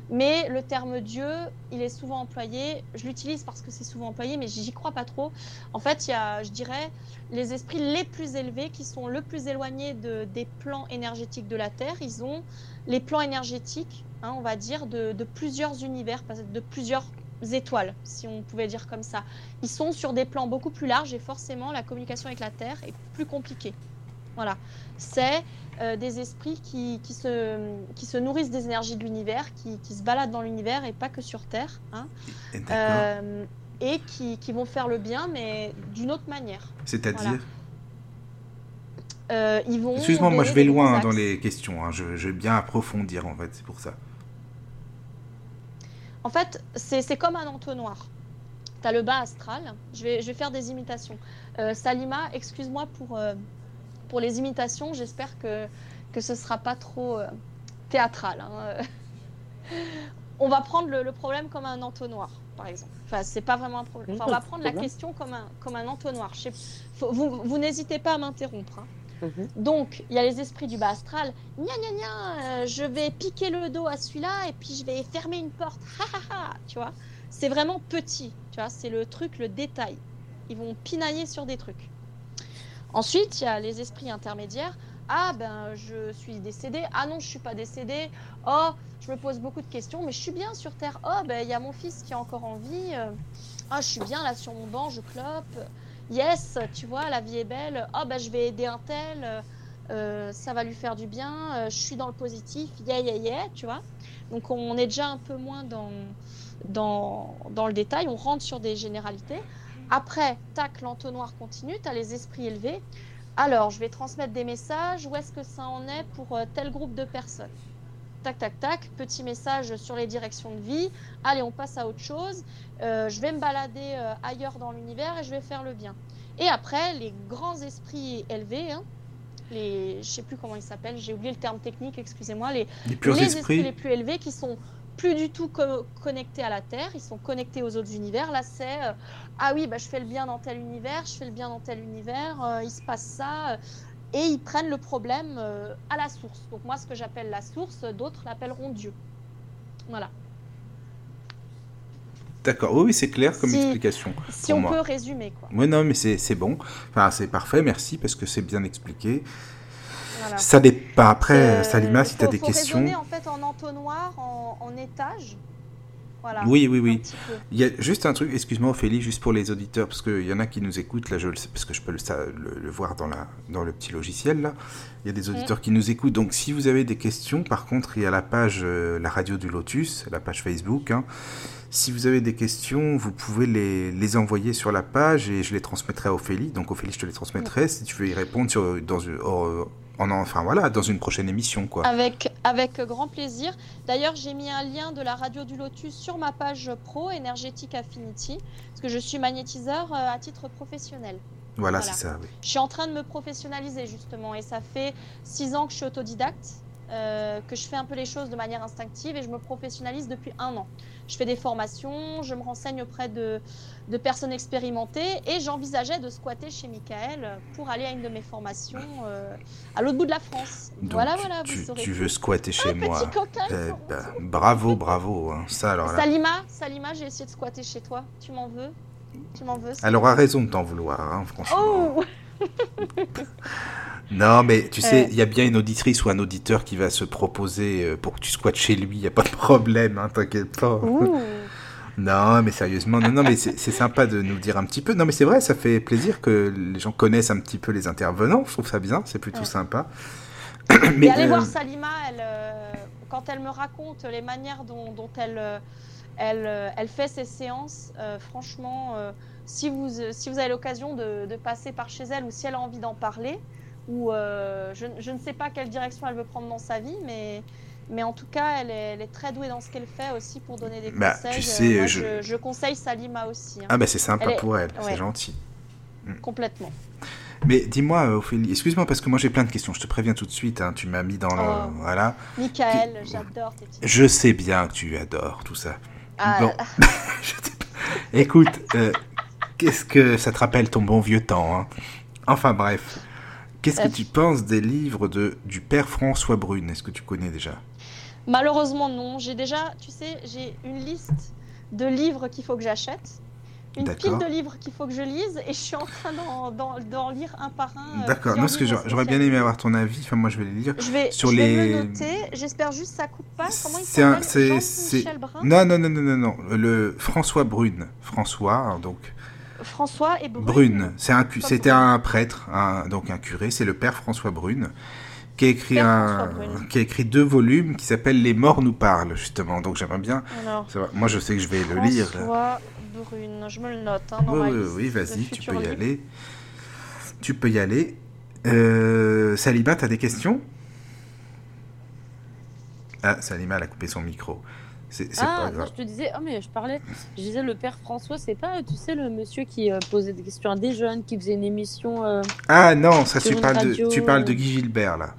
Mais le terme Dieu, il est souvent employé. Je l'utilise parce que c'est souvent employé, mais j'y crois pas trop. En fait, il y a, je dirais, les esprits les plus élevés qui sont le plus éloignés de, des plans énergétiques de la Terre. Ils ont les plans énergétiques, hein, on va dire, de, de plusieurs univers, de plusieurs étoiles, si on pouvait dire comme ça. Ils sont sur des plans beaucoup plus larges et forcément la communication avec la Terre est plus compliquée. Voilà. C'est euh, des esprits qui, qui, se, qui se nourrissent des énergies de l'univers, qui, qui se baladent dans l'univers et pas que sur Terre. hein, Et euh, et qui, qui vont faire le bien, mais d'une autre manière. C'est-à-dire voilà. Euh, ils vont Excuse-moi, moi je vais loin axes. dans les questions. hein. Je, je vais bien approfondir en fait, c'est pour ça. En fait, c'est comme un entonnoir. Tu as le bas astral. Je vais, je vais faire des imitations. Euh, Salima, excuse-moi pour, euh, pour les imitations. J'espère que, que ce ne sera pas trop euh, théâtral. hein. on va prendre le, le problème comme un entonnoir, par exemple. Enfin, c'est pas vraiment un problème. Enfin, on va prendre la question comme un, comme un entonnoir. Je sais- faut- vous vous n'hésitez pas à m'interrompre. hein. Mhm. Donc, il y a les esprits du bas astral. Gna gna gna, euh, je vais piquer le dos à celui-là et puis je vais fermer une porte. Ha ha ha, tu vois. C'est vraiment petit, tu vois. C'est le truc, le détail. Ils vont pinailler sur des trucs. Ensuite, il y a les esprits intermédiaires. Ah ben, je suis décédé. Ah non, je suis pas décédé. Oh, je me pose beaucoup de questions, mais je suis bien sur Terre. Oh, ben, il y a mon fils qui est encore en vie. Euh, Ah, je suis bien là sur mon banc, je clope. Yes, tu vois, la vie est belle. Oh, je vais aider un tel. Euh, ça va lui faire du bien, euh, je suis dans le positif, yeah, yeah, yeah, tu vois. Donc on est déjà un peu moins dans, dans, dans le détail, on rentre sur des généralités. Après, tac, l'entonnoir continue, tu as les esprits élevés. Alors, je vais transmettre des messages, où est-ce que ça en est pour euh, tel groupe de personnes? Tac, tac, tac, petit message sur les directions de vie. Allez, on passe à autre chose. Euh, je vais me balader euh, ailleurs dans l'univers et je vais faire le bien. Et après, les grands esprits élevés, hein, les, je sais plus comment ils s'appellent, j'ai oublié le terme technique, excusez-moi, les, Les esprits. esprits les plus élevés qui sont plus du tout co- connectés à la Terre, ils sont connectés aux autres univers. Là, c'est euh, ah oui, bah, je fais le bien dans tel univers, je fais le bien dans tel univers, il se passe ça. Et ils prennent le problème euh, à la source. Donc moi, ce que j'appelle la source, d'autres l'appelleront Dieu. Voilà. D'accord, oui, c'est clair comme Si- explication. Si on moi. peut résumer, quoi. Oui, non, mais c'est bon. Enfin, c'est parfait, merci, parce que c'est bien expliqué. Voilà. Ça dépend. Après, Euh, Salima, si tu as des faut questions. en fait en entonnoir, en, en étage. Voilà. Oui, oui, oui. Il y a juste un truc, excuse-moi Ophélie, juste pour les auditeurs, parce qu'il y en a qui nous écoutent, là je le sais, parce que je peux le, ça- le- le voir dans, la, dans le petit logiciel, là. Il y a des auditeurs qui nous écoutent, donc si vous avez des questions, par contre, il y a la page euh, La Radio du Lotus, la page Facebook. hein. Si vous avez des questions, vous pouvez les, les envoyer sur la page et je les transmettrai à Ophélie. Donc Ophélie, je te les transmettrai si tu veux y répondre sur, dans, une- en, en- enfin, voilà, dans une prochaine émission, quoi. Avec, avec grand plaisir. D'ailleurs, j'ai mis un lien de la radio du Lotus sur ma page pro, Energetic Affinity, parce que je suis magnétiseur euh, à titre professionnel. Voilà, voilà. c'est ça, oui. Je suis en train de me professionnaliser justement, et ça fait six ans que je suis autodidacte, euh, que je fais un peu les choses de manière instinctive, et je me professionnalise depuis un an. Je fais des formations, je me renseigne auprès de, de personnes expérimentées, et j'envisageais de squatter chez Michael pour aller à une de mes formations euh, à l'autre bout de la France. Donc, voilà, tu, voilà, tu- vous saurez. tu veux squatter chez moi. Petit coquin. Eh ben, bravo, bravo. hein. Ça, alors là. Salima, Salima, j'ai essayé de squatter chez toi. Tu m'en veux? Tu m'en veux Elle aura raison de t'en vouloir, hein, franchement. Oh Non, mais tu sais, Euh. il y a bien une auditrice ou un auditeur qui va se proposer euh, pour que tu squattes chez lui. Il n'y a pas de problème, hein, t'inquiète pas. Ouh. Non, mais sérieusement, non, non, mais c'est sympa de nous dire un petit peu. Non, mais c'est vrai, ça fait plaisir que les gens connaissent un petit peu les intervenants. Je trouve ça bien, c'est plutôt Ouais. sympa. Mais allez euh, voir Salima, elle, euh, quand elle me raconte les manières dont, dont elle, euh, elle, elle fait ses séances, euh, franchement, si, vous, si vous avez l'occasion de, de passer par chez elle ou si elle a envie d'en parler, ou je, je ne sais pas quelle direction elle veut prendre dans sa vie, mais, mais en tout cas, elle est, elle est très douée dans ce qu'elle fait aussi pour donner des Bah, conseils. tu Euh, sais, moi, je- je... je conseille Salima aussi, hein, Ah, bah c'est sympa Elle est- pour elle, c'est gentil. complètement. Mais dis-moi, euh, Ophélie, excuse-moi parce que moi j'ai plein de questions. Je te préviens tout de suite, hein, tu m'as mis dans le. Oh. Voilà. Michael, j'adore tes petites. Je sais bien que tu adores tout ça. Ah, Bon. Écoute, euh, qu'est-ce que ça te rappelle ton bon vieux temps hein? Enfin bref. Qu'est-ce que tu penses des livres de, du père François Brune? Est-ce que tu connais déjà? Malheureusement, non. J'ai déjà, tu sais, j'ai une liste de livres qu'il faut que j'achète, une pile de livres qu'il faut que je lise, et je suis en train d'en, lire un par un. euh, D'accord, non, parce que j'aurais bien aimé avoir ton avis. Enfin, moi je vais les lire. Je vais, sur je vais le noter. J'espère juste que ça coupe pas. Comment il C'est un- s'appelle? c'est- c'est- Jean-Michel Brun? Non, non, non, non, non, non. Le François Brune. François, hein, donc. François et Brune. Brune, un, c'était un prêtre, un- donc un curé, c'est le père François Brune, qui a écrit un, qui a écrit deux volumes qui s'appellent Les morts nous parlent justement. Donc j'aimerais bien, Alors, moi je sais que je vais le lire. Brune. Je me le note hein, dans Oui, oui, vas-y, tu peux y aller. Tu peux y aller. Euh, Salima, t'as des questions? Ah, Salima, elle a coupé son micro. C'est Ah, pas non, grave. je te disais, oh mais je parlais, je disais le père François, c'est pas, tu sais, le monsieur qui euh, posait des questions à des jeunes, qui faisait une émission. euh, Ah non, ça tu parles, de, tu parles de. Guy Gilbert là.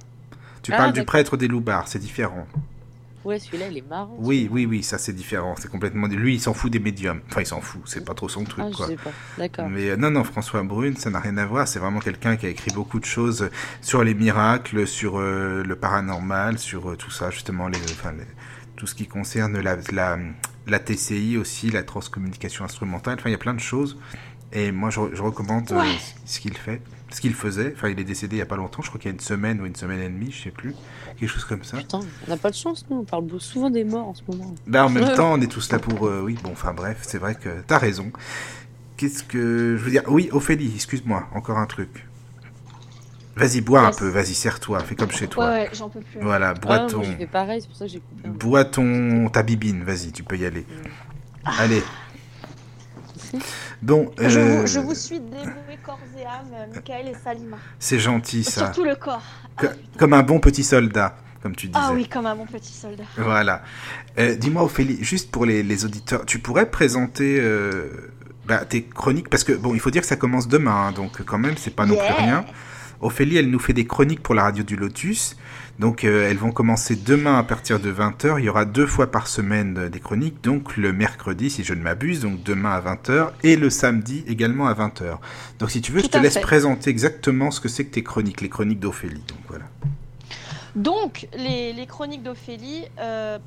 Tu Ah, parles du prêtre des Loubards, c'est différent. Ouais, celui-là, il est marrant. Oui, oui, oui, ça c'est différent. C'est complètement. Lui, il s'en fout des médiums. Enfin, il s'en fout. C'est pas trop son truc, Ah, je quoi. sais pas. D'accord. Mais euh, non, non, François Brune, ça n'a rien à voir. C'est vraiment quelqu'un qui a écrit beaucoup de choses sur les miracles, sur euh, le paranormal, sur euh, tout ça, justement, les, enfin, les- tout ce qui concerne la, la, la TCI aussi, la transcommunication instrumentale. Enfin, il y a plein de choses. Et moi, je, je recommande Ouais. ce qu'il fait, ce qu'il faisait. Enfin, il est décédé il y a pas longtemps. Je crois qu'il y a une semaine ou une semaine et demie, je sais plus, quelque chose comme ça. Putain, on n'a pas de chance, nous. On parle souvent des morts en ce moment. Bah, en même Ouais. temps, on est tous là pour. euh, oui, bon, enfin bref, c'est vrai que t'as raison. Qu'est-ce que. Je veux dire? Oui, Ophélie, excuse-moi, encore un truc. Vas-y, bois un peu, vas-y, serre-toi, fais comme chez toi. ouais, j'en peux plus. Voilà, Ah, bois moi, ton, j'ai fait pareil, c'est pour ça que j'ai coupé. bois ton, ta bibine, vas-y, tu peux y aller. Allez. Bon, Je, euh, vous, je vous suis dévoué corps et âme, euh, Michael et Salima. c'est gentil ça. Surtout le corps. Co- comme un bon petit soldat, comme tu disais. Ah oui, comme un bon petit soldat. Voilà. Euh, Dis-moi, Ophélie, juste pour les, les auditeurs, tu pourrais présenter euh, bah, tes chroniques? Parce que, bon, il faut dire que ça commence demain, hein, donc quand même, c'est pas non plus rien. Ophélie, elle nous fait des chroniques pour la radio du Lotus. Donc, euh, elles vont commencer demain à partir de 20h. Il y aura deux fois par semaine euh, des chroniques. Donc, le mercredi, si je ne m'abuse, donc demain à 20h. Et le samedi également à 20h. Donc, si tu veux, Tout je te laisse fait. présenter exactement ce que c'est que tes chroniques, les chroniques d'Ophélie. Donc, voilà. Donc, les, les chroniques d'Ophélie, euh,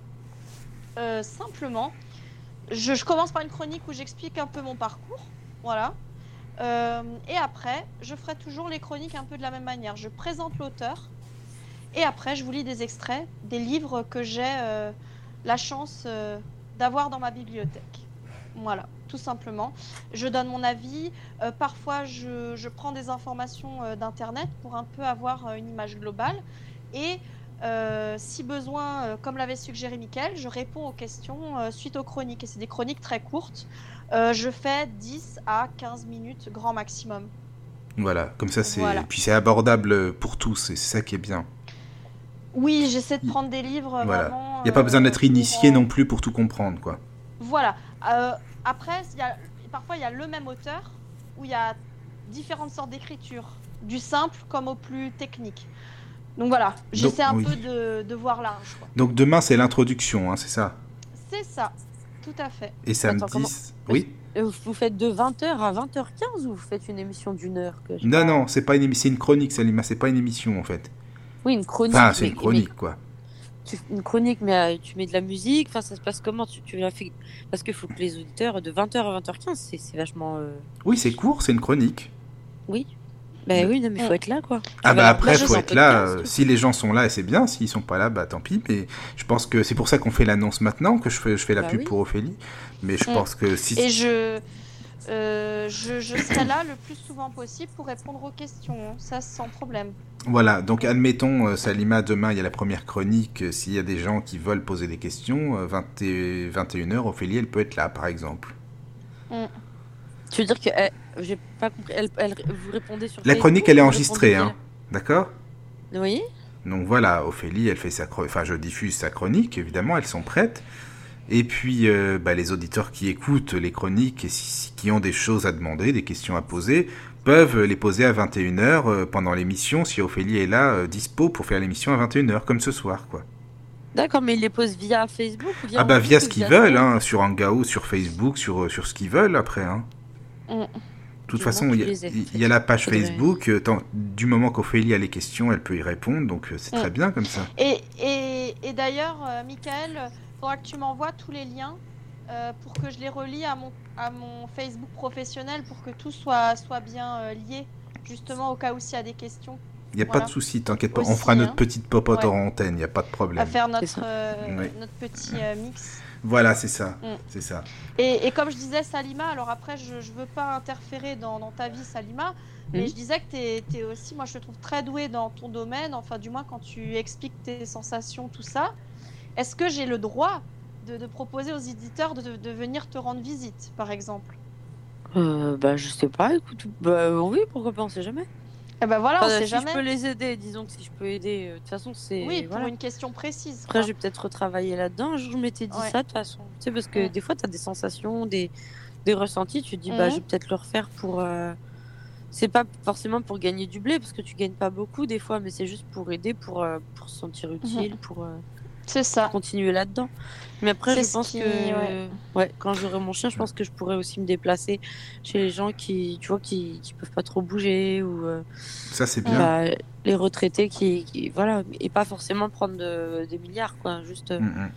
euh, simplement, je, je commence par une chronique où j'explique un peu mon parcours. Voilà. Et après, je ferai toujours les chroniques un peu de la même manière. Je présente l'auteur. Et après, je vous lis des extraits des livres que j'ai euh, la chance euh, d'avoir dans ma bibliothèque. Voilà, tout simplement. Je donne mon avis. Euh, parfois, je, je prends des informations d'Internet pour un peu avoir une image globale. Et si besoin, comme l'avait suggéré Mickaël, je réponds aux questions suite aux chroniques. Et c'est des chroniques très courtes. Je fais 10 à 15 minutes grand maximum. Voilà, comme ça, c'est. Voilà. Puis c'est abordable pour tous, et c'est ça qui est bien. Oui, j'essaie de prendre des livres Voilà. vraiment. Il n'y a pas euh, besoin d'être initié euh, non plus pour tout comprendre, quoi. Voilà. Euh, après, il y a- parfois, il y a le même auteur où il y a différentes sortes d'écriture, du simple comme au plus technique. Donc voilà, j'essaie un oui. peu de, de voir large. quoi. Donc demain, c'est l'introduction, hein, c'est ça C'est ça, tout à fait. Et samedi. comment- Oui Euh, Vous faites de 20h à 20h15 ou vous faites une émission d'une heure que Non, pas- non, c'est pas une émission, c'est une chronique, Salima, c'est pas une émission en fait. Oui, une chronique. Enfin, c'est une chronique, quoi. tu- une chronique, mais euh, tu mets de la musique. Enfin, ça se passe comment? Tu, tu fait Parce qu'il faut que les auditeurs de 20h à 20h15, c'est c'est vachement. euh, Oui, c'est court, c'est une chronique. Oui. Ben oui, non, mais faut être là, quoi. Ah bah après, placer faut être là. podcast, euh, si les gens sont là, et c'est bien. S'ils sont pas là, bah tant pis. Mais je pense que c'est pour ça qu'on fait l'annonce maintenant, que je fais, je fais la Bah pub oui. pour Ophélie. Mais je Mm. pense que si. Et je, euh, je, je serai là le plus souvent possible pour répondre aux questions, ça sans problème. Voilà, donc admettons, euh, Salima, demain il y a la première chronique. euh, S'il y a des gens qui veulent poser des questions, euh, 20 et- 21h, Ophélie, elle peut être là, par exemple. Tu veux dire que. J'ai pas compris. Elle, elle- vous répondez sur. La Facebook chronique, elle est enregistrée, hein. D'accord? Oui. Donc voilà, Ophélie, elle fait sa chronique, enfin je diffuse sa chronique, évidemment, elles sont prêtes. Et puis euh, bah, les auditeurs qui écoutent les chroniques et si- qui ont des choses à demander, des questions à poser, peuvent les poser à 21h euh, pendant l'émission, si Ophélie est là, euh, dispo pour faire l'émission à 21h, comme ce soir, quoi. D'accord, mais ils les posent via Facebook ou via Ah bah via ce qu'ils veulent, hein, sur Hangout, sur Facebook, sur, euh, sur ce qu'ils veulent après, hein. Mm. De toute façon, il y, a- y la page Facebook, euh, tant- du moment qu'Ophélie a les questions, elle peut y répondre, donc c'est Mm. très bien comme ça. Et, et, et d'ailleurs, euh, Michael, il faudra que tu m'envoies tous les liens euh, pour que je les relie à mon, à mon Facebook professionnel pour que tout soit, soit bien euh, lié, justement au cas où s'il y a des questions, Il n'y a Voilà. pas de souci, t'inquiète pas. on fera notre hein. petite popote Ouais. en antenne, il n'y a pas de à problème. faire C'est notre, euh, Oui. notre petit euh, mix. Voilà, c'est ça. Mm. C'est ça. Et, et comme je disais, Salima, alors après, je ne veux pas interférer dans, dans ta vie, Salima, mais Mhm. je disais que tu es, aussi, moi je te trouve très douée dans ton domaine, enfin du moins quand tu expliques tes sensations, tout ça. Est-ce que j'ai le droit de, de proposer aux éditeurs de, de venir te rendre visite, par exemple Euh, bah, je sais pas, écoute. Bah, oui, pourquoi pas, on sait jamais. Eh ben voilà, on Enfin, sait si jamais. je peux les aider, disons que si je peux aider, euh, de toute façon, c'est. Oui, pour voilà. une question précise. Après, je vais peut-être retravailler là-dedans. Je m'étais dit Ouais. ça, de toute façon. Tu sais, parce que Mm. des fois, tu as des sensations, des, des ressentis. Tu te dis, bah, Mhm. je vais peut-être le refaire pour. euh, C'est pas forcément pour gagner du blé, parce que tu gagnes pas beaucoup des fois, mais c'est juste pour aider, pour, euh, pour se sentir utile, pour euh, C'est ça. continuer là-dedans. Mais après, C'est je pense qui- que. ouais. Ouais, quand j'aurai mon chien, je pense que je pourrais aussi me déplacer chez les gens qui, tu vois, qui, qui peuvent pas trop bouger ou. euh, Ça, c'est bien. bah, les retraités qui, qui- voilà et pas forcément prendre de- des milliards quoi juste euh, Mm, mm.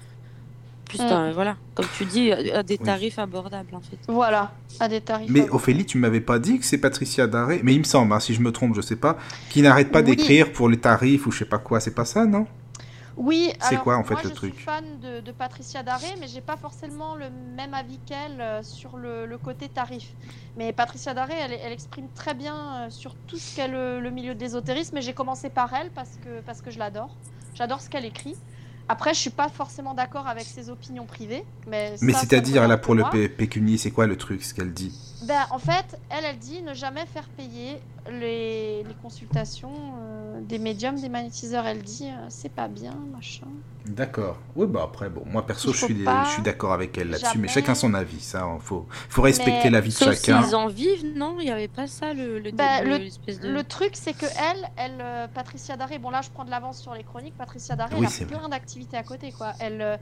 plus Mm. t'as- voilà comme tu dis à à des Oui. tarifs abordables en fait Voilà, à des tarifs. Mais abordables. Ophélie, tu m'avais pas dit que c'est Patricia Daré, mais il me semble, hein, si je me trompe, je sais pas, qui n'arrête pas Oui. d'écrire pour les tarifs ou je sais pas quoi, c'est pas ça, non? Oui, C'est quoi, en fait, moi, le je truc suis fan de, de Patricia Daré, mais j'ai pas forcément le même avis qu'elle euh, sur le, le côté tarif. Mais Patricia Daré, elle, elle exprime très bien euh, sur tout ce qu'est le, le milieu de l'ésotérisme, et j'ai commencé par elle parce que, parce que je l'adore. J'adore ce qu'elle écrit. Après, je suis pas forcément d'accord avec ses opinions privées, mais c'est-à-dire, là, pour le moi. pécunier, c'est quoi le truc, ce qu'elle dit? Ben, en fait, elle, elle dit ne jamais faire payer les, les consultations euh, des médiums, des magnétiseurs. Elle dit euh, c'est pas bien, machin. D'accord. Oui, bah après, bon, moi perso, je suis, je suis d'accord avec elle là-dessus, mais chacun son avis, ça, il faut, faut respecter Mais- l'avis de Sauf chacun. s'ils en vivent, non Il n'y avait pas ça, le, le, Bah, le- de... Truc, c'est que elle, elle, euh, Patricia Daré, bon là, je prends de l'avance sur les chroniques. Patricia Daré, Oui, elle a plein d'activités à côté, quoi. Elle, euh,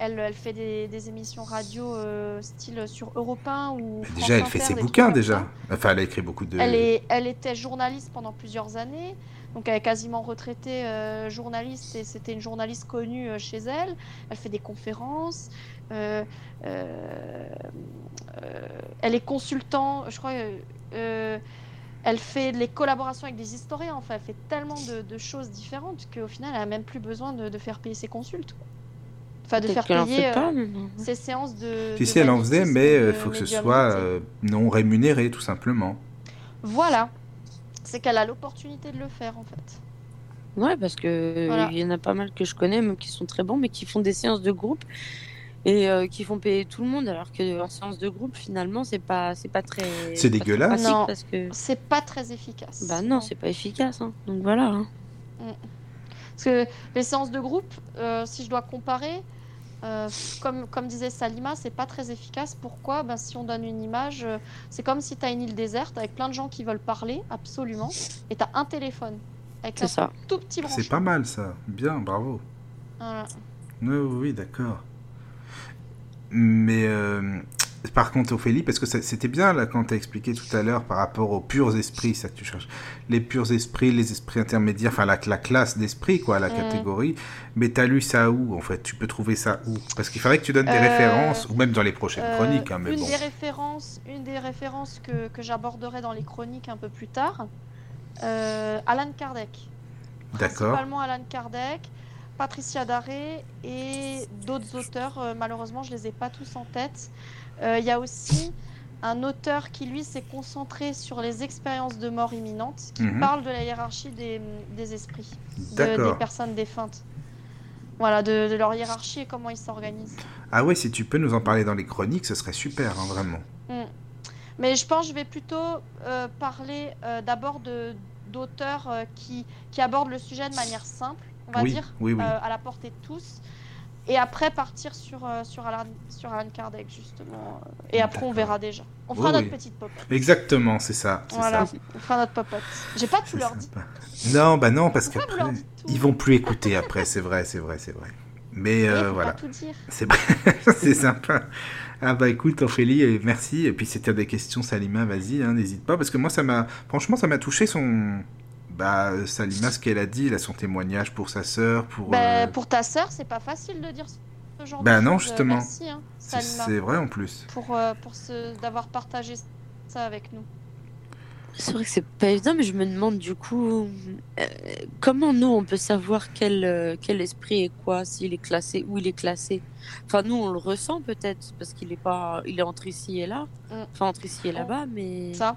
elle, elle fait des, des émissions radio euh, style sur Europe 1 ou France Déjà, elle fait Inter, ses bouquins, déjà. Enfin, elle a écrit beaucoup de... Elle, est, elle était journaliste pendant plusieurs années, donc elle est quasiment retraitée euh, journaliste et c'était une journaliste connue euh, chez elle. Elle fait des conférences, euh, elle est consultant, je crois. elle fait les collaborations avec des historiens, enfin, elle fait tellement de, de choses différentes qu'au final, elle a même plus besoin de, de faire payer ses consultes. quoi. Enfin, de faire payer fait euh, pas, ses séances de. Si, de si, elle en faisait, mais il de faut que ce soit euh, non rémunéré, tout simplement. Voilà. C'est qu'elle a l'opportunité de le faire, en fait. Ouais, parce que Voilà. il y en a pas mal que je connais, même qui sont très bons, mais qui font des séances de groupe et euh, qui font payer tout le monde, alors que en séance de groupe, finalement, c'est pas, c'est pas très. C'est très dégueulasse. Non. parce que. C'est pas très efficace. Bah non, c'est pas efficace. hein. Donc voilà. hein. Parce que les séances de groupe, euh, si je dois comparer, euh, comme, comme disait Salima, c'est pas très efficace. Pourquoi? Ben, Si on donne une image, euh, c'est comme si tu as une île déserte avec plein de gens qui veulent parler, absolument, et tu as un téléphone avec C'est un ça. tout petit branchement. C'est pas mal, ça. Bien, bravo. Voilà. Oui, oui, oui, d'accord. Mais euh, par contre, Ophélie, parce que c'était bien là quand tu as expliqué tout à l'heure par rapport aux purs esprits, ça que tu cherches. Les purs esprits, les esprits intermédiaires, enfin la, la classe d'esprit, quoi, la Mhm. catégorie. Mais tu as lu ça où, en fait? Tu peux trouver ça où? Parce qu'il faudrait que tu donnes des Euh, références, ou même dans les prochaines Euh, chroniques, hein, mais une, bon. des références, une des références que, que j'aborderai dans les chroniques un peu plus tard, euh, Alan Kardec. D'accord. Principalement Alan Kardec, Patricia Daré et d'autres auteurs. malheureusement, je les ai pas tous en tête. Euh, Il y a aussi un auteur qui, lui, s'est concentré sur les expériences de mort imminente, qui Mhm. parle de la hiérarchie des, des esprits, de- des personnes défuntes. Voilà, de, de leur hiérarchie et comment ils s'organisent. Ah ouais, si tu peux nous en parler dans les chroniques, ce serait super, hein, vraiment. Mm. Mais je pense que je vais plutôt euh, parler euh, d'abord d'auteurs euh, qui, qui abordent le sujet de manière simple, on va Oui, dire, oui, oui. à la portée de tous. Et après partir sur, euh, sur, Alan, sur Alan Kardec, justement. euh, Et après, on verra déjà. On fera Oui, notre oui. petite popote. Exactement, c'est ça. Voilà, ça. on fera notre popote. J'ai pas tout leur dit. Non, bah non, parce qu'après, ils vont plus écouter après, c'est vrai, c'est vrai, c'est vrai. Mais euh, faut voilà, pas tout dire. c'est c'est sympa. Ah bah écoute, Ophélie, et merci. Et puis si tu as des questions, Salima, vas-y, hein, n'hésite pas. Parce que moi, ça m'a, franchement, ça m'a touché son... Bah, Salima, ce qu'elle a dit, là, son témoignage pour sa sœur, pour... Bah, euh, pour ta sœur, c'est pas facile de dire ce genre Bah de non, choses. justement. Merci, hein, c'est Salima, c'est vrai en plus. pour, euh, pour ce... d'avoir partagé ça avec nous. C'est vrai que c'est pas évident, mais je me demande du coup euh, comment nous on peut savoir quel, euh, quel esprit est quoi, s'il est classé, où il est classé? Enfin, nous on le ressent peut-être parce qu'il est pas, il est entre ici et là, Mm. enfin entre ici et là-bas, mais Ça.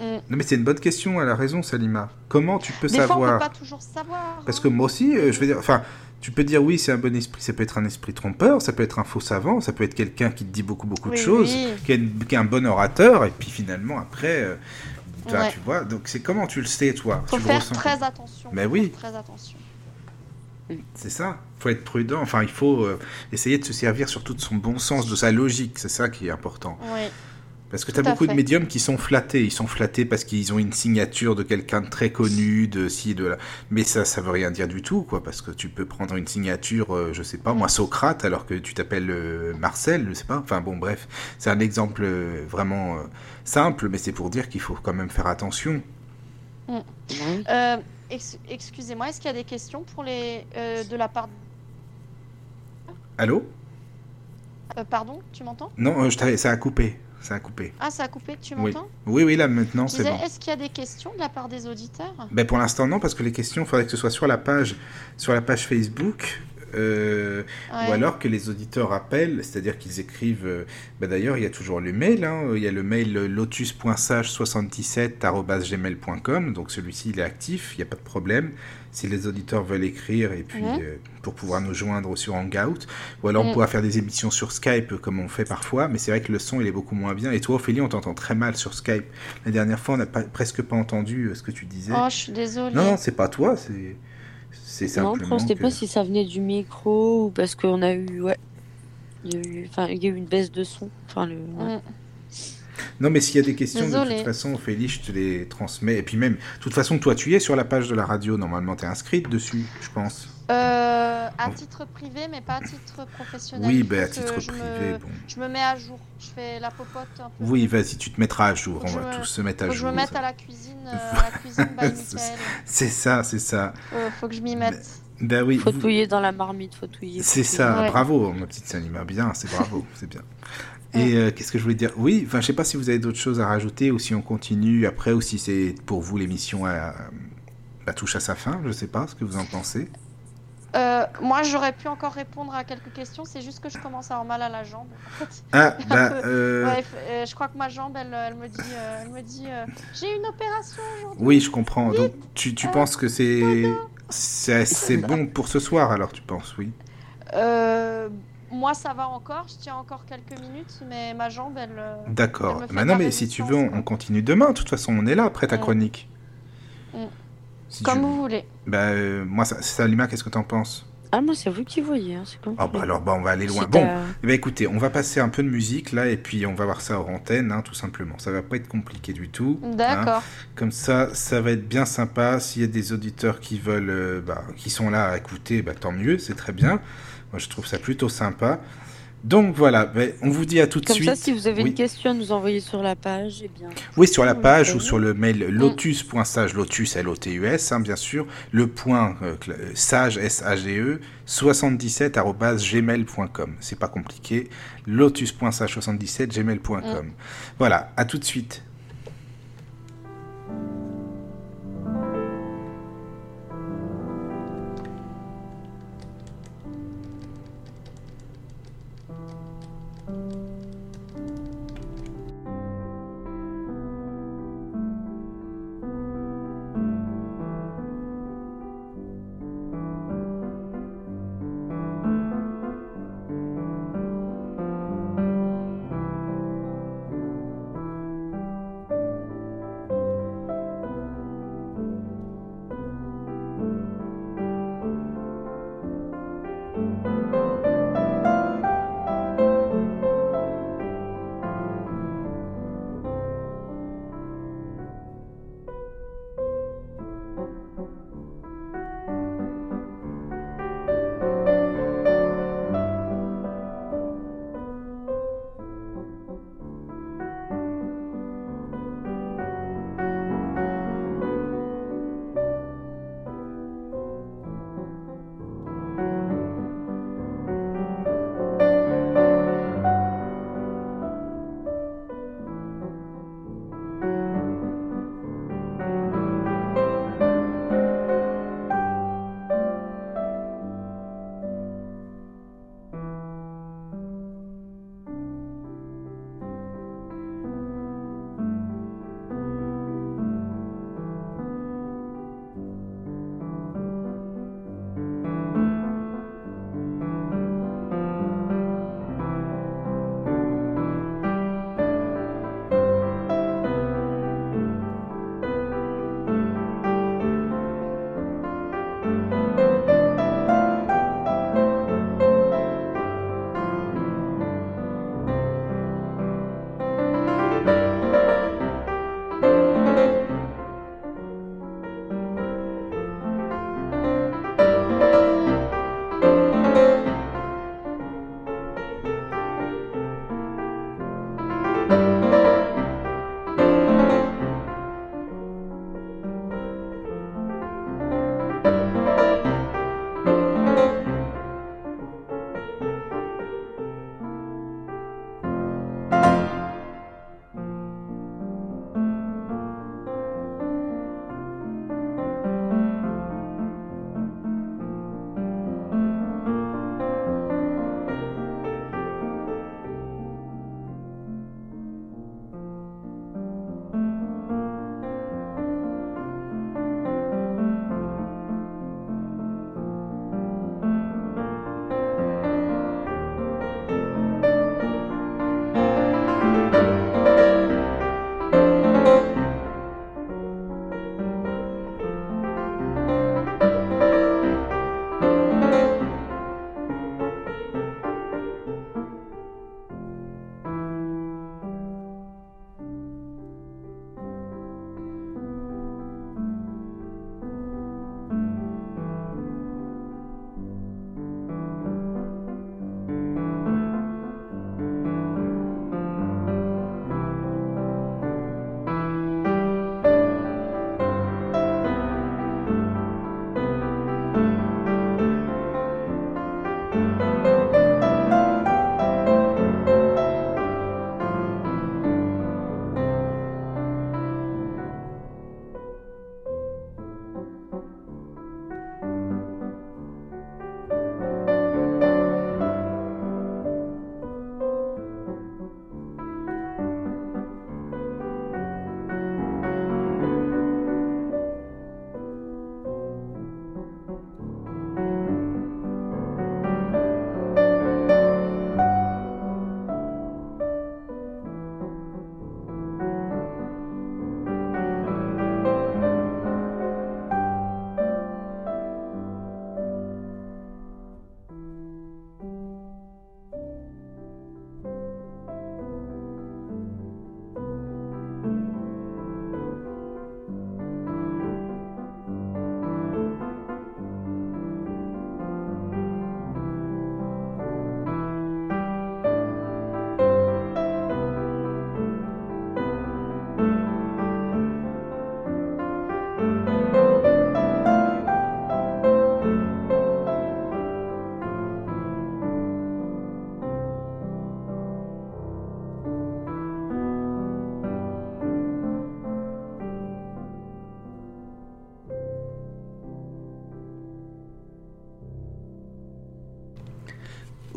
Mm. Non mais c'est une bonne question, elle a raison, Salima. Comment tu peux Des fois, on savoir peut pas toujours savoir. Parce hein. que moi aussi, euh, je veux dire, enfin, tu peux dire oui, c'est un bon esprit, ça peut être un esprit trompeur, ça peut être un faux savant, ça peut être quelqu'un qui te dit beaucoup, beaucoup de choses, oui. Qui, est, une- qui est un bon orateur, et puis finalement, après, euh, bah, Ouais. tu vois, donc c'est comment tu le sais, toi? Faut tu le faire ressens très attention. Mais faut oui. Très attention. C'est ça, faut être prudent, enfin, il faut euh, essayer de se servir surtout de son bon sens, de sa logique, c'est ça qui est important. Oui. Parce que tu as beaucoup de médiums qui sont flattés. Ils sont flattés parce qu'ils ont une signature de quelqu'un de très connu, de ci, de là. Mais ça, ça veut rien dire du tout, quoi. Parce que tu peux prendre une signature, euh, je sais pas, moi, Socrate, alors que tu t'appelles euh, Marcel, je sais pas. Enfin bon, bref. C'est un exemple euh, vraiment euh, simple, mais c'est pour dire qu'il faut quand même faire attention. Ex- Excusez-moi, est-ce qu'il y a des questions pour les euh, de la part Euh, pardon, tu m'entends? Non, euh, je t'avais- ça a coupé. Ça a coupé. Ah, ça a coupé, tu m'entends Oui, oui, là maintenant c'est bon. est-ce qu'il y a des questions de la part des auditeurs? Ben, pour l'instant non, parce que les questions, il faudrait que ce soit sur la page, sur la page Facebook. Euh, Ouais. Ou alors que les auditeurs appellent, c'est-à-dire qu'ils écrivent. euh, ben D'ailleurs, il y a toujours le mail. hein, il y a le mail euh, lotus.sage77@gmail.com. Donc celui-ci, il est actif. Il n'y a pas de problème. Si les auditeurs veulent écrire et puis euh, pour pouvoir nous joindre sur Hangout, ou alors on Mhm. pourra faire des émissions sur Skype comme on fait parfois. Mais c'est vrai que le son, il est beaucoup moins bien. Et toi, Ophélie, on t'entend très mal sur Skype. La dernière fois, on n'a presque pas entendu euh, ce que tu disais. Oh, je suis désolée. Non, non, c'est pas toi, c'est c'est Non, je sais que- pas si ça venait du micro ou parce qu'on a eu, ouais, il y a eu, enfin, il y a eu une baisse de son. Enfin, le, ouais. Mm. Non, mais s'il y a des questions, de toute façon, Ophélie, je te les transmets. Et puis même, de toute façon, toi, tu es sur la page de la radio. Normalement, tu es inscrite dessus, je pense. Euh, à titre privé, mais pas à titre professionnel. Oui, ben à titre je privé, me... bon. Je me mets à jour. Je fais la popote un peu. Oui, vas-y, tu te mettras à jour. Faut On va me- tous se mettre à Faut que je jour. me mette à la cuisine, euh, à la cuisine C'est- ça, c'est ça. Faut, faut que je m'y mette. Ben oui. Faut vous- touiller dans la marmite, faut touiller. C'est ça, Ouais. bravo, ma petite Salima. Bien, c'est bravo, c'est bien. Et euh, qu'est-ce que je voulais dire? Oui, enfin, je sais pas si vous avez d'autres choses à rajouter ou si on continue après ou si c'est pour vous l'émission à- bah, touche à sa fin. Je sais pas ce que vous en pensez. Euh, moi, j'aurais pu encore répondre à quelques questions. C'est juste que je commence à avoir mal à la jambe. Ah, bah, peu. euh, Ouais, euh, je crois que ma jambe, elle, elle me dit, elle me dit, euh, j'ai une opération aujourd'hui. oui, je comprends. Donc, tu, tu penses que c'est c'est c'est bon pour ce soir alors, tu penses, oui? Euh, moi, ça va encore. Je tiens encore quelques minutes, mais ma jambe, elle. D'accord. Bah non, mais si tu veux, on, continue demain. De toute façon, on est là après ta Mm. chronique. Mm. Si Comme vous voulez. Bah, euh, moi, ça, Salima, qu'est-ce que t'en penses? Ah, moi, c'est vous qui voyez, hein, c'est comme. Ah bah alors, bah, on va aller loin. Bon, t'as- Eh ben, écoutez, on va passer un peu de musique là et puis on va voir ça hors antenne, hein, tout simplement. Ça va pas être compliqué du tout. hein. D'accord. Comme ça, ça va être bien sympa. S'il y a des auditeurs qui veulent, euh, bah, qui sont là à écouter, bah, tant mieux, c'est très bien. Moi, je trouve ça plutôt sympa. Donc voilà, ben, on vous dit à tout de Comme suite. ça, si vous avez Oui. une question à nous envoyer sur la page, eh bien. Oui, sur la page ou sur le mail lotus.sage, lotus, L-O-T-U-S, hein, bien sûr, le point euh, euh, sage, S-A-G-E, 77 gmail.com. C'est pas compliqué. lotus.sage77 gmail.com. Voilà, à tout de suite.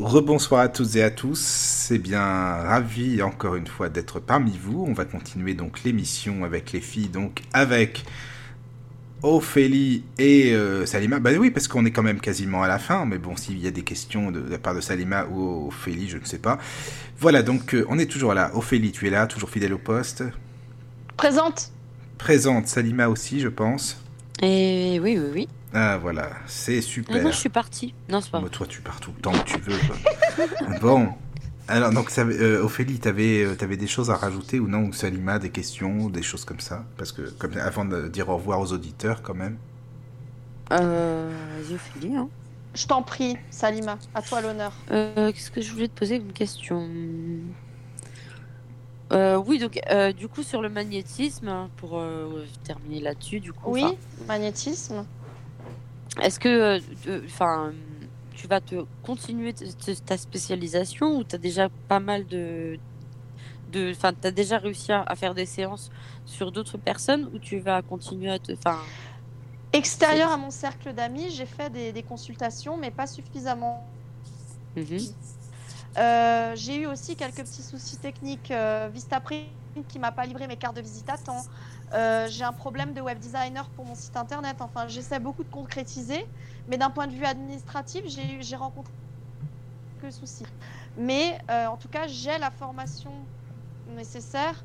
Rebonsoir à toutes et à tous. C'est bien ravi encore une fois d'être parmi vous. On va continuer donc l'émission avec les filles, donc avec Ophélie et euh, Salima. Bah oui, parce qu'on est quand même quasiment à la fin. Mais bon, s'il y a des questions de, la part de Salima ou Ophélie, je ne sais pas. Voilà, donc euh, on est toujours là. Ophélie, tu es là, toujours fidèle au poste. Présente. Présente, Salima aussi, je pense. Et oui, oui, oui. Ah voilà, c'est super. Ah non, je suis partie. Non, c'est pas. toi, tu pars tout le temps que tu veux. bon. Alors, donc, ça, euh, Ophélie, tu avais, euh, avais, des choses à rajouter ou non? Ou Salima, des questions, des choses comme ça? Parce que, comme, avant de dire au revoir aux auditeurs, quand même. Euh. Ophélie, hein. Je t'en prie, Salima, à toi l'honneur. Euh, Qu'est-ce que je voulais te poser comme question? Euh, oui, donc euh, du coup sur le magnétisme, pour euh, terminer là-dessus, du coup. Oui, magnétisme. Est-ce que, enfin, tu vas te continuer ta spécialisation ou tu as déjà pas mal de, de, enfin, tu as déjà réussi à, faire des séances sur d'autres personnes ou tu vas continuer à te, enfin? Extérieur à mon cercle d'amis, j'ai fait des, consultations, mais pas suffisamment. Mhm. Euh, j'ai eu aussi quelques petits soucis techniques. Euh, Vistaprint qui m'a pas livré mes cartes de visite à temps. Euh, j'ai un problème de web designer pour mon site internet. Enfin, j'essaie beaucoup de concrétiser, mais d'un point de vue administratif, j'ai rencontré quelques soucis. Mais en tout cas, j'ai la formation nécessaire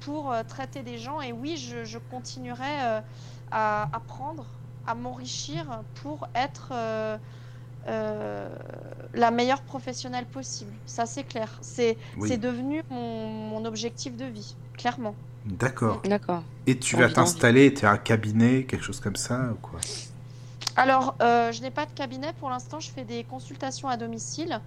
pour traiter des gens. Et oui, je continuerai à apprendre, à m'enrichir pour être euh, la meilleure professionnelle possible. Ça, c'est clair. C'est devenu mon, objectif de vie, clairement. D'accord. D'accord. Et tu vas t'installer, tu as un cabinet, quelque chose comme ça ou quoi? Alors, euh, je n'ai pas de cabinet pour l'instant, je fais des consultations à domicile.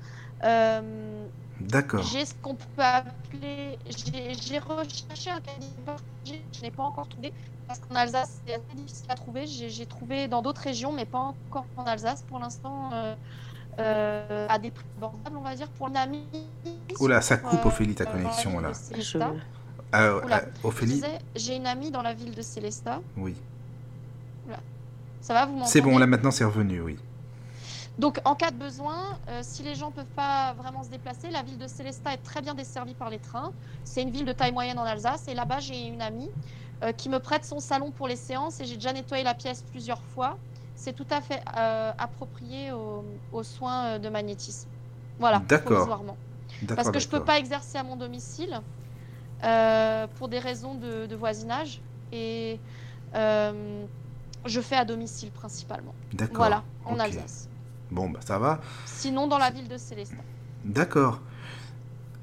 Euh, D'accord. J'ai ce qu'on peut appeler. J'ai recherché un cabinet, je n'ai pas encore trouvé. Parce qu'en Alsace, c'est assez difficile à trouver. J'ai trouvé dans d'autres régions, mais pas encore en Alsace pour l'instant. Euh, euh, à des prix abordables, on va dire, pour une amie. Oula, ça coupe, Ophélie, ta connexion, là. Ah, Ophélie J'ai une amie dans la ville de Célesta. Oui. Ça va, vous m'entendez C'est bon, là maintenant c'est revenu, oui. Donc, en cas de besoin, euh, si les gens ne peuvent pas vraiment se déplacer, la ville de Célestat est très bien desservie par les trains. C'est une ville de taille moyenne en Alsace. Et là-bas, j'ai une amie euh, qui me prête son salon pour les séances. Et j'ai déjà nettoyé la pièce plusieurs fois. C'est tout à fait euh, approprié aux, soins de magnétisme. Voilà, provisoirement. Parce que je ne peux pas exercer à mon domicile pour des raisons de, voisinage. Et je fais à domicile principalement. Voilà, en Alsace. Bon, bah ça va. Sinon, dans la ville de Célestin. D'accord.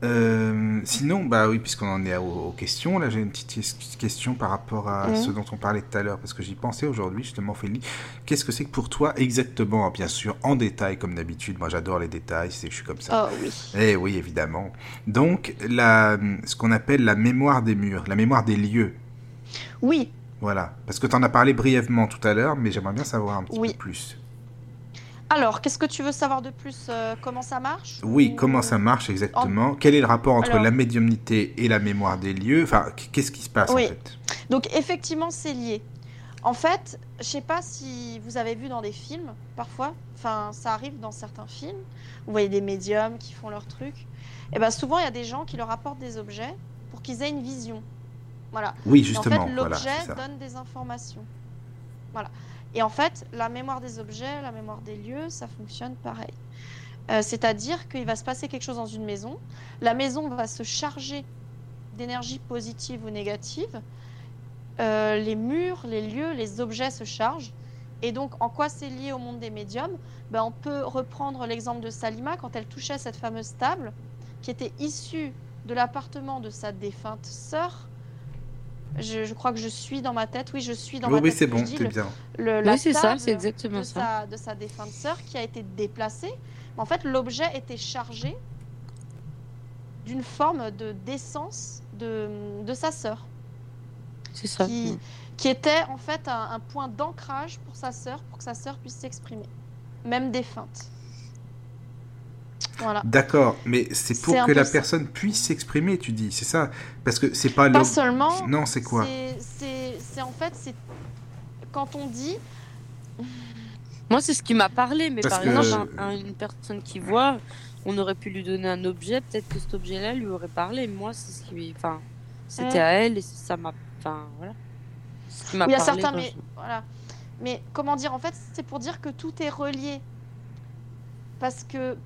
Euh, sinon, bah oui, puisqu'on en est aux, questions, là j'ai une petite question par rapport à mhm. ce dont on parlait tout à l'heure, parce que j'y pensais aujourd'hui justement, Félie. Qu'est-ce que c'est que pour toi exactement, bien sûr, en détail comme d'habitude, moi j'adore les détails, je suis comme ça. Oh oui. Eh oui, évidemment. Donc, la, ce qu'on appelle la mémoire des murs, la mémoire des lieux. Oui. Voilà, parce que tu en as parlé brièvement tout à l'heure, mais j'aimerais bien savoir un petit peu plus. Alors, qu'est-ce que tu veux savoir de plus euh, Comment ça marche Oui, comment ça marche exactement Quel est le rapport entre la médiumnité et la mémoire des lieux Enfin, qu'est-ce qui se passe en fait Donc, effectivement, c'est lié. En fait, je sais pas si vous avez vu dans des films, parfois, enfin, ça arrive dans certains films, vous voyez des médiums qui font leur truc. Et eh bien souvent, il y a des gens qui leur apportent des objets pour qu'ils aient une vision. Voilà. Oui, justement. en fait, l'objet donne des informations. Voilà. Et en fait, la mémoire des objets, la mémoire des lieux, ça fonctionne pareil. Euh, c'est-à-dire qu'il va se passer quelque chose dans une maison, la maison va se charger d'énergie positive ou négative, euh, les murs, les lieux, les objets se chargent. Et donc, en quoi c'est lié au monde des médiums? Ben, On peut reprendre l'exemple de Salima quand elle touchait cette fameuse table qui était issue de l'appartement de sa défunte sœur je, crois que je suis dans ma tête. Oui, je suis dans ma tête. Oui, c'est bon, c'est bien. oui, c'est ça, c'est exactement de ça. Sa, de sa défunte sœur qui a été déplacée. En fait, l'objet était chargé d'une forme de d'essence de, de sa sœur. C'est ça. Qui, qui, était en fait un, un point d'ancrage pour sa sœur, pour que sa sœur puisse s'exprimer, même défunte. D'accord, mais c'est pour que la personne puisse s'exprimer, tu dis, c'est ça? Parce que c'est pas... Pas seulement. Non, c'est quoi? C'est en fait, c'est quand on dit... Moi, c'est ce qui m'a parlé, mais Parce par que- exemple, un- un- une personne qui voit, on aurait pu lui donner un objet, peut-être que cet objet-là lui aurait parlé. Moi, c'est ce qui. Enfin, c'était Ouais. à elle et ça m'a. Enfin, voilà. Ce qui m'a Oui, il y a parlé certains, mais je- voilà. Mais comment dire, en fait, c'est pour dire que tout est relié. Parce que.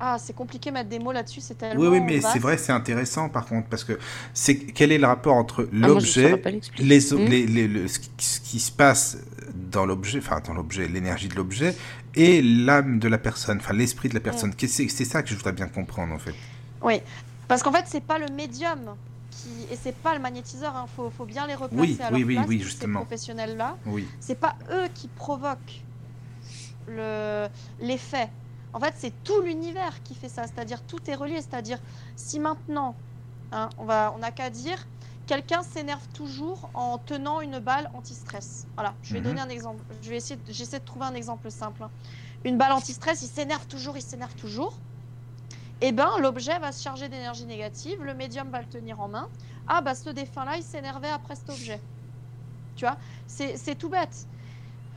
Ah, c'est compliqué mettre des mots là-dessus, c'est tellement. Oui, oui, mais c'est vrai, c'est intéressant par contre, parce que c'est quel est le rapport entre Ah, l'objet, les, Hmm. les- les- le- ce, qui, se passe dans l'objet, enfin dans l'objet, l'énergie de l'objet, et l'âme de la personne, enfin l'esprit de la personne. Qu'est-ce que C'est c'est ça que je voudrais bien comprendre en fait. Oui, parce qu'en fait, c'est pas le médium qui. Et c'est pas le magnétiseur, il faut, faut bien les replacer Oui, à oui, leur oui, place, oui, tous justement. Ces professionnels-là, Oui. c'est pas eux qui provoquent le- l'effet. En fait, c'est tout l'univers qui fait ça, c'est-à-dire tout est relié. C'est-à-dire, si maintenant, hein, on va, on n'a qu'à dire, quelqu'un s'énerve toujours en tenant une balle anti-stress. Voilà, je vais Mhm. donner un exemple. Je vais essayer, j'essaie de trouver un exemple simple. hein. Une balle anti-stress, il s'énerve toujours, il s'énerve toujours. Eh ben, l'objet va se charger d'énergie négative, le médium va le tenir en main. Ah bah ce défunt-là, il s'énervait après cet objet. Tu vois, c'est c'est tout bête.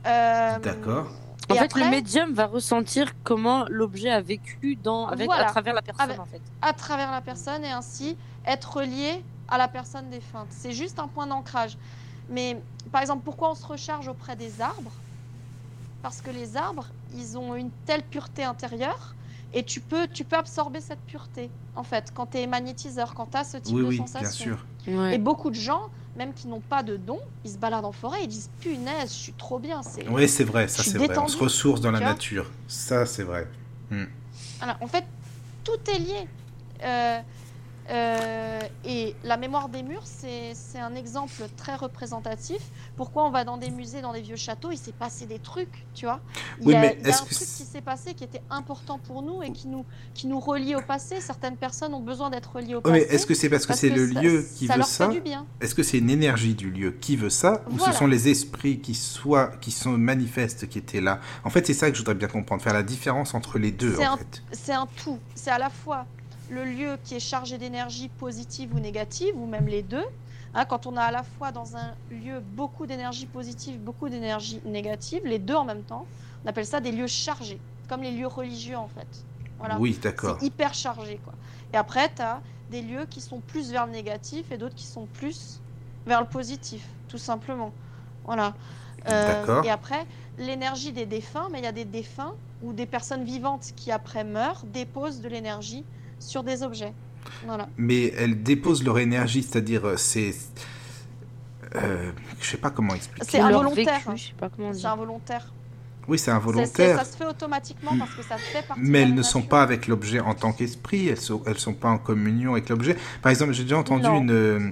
Euh, D'accord. En et fait, après, le médium va ressentir comment l'objet a vécu dans, avec, Voilà. à travers la personne, Avec- en fait. à travers la personne et ainsi être relié à la personne défunte. C'est juste un point d'ancrage. Mais par exemple, pourquoi on se recharge auprès des arbres? Parce que les arbres, ils ont une telle pureté intérieure et tu peux, tu peux absorber cette pureté, en fait, quand tu es magnétiseur, quand tu as ce type Oui, de oui, sensation. bien sûr. Ouais. Et beaucoup de gens, même qui n'ont pas de don, ils se baladent en forêt, ils disent punaise, je suis trop bien. C'est Oui, c'est vrai, ça c'est vrai. On se ressource dans la nature. Ça, c'est vrai. Voilà, en fait, tout est lié. Euh, euh, et la mémoire des murs, c'est un exemple très représentatif. Pourquoi on va dans des musées, dans des vieux châteaux, il s'est passé des trucs, tu vois? Il Oui, y a, mais il y a un que truc qui s'est passé qui était important pour nous et qui nous, qui nous relie au passé. Certaines personnes ont besoin d'être reliées au Oui, passé. est-ce que c'est parce que c'est le ça- lieu qui ça veut ça. Est-ce que c'est une énergie du lieu qui veut ça ou Voilà. ce sont les esprits qui soient qui sont manifestes qui étaient là? En fait, c'est ça que je voudrais bien comprendre, faire la différence entre les deux un- c'est un tout. C'est à la fois le lieu qui est chargé d'énergie positive ou négative, ou même les deux. Hein, quand on a à la fois dans un lieu beaucoup d'énergie positive, beaucoup d'énergie négative, les deux en même temps, on appelle ça des lieux chargés, comme les lieux religieux en fait. Voilà. Oui, d'accord. C'est hyper chargé. Quoi. Et après, tu as des lieux qui sont plus vers le négatif et d'autres qui sont plus vers le positif, tout simplement. Voilà. Euh, D'accord. Et après, l'énergie des défunts, mais il y a des défunts ou des personnes vivantes qui après meurent, déposent de l'énergie sur des objets. Voilà. Mais elles déposent leur énergie, c'est-à-dire euh, c'est euh, je sais pas comment expliquer. C'est involontaire. vécu, je sais pas comment C'est involontaire. Oui, c'est C'est- c'est- involontaire. Ça se fait automatiquement parce que ça fait partie Mais de elles la ne sont pas avec l'objet en tant qu'esprit, elles sont, elles sont pas en communion avec l'objet. Par exemple, j'ai déjà entendu Non. une, euh,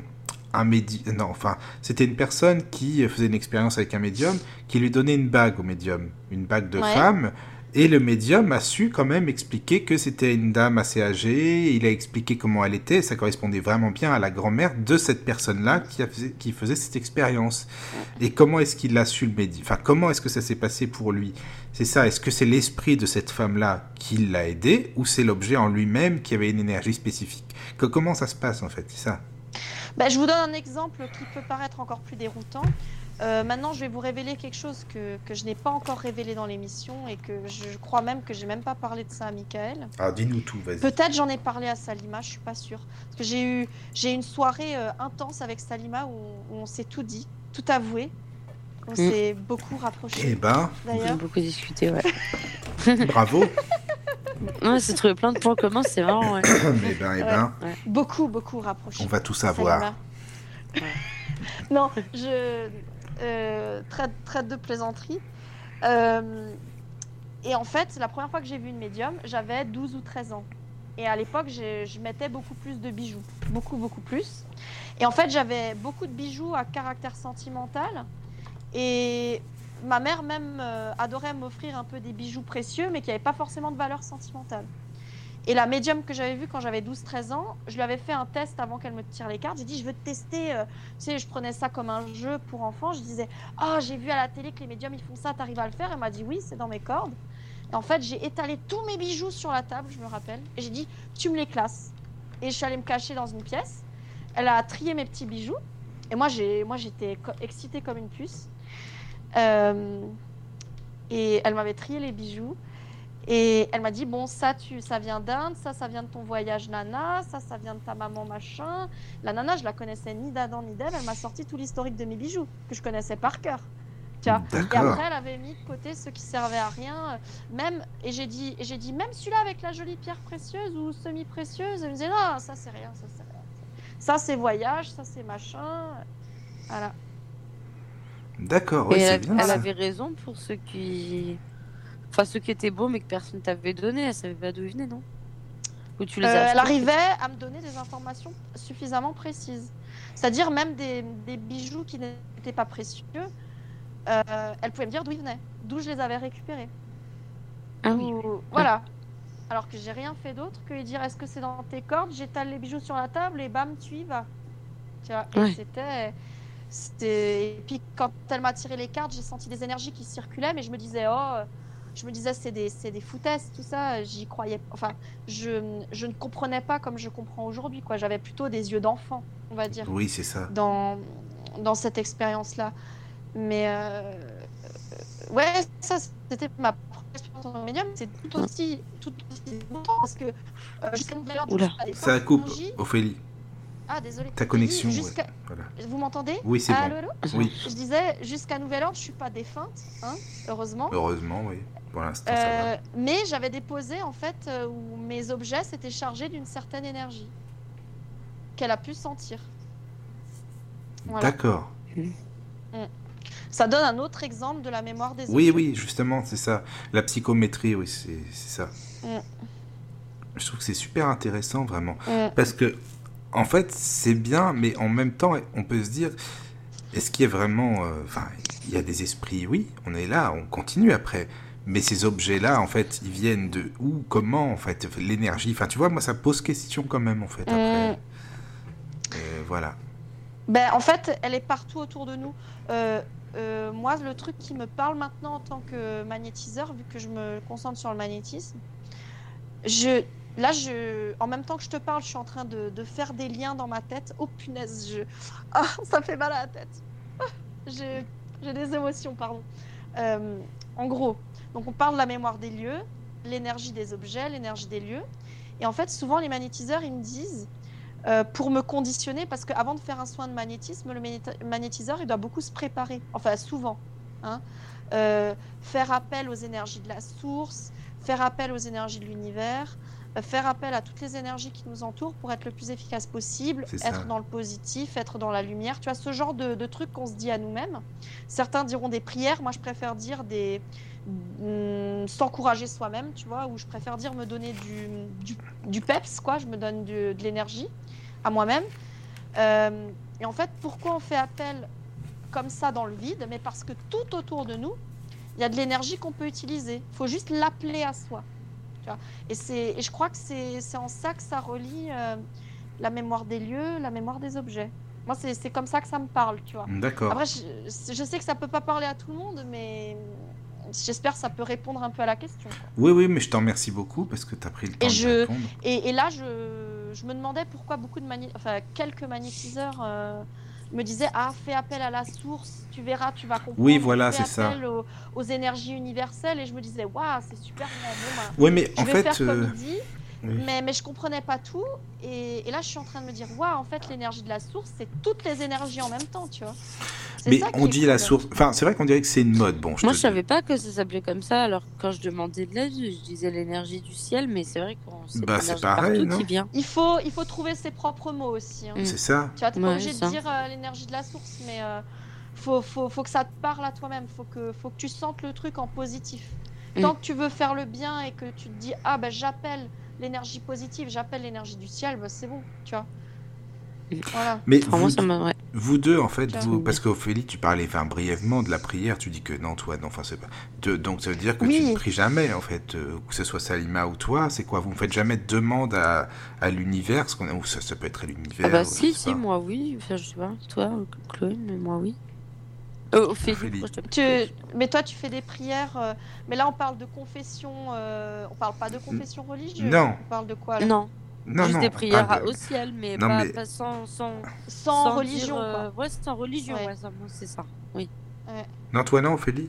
un médi... Non, enfin, c'était une personne qui faisait une expérience avec un médium, qui lui donnait une bague au médium, une bague de Ouais. femme, et le médium a su quand même expliquer que c'était une dame assez âgée, il a expliqué comment elle était, ça correspondait vraiment bien à la grand-mère de cette personne-là qui, faisait cette expérience. Et comment est-ce qu'il a su le médium Enfin, comment est-ce que ça s'est passé pour lui? C'est ça, est-ce que c'est l'esprit de cette femme-là qui l'a aidé ou c'est l'objet en lui-même qui avait une énergie spécifique? Que, Comment ça se passe en fait? C'est ça. Bah, je vous donne un exemple qui peut paraître encore plus déroutant. Euh, maintenant, je vais vous révéler quelque chose que, que je n'ai pas encore révélé dans l'émission et que je crois même que j'ai même pas parlé de ça à Michael. Ah, dis-nous tout, vas-y. Peut-être j'en ai parlé à Salima, je suis pas sûre. Parce que j'ai eu j'ai une soirée euh, intense avec Salima où, où on s'est tout dit, tout avoué. On s'est beaucoup Eh rapprochés ben, On a d'ailleurs. beaucoup discuté, ouais. bravo Ouais, c'est trouvé plein de points communs, c'est marrant, ouais. Eh ben, eh ben, Beaucoup, beaucoup rapprochés. on va tout savoir. Non, je traite, traite de plaisanterie. Euh, et en fait, la première fois que j'ai vu une médium, j'avais 12 ou 13 ans. Et à l'époque, je, je mettais beaucoup plus de bijoux. Beaucoup, beaucoup plus. Et en fait, j'avais beaucoup de bijoux à caractère sentimental. Et ma mère même euh, adorait m'offrir un peu des bijoux précieux, mais qui n'avaient pas forcément de valeur sentimentale. Et la médium que j'avais vue quand j'avais 12-13 ans, je lui avais fait un test avant qu'elle me tire les cartes. J'ai dit, je veux te tester. euh, tu sais, je prenais ça comme un jeu pour enfants. Je disais, ah, j'ai vu à la télé que les médiums, ils font ça, t'arrives à le faire? Elle m'a dit, oui, c'est dans mes cordes. Et en fait, j'ai étalé tous mes bijoux sur la table, je me rappelle. Et j'ai dit, tu me les classes. Et je suis allée me cacher dans une pièce. Elle a trié mes petits bijoux. Et moi, j'étais excitée comme une puce. Euh, Et elle m'avait trié les bijoux. Et elle m'a dit bon ça tu ça vient d'Inde, ça ça vient de ton voyage nana, ça ça vient de ta maman machin. La nana je la connaissais ni d'Adam ni d'Ève, elle m'a sorti tout l'historique de mes bijoux que je connaissais par cœur. Tu vois. Et après elle avait mis de côté ceux qui servaient à rien, même et j'ai dit et j'ai dit même celui-là avec la jolie pierre précieuse ou semi précieuse, elle me disait non ça c'est rien, ça c'est rien. Ça c'est voyage, ça c'est machin. Voilà. D'accord, Et ouais, elle, bien elle ça. avait raison pour ceux qui. Enfin, ceux qui étaient beaux mais que personne t'avait donné, elle savait pas d'où ils venaient, non? Ou tu les Euh, as elle arrivait à me donner des informations suffisamment précises. C'est-à-dire même des, des bijoux qui n'étaient pas précieux, euh, elle pouvait me dire d'où ils venaient, d'où je les avais récupérés. Ah oui. Ou- Voilà. Alors que j'ai rien fait d'autre que lui dire est-ce que c'est dans tes cordes? J'étale les bijoux sur la table et bam, tu y vas. Tu vois, Ouais. c'était- Et puis quand elle m'a tiré les cartes, j'ai senti des énergies qui circulaient, mais je me disais, oh, je me disais, c'est des, c'est des foutaises, tout ça. J'y croyais. Enfin, je, je ne comprenais pas comme je comprends aujourd'hui, quoi. J'avais plutôt des yeux d'enfant, on va dire Oui, c'est ça. dans, dans cette expérience-là. Mais euh, ouais, ça, c'était ma première expérience en médium. C'est tout aussi, tout aussi longtemps parce que euh, je Ça coupe, Ophélie. Ah, désolé. Ta connexion, ouais. Voilà. Vous m'entendez Oui, c'est Allô, bon. allô Oui, Je disais, jusqu'à nouvel ordre, je suis pas défunte, hein, heureusement. heureusement, oui. Pour l'instant. Euh, mais j'avais déposé en fait euh, où mes objets s'étaient chargés d'une certaine énergie qu'elle a pu sentir. Voilà. D'accord. Ça donne un autre exemple de la mémoire des Oui, objets. oui, justement, c'est ça. La psychométrie, oui, c'est c'est ça. Mm. Je trouve que c'est super intéressant, vraiment. Mm. Parce que, en fait, c'est bien, mais en même temps, on peut se dire, est-ce qu'il y a vraiment... euh, Enfin, il y a des esprits, oui, on est là, on continue après. Mais ces objets-là, en fait, ils viennent de où, comment, en fait, l'énergie? Enfin, tu vois, moi, ça pose question quand même, en fait, après. Mm. Euh, voilà. Ben, en fait, elle est partout autour de nous. Euh, euh, moi, le truc qui me parle maintenant en tant que magnétiseur, vu que je me concentre sur le magnétisme, je, là, je, en même temps que je te parle, je suis en train de, faire des liens dans ma tête. Oh punaise, je... ah, ça fait mal à la tête. Ah, J'ai des émotions, pardon. Euh, en gros, donc on parle de la mémoire des lieux, l'énergie des objets, l'énergie des lieux. Et en fait, souvent, les magnétiseurs, ils me disent, euh, pour me conditionner, parce qu'avant de faire un soin de magnétisme, le magnéti- magnétiseur, il doit beaucoup se préparer, enfin souvent. hein. Euh, faire appel aux énergies de la source, faire appel aux énergies de l'univers, faire appel à toutes les énergies qui nous entourent pour être le plus efficace possible, être dans le positif, être dans la lumière. Tu vois, ce genre de, de trucs qu'on se dit à nous-mêmes. Certains diront des prières, moi je préfère dire des... mm, s'encourager soi-même, tu vois, ou je préfère dire me donner du, du, du peps, quoi, je me donne du- de l'énergie à moi-même. Euh, et en fait, pourquoi on fait appel comme ça dans le vide? Mais parce que tout autour de nous, il y a de l'énergie qu'on peut utiliser. Il faut juste l'appeler à soi. Tu vois. Et, et je crois que c'est en ça que ça relie euh, la mémoire des lieux, la mémoire des objets. Moi, c'est comme ça que ça me parle, tu vois. D'accord. Après, je, je sais que ça peut pas parler à tout le monde, mais j'espère que ça peut répondre un peu à la question. quoi. Oui, oui, mais je t'en remercie beaucoup parce que tu as pris le temps de je- répondre. Et, et là, je, je me demandais pourquoi beaucoup de magné- enfin, quelques magnétiseurs euh, me disaient Ah, fais appel à la source, tu verras, tu vas comprendre. Oui, voilà, c'est ça. appel Aux, aux énergies universelles. Et je me disais Waouh, c'est super. Bon, bah, Oui, mais je en vais fait... faire comme euh, il dit. Oui. Mais, mais je comprenais pas tout. Et, et là, je suis en train de me dire Waouh, en fait, l'énergie de la source, c'est toutes les énergies en même temps, tu vois. Mais on dit la cool. source. Enfin, c'est vrai qu'on dirait que c'est une mode. Bon, je Moi, je savais pas que ça s'appelait comme ça. Alors, quand je demandais de l'aide, je disais l'énergie du ciel, mais c'est vrai qu'on sait Bah, c'est pareil, partout non qui vient. Il faut, il faut trouver ses propres mots aussi. hein. Mm. C'est ça. Tu vois, t'es pas Ouais, obligé ça. de dire euh, l'énergie de la source, mais euh, faut, faut, faut que ça te parle à toi-même. Faut que, faut que tu sentes le truc en positif. Mm. Tant que tu veux faire le bien et que tu te dis ah ben j'appelle l'énergie positive, j'appelle l'énergie du ciel, bah, c'est bon, tu vois. Voilà. Mais moi, vous, ça m'a. ouais. vous deux, en fait, vous, parce qu'Ophélie, tu parlais enfin, brièvement de la prière, tu dis que non, toi, non, enfin, c'est pas. de- donc, ça veut dire que tu ne pries jamais, en fait, euh, que ce soit Salima ou toi, c'est quoi Vous ne faites jamais de demande à, à l'univers qu'on ou ça, ça peut être à l'univers. Ah bah si, si, pas. moi oui. Enfin, je sais pas, toi, Chloé, mais moi oui. Euh, Ophélie, Tu, mais toi, tu fais des prières, euh, mais là on parle de confession, euh, on parle pas de confession religieuse. Non. On parle de quoi là Non, Non, juste non, des prières pas de- au ciel, mais, Non, pas, mais- pas sans, sans, Sans, sans religion, dire, quoi. euh, Ouais, sans religion, Ouais. ouais, ça, moi, c'est ça. Oui. Non, toi, non, Ophélie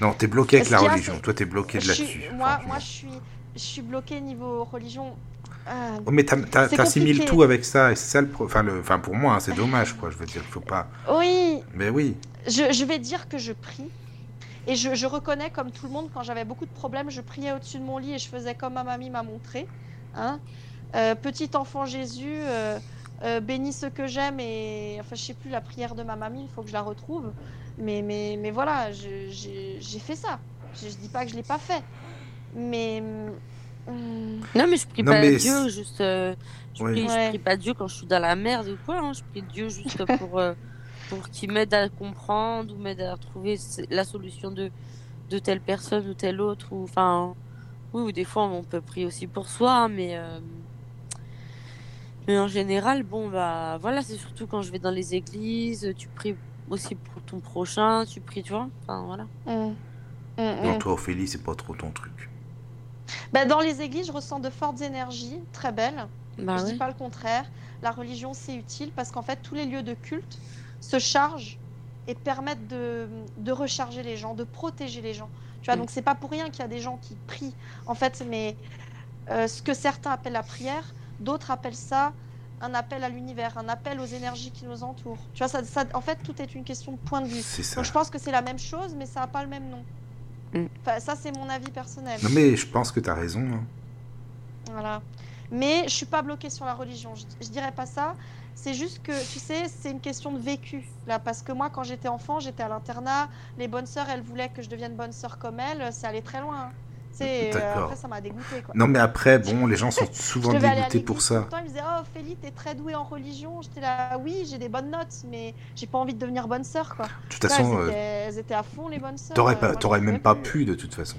Non, t'es bloqué avec la qu'il y a, religion. Toi, t'es bloqué de Je suis- là-dessus. moi, franchement. moi, je suis, je suis bloquée niveau religion. Euh, Oh, mais t'assimiles tout avec ça, et c'est ça le pro- Enfin, le... enfin, pour moi, hein, c'est dommage, quoi. Je veux dire, faut pas. Oui, Mais oui. je, je vais dire que je prie. Et je, je reconnais, comme tout le monde, quand j'avais beaucoup de problèmes, je priais au-dessus de mon lit et je faisais comme ma mamie m'a montré. Hein Euh, petit enfant Jésus, euh, euh, bénis ce que j'aime et enfin je sais plus la prière de ma mamie, il faut que je la retrouve. Mais mais mais voilà, j'ai fait ça. Je, je dis pas que je l'ai pas fait, mais Non, mais je prie Non, pas mais Dieu, juste. euh, je, Ouais. prie, je Ouais. prie pas Dieu quand je suis dans la merde ou quoi. hein, Je prie Dieu juste pour, euh, pour qu'il m'aide à comprendre ou m'aide à trouver la solution de, de telle personne ou telle autre. Ou, enfin, oui, ou des fois on peut prier aussi pour soi, hein, mais. euh, Mais en général, bon, bah voilà, c'est surtout quand je vais dans les églises, tu pries aussi pour ton prochain, tu pries, tu vois. Enfin, voilà. hum, hum, Non, hum. toi, Ophélie, c'est pas trop ton truc. Bah, dans les églises, je ressens de fortes énergies, très belles. Bah je ouais. dis pas le contraire. La religion, c'est utile parce qu'en fait, tous les lieux de culte se chargent et permettent de, de recharger les gens, de protéger les gens. Tu vois, Mm. donc c'est pas pour rien qu'il y a des gens qui prient. En fait, mais euh, ce que certains appellent la prière, d'autres appellent ça un appel à l'univers, un appel aux énergies qui nous entourent. Tu vois, ça, ça- en fait, tout est une question de point de vue. C'est ça. Donc je pense que c'est la même chose, mais ça n'a pas le même nom. Mm. Enfin, ça, c'est mon avis personnel. Non, mais je pense que t'as raison. hein. Voilà. Mais je suis pas bloquée sur la religion. Je, je dirais pas ça. C'est juste que, tu sais, c'est une question de vécu. Là, parce que moi, quand j'étais enfant, j'étais à l'internat. Les bonnes sœurs, elles voulaient que je devienne bonne sœur comme elles. C'est allé très loin. hein. C'est, euh, après, ça m'a dégoûté. Quoi. Non, mais après, bon, les gens sont souvent dégoûtés pour ça. temps. Ils me disaient Oh, Ophélie, t'es très douée en religion. J'étais là, oui, j'ai des bonnes notes, mais j'ai pas envie de devenir bonne sœur. Quoi. De toute façon, elles, euh, étaient, elles étaient à fond, les bonnes sœurs. t'aurais Euh, pas, t'aurais même pas pu, de toute façon.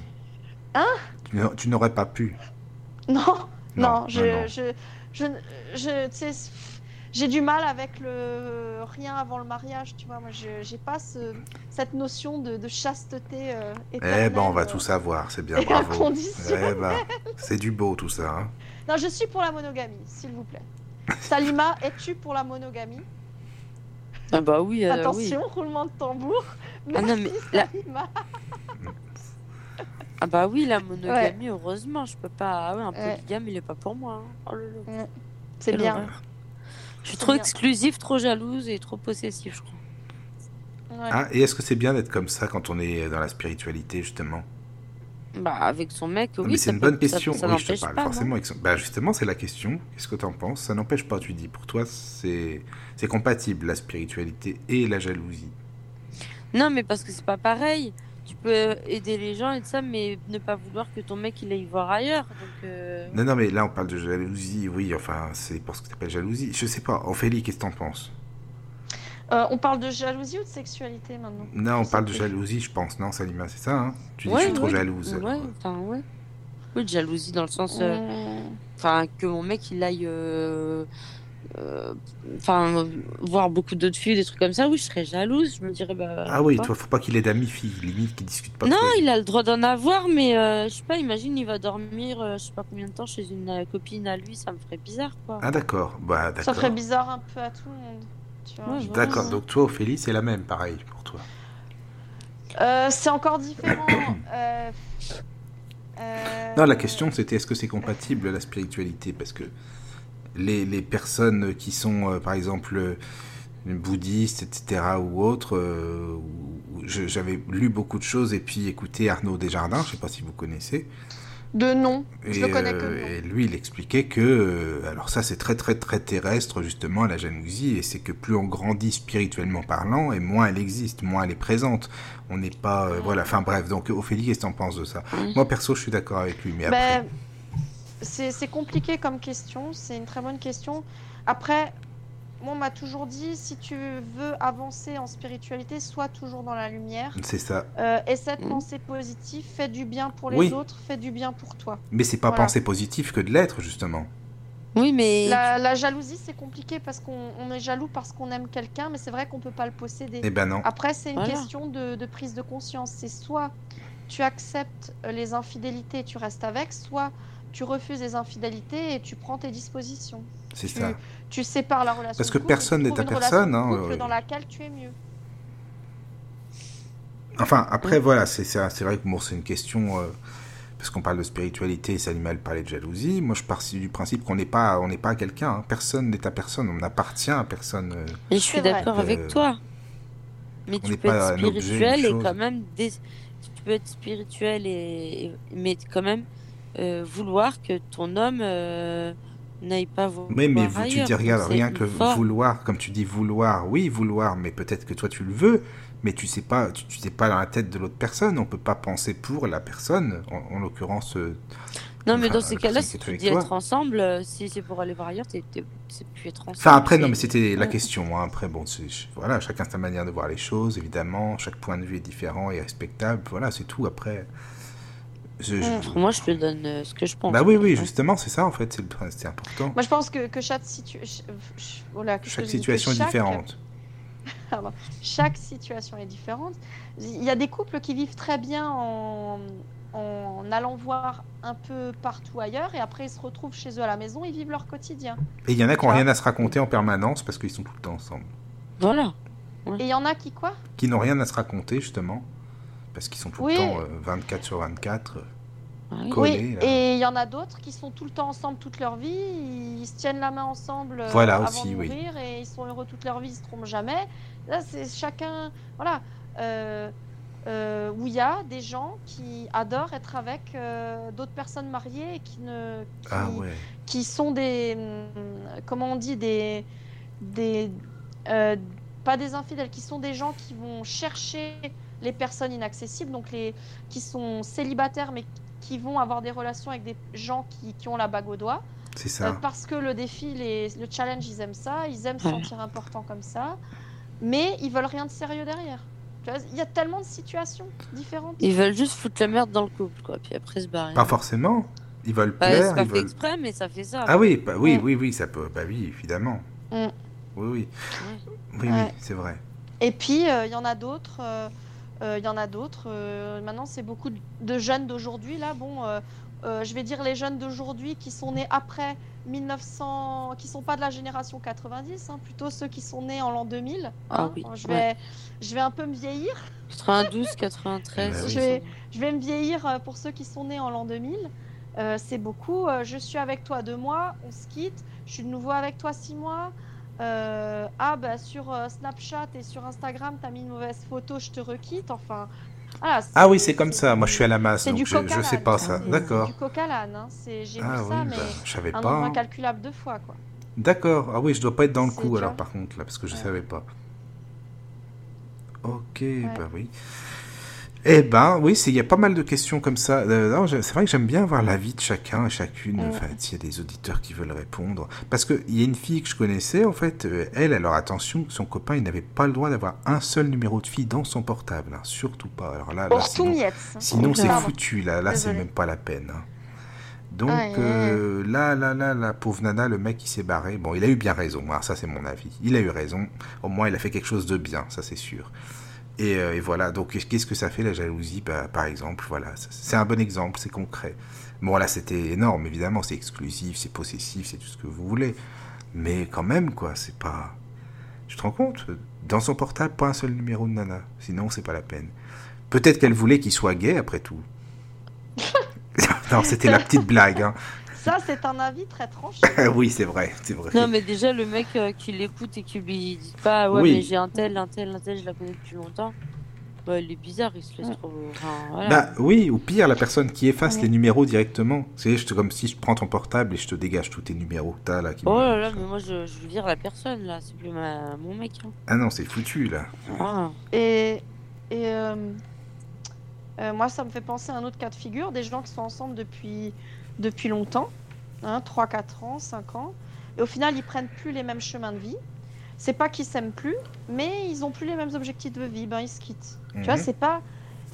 Hein? Tu n'a- Tu n'aurais pas pu. Non, Non, non, je, non, je, je, je- tu sais, j'ai du mal avec le rien avant le mariage, tu vois. Moi, je j'ai pas ce- cette notion de, de chasteté euh, Eh ben, on va euh, tout savoir, c'est bien, et bravo. Eh ben, c'est du beau tout ça. hein. Non, je suis pour la monogamie, s'il vous plaît. Salima, es-tu pour la monogamie? Ah bah oui, euh, oui. Attention, roulement de tambour. Ah non, mais la- Salima. Ah bah oui, la monogamie, heureusement, je peux pas. Ah ouais, un Ouais. polygame, il est pas pour moi. hein. Oh là là. C'est bien. Je suis trop exclusive, trop jalouse et trop possessive, je crois. Ouais. Ah, et est-ce que c'est bien d'être comme ça quand on est dans la spiritualité, justement? Bah, avec son mec, oui. Mais c'est une peut- bonne question. Ça, ça oui, je te parle pas, forcément. avec son- Bah, justement, c'est la question. Qu'est-ce que tu en penses? Ça n'empêche pas, tu dis. Pour toi, c'est c'est compatible, la spiritualité et la jalousie. Non, mais parce que c'est pas pareil. Tu peux aider les gens et tout ça, mais ne pas vouloir que ton mec il aille voir ailleurs. Donc, euh, Non, non, mais là, on parle de jalousie. Oui, enfin, c'est pour ce que tu appelles jalousie. Je sais pas. Ophélie, qu'est-ce que t'en penses? Euh, on parle de jalousie ou de sexualité maintenant? Non, on parle de jalousie, je pense. Non, Salima, c'est ça, hein? Tu dis ouais, je suis trop ouais, jalouse. Ouais, enfin, ouais. Oui, de jalousie dans le sens. euh. Enfin, que mon mec il aille. Euh, euh, Enfin, voir beaucoup d'autres filles, des trucs comme ça, oui, je serais jalouse. Je me dirais, bah. Ah oui, toi, faut pas qu'il ait d'amis filles, limite, qui discutent pas Non, trop. il a le droit d'en avoir, mais euh, je sais pas, imagine, il va dormir, euh, je sais pas combien de temps chez une euh, copine à lui, ça me ferait bizarre, quoi. Ah d'accord, bah Ça d'accord. ferait bizarre un peu à tout le monde. tu vois. Ouais, voilà. D'accord, donc toi, Ophélie, c'est la même, pareil, pour toi. Euh, c'est encore différent. euh, euh, Non, la question, c'était est-ce que c'est compatible, la spiritualité? Parce que les, les personnes qui sont, euh, par exemple, euh, bouddhistes, etc., ou autres, euh, j'avais lu beaucoup de choses et puis écouté Arnaud Desjardins, je sais pas si vous connaissez. De nom. Et, Je le connais que euh, et lui, il expliquait que, euh, alors ça c'est très très très terrestre justement la jalousie, et c'est que plus on grandit spirituellement parlant, et moins elle existe, moins elle est présente. On n'est pas, euh, voilà, enfin bref, donc Ophélie, qu'est-ce que t'en penses de ça? Moi perso, je suis d'accord avec lui, mais après... C'est compliqué comme question. C'est une très bonne question. Après, moi, on m'a toujours dit si tu veux avancer en spiritualité, sois toujours dans la lumière. C'est ça. Euh, essaie de Mm. penser positif, fais du bien pour les Oui. autres, fais du bien pour toi. Mais c'est pas Voilà. penser positif que de l'être, justement. Oui, mais. La, la jalousie, c'est compliqué parce qu'on on est jaloux parce qu'on aime quelqu'un, mais c'est vrai qu'on peut pas le posséder. Eh ben non. Après, c'est une Voilà. question de, de prise de conscience. C'est soit tu acceptes les infidélités et tu restes avec, soit tu refuses les infidélités et tu prends tes dispositions. C'est tu, ça. tu sépares la relation. Parce que couple et personne n'est relation personne, hein, couple euh, dans laquelle tu es mieux. Enfin, après, voilà, c'est vrai que bon, c'est une question. euh, parce qu'on parle de spiritualité, c'est animal parler de jalousie. Moi, je pars du principe qu'on n'est pas, on n'est pas quelqu'un. hein. Personne n'est à personne. On n'appartient à personne. euh. Et je suis d'accord Euh, avec toi. Mais on tu peux pas être spirituel et quand même des... tu peux être spirituel et, et- mais quand même euh, vouloir que ton homme euh, n'aille pas voir Oui, mais vous, tu dis, regarde, rien que vouloir, comme tu dis vouloir, oui, vouloir, mais peut-être que toi tu le veux, mais tu sais pas, tu, tu sais pas dans la tête de l'autre personne. On peut pas penser pour la personne, en, en l'occurrence. euh, Non, mais dans ces cas-là, si tu dis toi. être ensemble, si c'est pour aller voir ailleurs, c'est plus être ensemble. Enfin, après, non, mais c'était la question. hein. Après, bon, voilà, chacun sa manière de voir les choses, évidemment. Chaque point de vue est différent et respectable. Voilà, c'est tout. Après, je- je- Enfin, Moi, je te donne euh, ce que je pense. bah oui, oui, Ouais. justement, c'est ça en fait, c'est, important. Moi, je pense que, que chaque, situ... que Que situation est différente. Pardon. Chaque situation est différente. Il y a des couples qui vivent très bien en, en allant voir un peu partout ailleurs et après ils se retrouvent chez eux à la maison, ils vivent leur quotidien. Et il y en a qui n'ont rien à se raconter en permanence parce qu'ils sont tout le temps ensemble. Voilà. Et il y en a qui quoi? Qui n'ont rien à se raconter, justement, parce qu'ils sont tout Oui. le temps euh, 24 sur 24. euh. Collés, Oui, et il y en a d'autres qui sont tout le temps ensemble toute leur vie, ils se tiennent la main ensemble euh, Voilà avant aussi, de oui. mourir et ils sont heureux toute leur vie, ils se trompent jamais. Là, c'est chacun, voilà, euh, euh, où il y a des gens qui adorent être avec euh, d'autres personnes mariées et qui ne, qui, Ah ouais. qui sont des, hum, comment on dit, des, des, euh, pas des infidèles, qui sont des gens qui vont chercher les personnes inaccessibles, donc les, qui sont célibataires mais qui vont avoir des relations avec des gens qui, qui ont la bague au doigt, C'est euh, ça. parce que le défi, les, le challenge, ils aiment ça, ils aiment se sentir important comme ça, mais ils veulent rien de sérieux derrière. Tu vois, Il y a tellement de situations différentes. Ils veulent juste foutre la merde dans le couple, quoi, puis après se barrer. Pas forcément. Ils veulent Bah, plaire. c'est pas ils fait veulent... exprès, mais ça fait ça. Ah oui, bah, oui, oui, oui, ça peut. Bah oui, évidemment. Mm. Oui, oui. Ouais. Oui, c'est vrai. Et puis, euh, il y en a d'autres. euh, euh, Il y en a d'autres. euh, maintenant, c'est beaucoup de- jeunes d'aujourd'hui. Là, bon, euh, euh, je vais dire les jeunes d'aujourd'hui qui sont nés après 1900, qui sont pas de la génération 90, hein, plutôt ceux qui sont nés en l'an 2000. Ah hein. oui, je ouais. vais, je vais un peu me vieillir. 92, 93. Bah oui. Je vais, je vais me vieillir euh, pour ceux qui sont nés en l'an 2000. Euh, c'est beaucoup. Euh, je suis avec toi deux mois, on se quitte. Je suis de nouveau avec toi six mois. Euh, ah bah sur euh, Snapchat et sur Instagram, t'as mis une mauvaise photo, je te requitte. Enfin, voilà, Ah oui, c'est comme ça. Moi, je suis à la masse, donc du je, je sais pas hein, ça. D'accord. C'est du l'âne. hein. J'ai Ah vu oui, ça, mais bah, je savais un pas. nombre hein. incalculable de fois, quoi. D'accord. Ah oui, je dois pas être dans le coup alors, par contre, là, parce que je Ouais. savais pas. Ok, bah oui. Eh ben, oui, il y a pas mal de questions comme ça. Euh, c'est vrai que j'aime bien voir l'avis de chacun et chacune. Ouais. Enfin, s'il y a des auditeurs qui veulent répondre. Parce qu'il y a une fille que je connaissais, en fait, euh, elle, alors attention, son copain, il n'avait pas le droit d'avoir un seul numéro de fille dans son portable. hein, surtout pas. Alors là, sinon, miette. sinon c'est foutu. Là, là c'est même pas la peine. hein. Donc euh, là, là, là, la pauvre nana, le mec, il s'est barré. Bon, il a eu bien raison. hein, ça, c'est mon avis. Il a eu raison. Au moins, il a fait quelque chose de bien, ça, c'est sûr. Et, euh, et voilà, donc qu'est-ce que ça fait la jalousie bah, Par exemple, voilà, c'est un bon exemple, c'est concret. Bon, là, c'était énorme, évidemment, c'est exclusif, c'est possessif, c'est tout ce que vous voulez. Mais quand même, quoi, c'est pas. Tu te rends compte? Dans son portable, pas un seul numéro de nana. Sinon, c'est pas la peine. Peut-être qu'elle voulait qu'il soit gay, après tout. non, c'était la petite blague. Hein. Ça, c'est un avis très tranché. oui, c'est vrai, c'est vrai. Non, mais déjà, le mec euh, qui l'écoute et qui lui dit pas, ouais, Oui. mais j'ai un tel, un tel, un tel, je la connais depuis longtemps. Bah, il est bizarre, il se laisse Ouais. trop. Enfin, voilà. Bah oui, ou pire, la personne qui efface Ouais. les numéros directement. C'est comme si je prends ton portable et je te dégage tous tes numéros que t'as là. Qui oh là là, mais moi, je, je veux dire la personne, là, c'est plus ma... mon mec. Hein. Ah non, c'est foutu là. Ah. Et, et euh, euh, moi, ça me fait penser à un autre cas de figure, des gens qui sont ensemble depuis, depuis longtemps, hein, 3, 4 ans, 5 ans, et au final, ils prennent plus les mêmes chemins de vie. C'est pas qu'ils s'aiment plus, mais ils ont plus les mêmes objectifs de vie, ben ils se quittent. Tu vois, Mhm. c'est pas.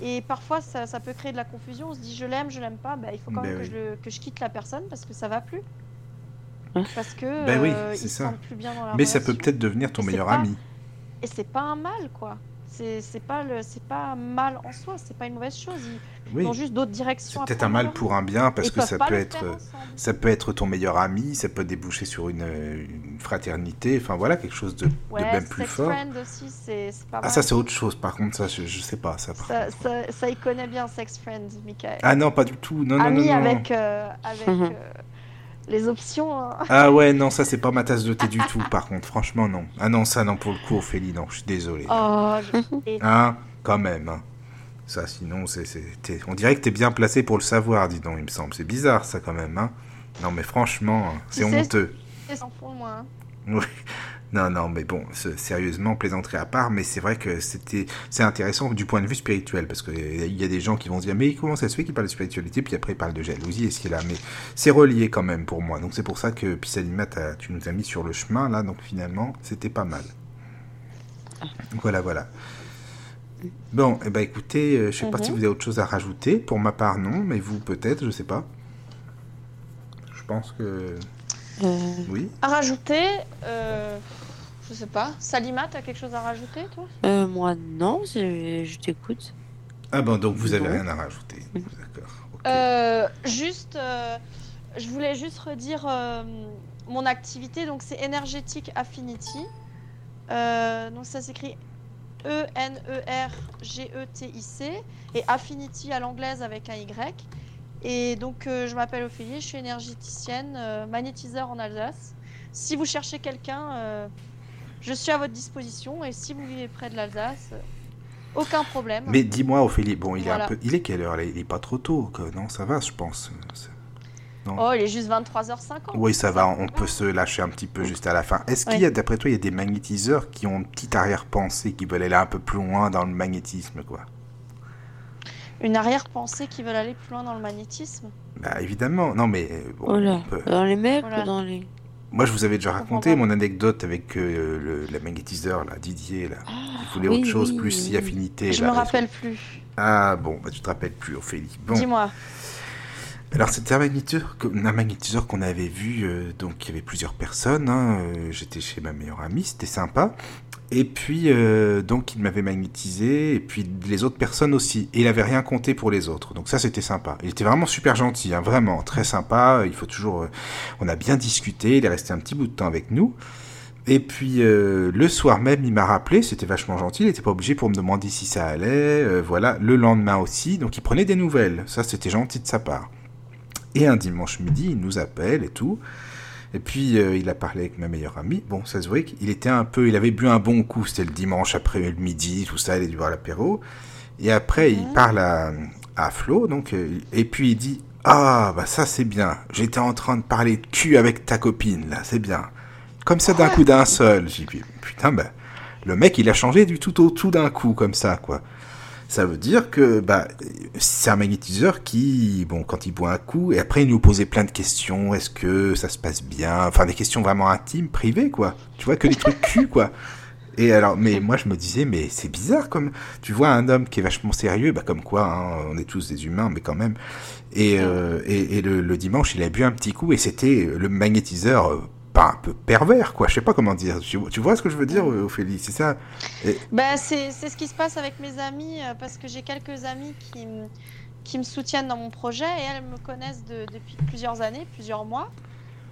Et parfois, ça, ça peut créer de la confusion. On se dit, je l'aime, je l'aime pas. Ben, il faut quand Ben même que, je le- que je quitte la personne parce que ça va plus. Parce que Ben oui, euh, ils ça. plus bien dans la Mais ça peut peut-être devenir ton Et meilleur pas- ami. Et c'est pas un mal, quoi. C'est pas, le, pas mal en soi, c'est pas une mauvaise chose. Ils Oui. ont juste d'autres directions. C'est peut-être un mal pour un bien parce que ça peut être ensemble. ça peut être ton meilleur ami, ça peut déboucher sur une, une fraternité, enfin voilà quelque chose de, de Ouais, même plus sex fort. friend aussi, c'est c'est pas Ah mal. ça c'est autre chose par contre ça je, je sais pas ça par ça, ça, ça y connaît bien, sex friend, Michael. Ah non pas du tout non non Ami non, non. avec, euh, avec euh, les options. hein. Ah ouais non ça c'est pas ma tasse de thé du tout par contre franchement non ah non ça non pour le coup Ophélie non je suis désolé Oh, je- hein quand même hein. ça sinon c'est c'est- on dirait que t'es bien placé pour le savoir dis donc il me semble c'est bizarre ça quand même hein non mais franchement c'est Tu sais, honteux et sans fond, moi. hein. Oui. Non, non, mais bon, sérieusement, plaisanterie à part, mais c'est vrai que c'était, c'est intéressant du point de vue spirituel, parce qu'il y a des gens qui vont se dire, mais comment ça se fait qu'ils parlent de spiritualité, puis après ils parlent de jalousie, et ce qui est là, mais c'est relié quand même pour moi, donc c'est pour ça que Pissalima, tu nous as mis sur le chemin, là, donc finalement, c'était pas mal. Voilà, voilà. Bon, eh ben écoutez, euh, je sais pas Mhm. si vous avez autre chose à rajouter, pour ma part non, mais vous peut-être, je sais pas. Je pense que Euh, oui. À rajouter, euh, je sais pas. Salima, t'as quelque chose à rajouter, toi? Euh, moi, non, je, je t'écoute. Ah bon, donc vous avez Non. rien à rajouter. Mhm. D'accord. Euh, Juste, euh, je voulais juste redire euh, mon activité. Donc, c'est Energetic Affinity. Euh, donc, ça s'écrit E E-N-E-R-G-E-T-I-C. Et Affinity à l'anglaise avec un Y. Et donc, euh, je m'appelle Ophélie, je suis énergéticienne, euh, magnétiseur en Alsace. Si vous cherchez quelqu'un, euh, je suis à votre disposition. Et si vous vivez près de l'Alsace, euh, aucun problème. Mais dis-moi, Ophélie, bon, il est Voilà. un peu. Il est quelle heure? Là Il est pas trop tôt, que... non Ça va, je pense. Oh, il est juste 23h50. Oui, ça va, on peut se lâcher un petit peu juste à la fin. Est-ce qu'il y a, d'après toi, il y a des magnétiseurs qui ont une petite arrière-pensée, qui veulent aller un peu plus loin dans le magnétisme, quoi? Une arrière-pensée qui veulent aller plus loin dans le magnétisme. Bah, évidemment. Non, mais. euh, bon, Oh là, on peut- dans les mecs Voilà. ou dans les. Moi, je vous avais déjà raconté mon anecdote avec euh, le, le magnétiseur, là, Didier, là. Ah, Il voulait oui, autre chose, oui, plus si oui. affinité. je là, me raison. rappelle plus. Ah, bon, bah, tu te rappelles plus, Ophélie. Bon. Dis-moi. Alors c'était un magnétiseur, que- un magnétiseur qu'on avait vu, euh, donc il y avait plusieurs personnes, hein, euh, j'étais chez ma meilleure amie, c'était sympa. Et puis euh, donc il m'avait magnétisé, et puis les autres personnes aussi. Et il avait rien compté pour les autres, donc ça c'était sympa. Il était vraiment super gentil, hein, vraiment très sympa. Il faut toujours, euh, on a bien discuté, il est resté un petit bout de temps avec nous. Et puis euh, le soir même, il m'a rappelé, c'était vachement gentil, il n'était pas obligé pour me demander si ça allait, voilà. Le lendemain aussi, donc il prenait des nouvelles, ça c'était gentil de sa part. Et un dimanche midi, il nous appelle et tout. Et puis euh, il a parlé avec ma meilleure amie. Bon, ça se voyait qu'il était un peu, il avait bu un bon coup. C'était le dimanche après le midi, tout ça, il a dû boire l'apéro. Et après, il Mhm. parle à, à Flo, donc, euh, et puis il dit Ah, bah ça c'est bien. J'étais en train de parler de cul avec ta copine, là, c'est bien. Comme ça d'un coup d'un seul. J'ai dit Putain, bah, le mec il a changé du tout au tout d'un coup, comme ça, quoi. Ça veut dire que bah, c'est un magnétiseur qui, bon, quand il boit un coup, et après il nous posait plein de questions. Est-ce que ça se passe bien? Enfin, des questions vraiment intimes, privées, quoi. Tu vois, que des trucs cul, quoi. Et alors, mais moi je me disais, mais c'est bizarre comme. Tu vois un homme qui est vachement sérieux, bah comme quoi, hein, on est tous des humains, mais quand même. Et, euh, et, et le, le dimanche, il a bu un petit coup, et c'était le magnétiseur. Pas un peu pervers, quoi. Je sais pas comment dire. Tu, tu vois ce que je veux dire, Ophélie C'est ça? Bah, c'est ce qui se passe avec mes amis, euh, parce que j'ai quelques amis qui, m- qui me soutiennent dans mon projet et elles me connaissent de- depuis plusieurs années, plusieurs mois.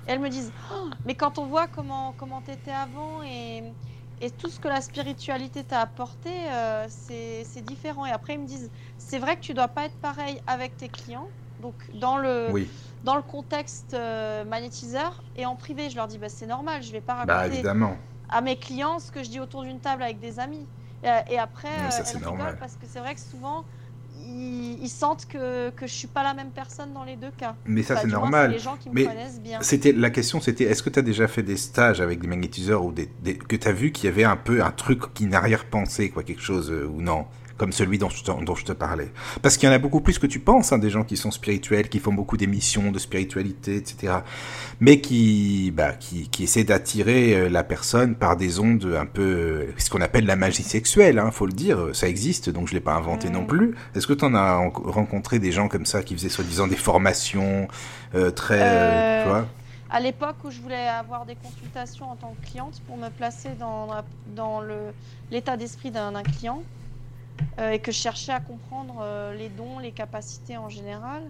Et elles me disent Oh, Mais quand on voit comment comment t'étais avant et, et tout ce que la spiritualité t'a apporté, euh, c'est c'est différent. Et après, ils me disent C'est vrai que tu dois pas être pareil avec tes clients. Donc, dans le, Oui. Dans le contexte euh, magnétiseur et en privé, je leur dis bah, C'est normal, je vais pas Bah raconter à mes clients ce que je dis autour d'une table avec des amis. Et, et après, ça, euh, elles normal. rigolent parce que c'est vrai que souvent, ils, ils sentent que, que je suis pas la même personne dans les deux cas. Mais ça Enfin, c'est normal. les gens qui me Mais connaissent bien. C'était la question, c'était est-ce que tu as déjà fait des stages avec des magnétiseurs ou des, des- que tu as vu qu'il y avait un peu un truc qui n'arrière-pensée, quoi, quelque chose euh, ou non, comme celui dont je te, dont je te parlais. Parce qu'il y en a beaucoup plus que tu penses, hein, des gens qui sont spirituels, qui font beaucoup d'émissions de spiritualité, etc. Mais qui, bah, qui, qui essaient d'attirer euh, la personne par des ondes un peu, euh, ce qu'on appelle la magie sexuelle, hein, faut le dire, ça existe, donc je l'ai pas inventé Mm. non plus. Est-ce que tu en as ren- rencontré des gens comme ça qui faisaient soi-disant des formations euh, très, euh, Euh, tu vois? à l'époque où je voulais avoir des consultations en tant que cliente pour me placer dans, dans l'état d'esprit d'un client euh, et que je cherchais à comprendre euh, les dons, les capacités en général.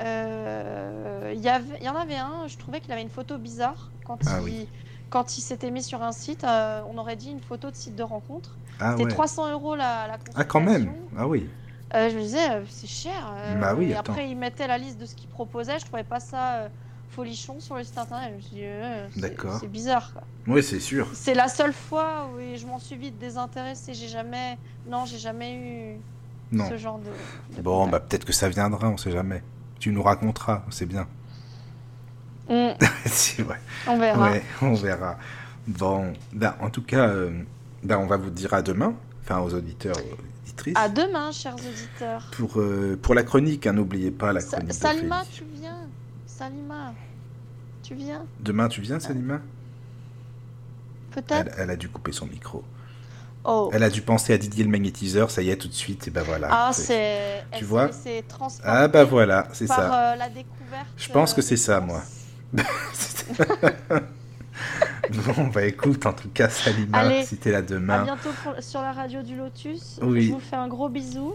euh, Il y y en avait un, je trouvais qu'il avait une photo bizarre quand Ah il, oui. quand il s'était mis sur un site. on aurait dit une photo de site de rencontre. Ah C'était ouais. 300 euros la, la consultation. Ah quand même. Ah oui. Je me disais, c'est cher. Bah oui, et attends. après, il mettait la liste de ce qu'il proposait. Je trouvais pas ça folichon sur le site internet. Je me suis dit, euh, D'accord. c'est bizarre. quoi. Oui, c'est sûr. C'est la seule fois où je m'en suis vite désintéressée. J'ai jamais, non, j'ai jamais eu Non. ce genre de. de Bon, bah peut-être que ça viendra, on sait jamais. Tu nous raconteras, c'est bien. Mm, c'est vrai. on verra. Ouais, on verra. Bon, ben, en tout cas, euh, ben, on va vous dire à demain, enfin aux auditeurs, aux auditrices. À demain, chers auditeurs. Pour, euh, pour la chronique, hein, n'oubliez pas la chronique. D'Ophélie. tu viens? Salima, tu viens. Demain, tu viens, Salima? Peut-être. elle, elle a dû couper son micro. Oh. Elle a dû penser à Didier le magnétiseur, ça y est, tout de suite, et ben voilà. Ah, C'est- elle s'est vois Ah, bah voilà, c'est ça. euh, la découverte. Je pense que euh, c'est ça, moi. bon, bah écoute, en tout cas, Salima, Allez, si t'es là À demain. bientôt pour- sur la radio du Lotus. Oui. Je vous fais un gros bisou.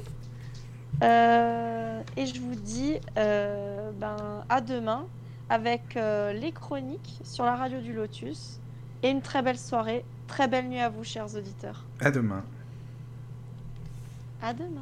Euh, et je vous dis euh, ben, à demain avec euh, les chroniques sur la radio du Lotus. Et une très belle soirée. Très belle nuit à vous, chers auditeurs. À demain. À demain.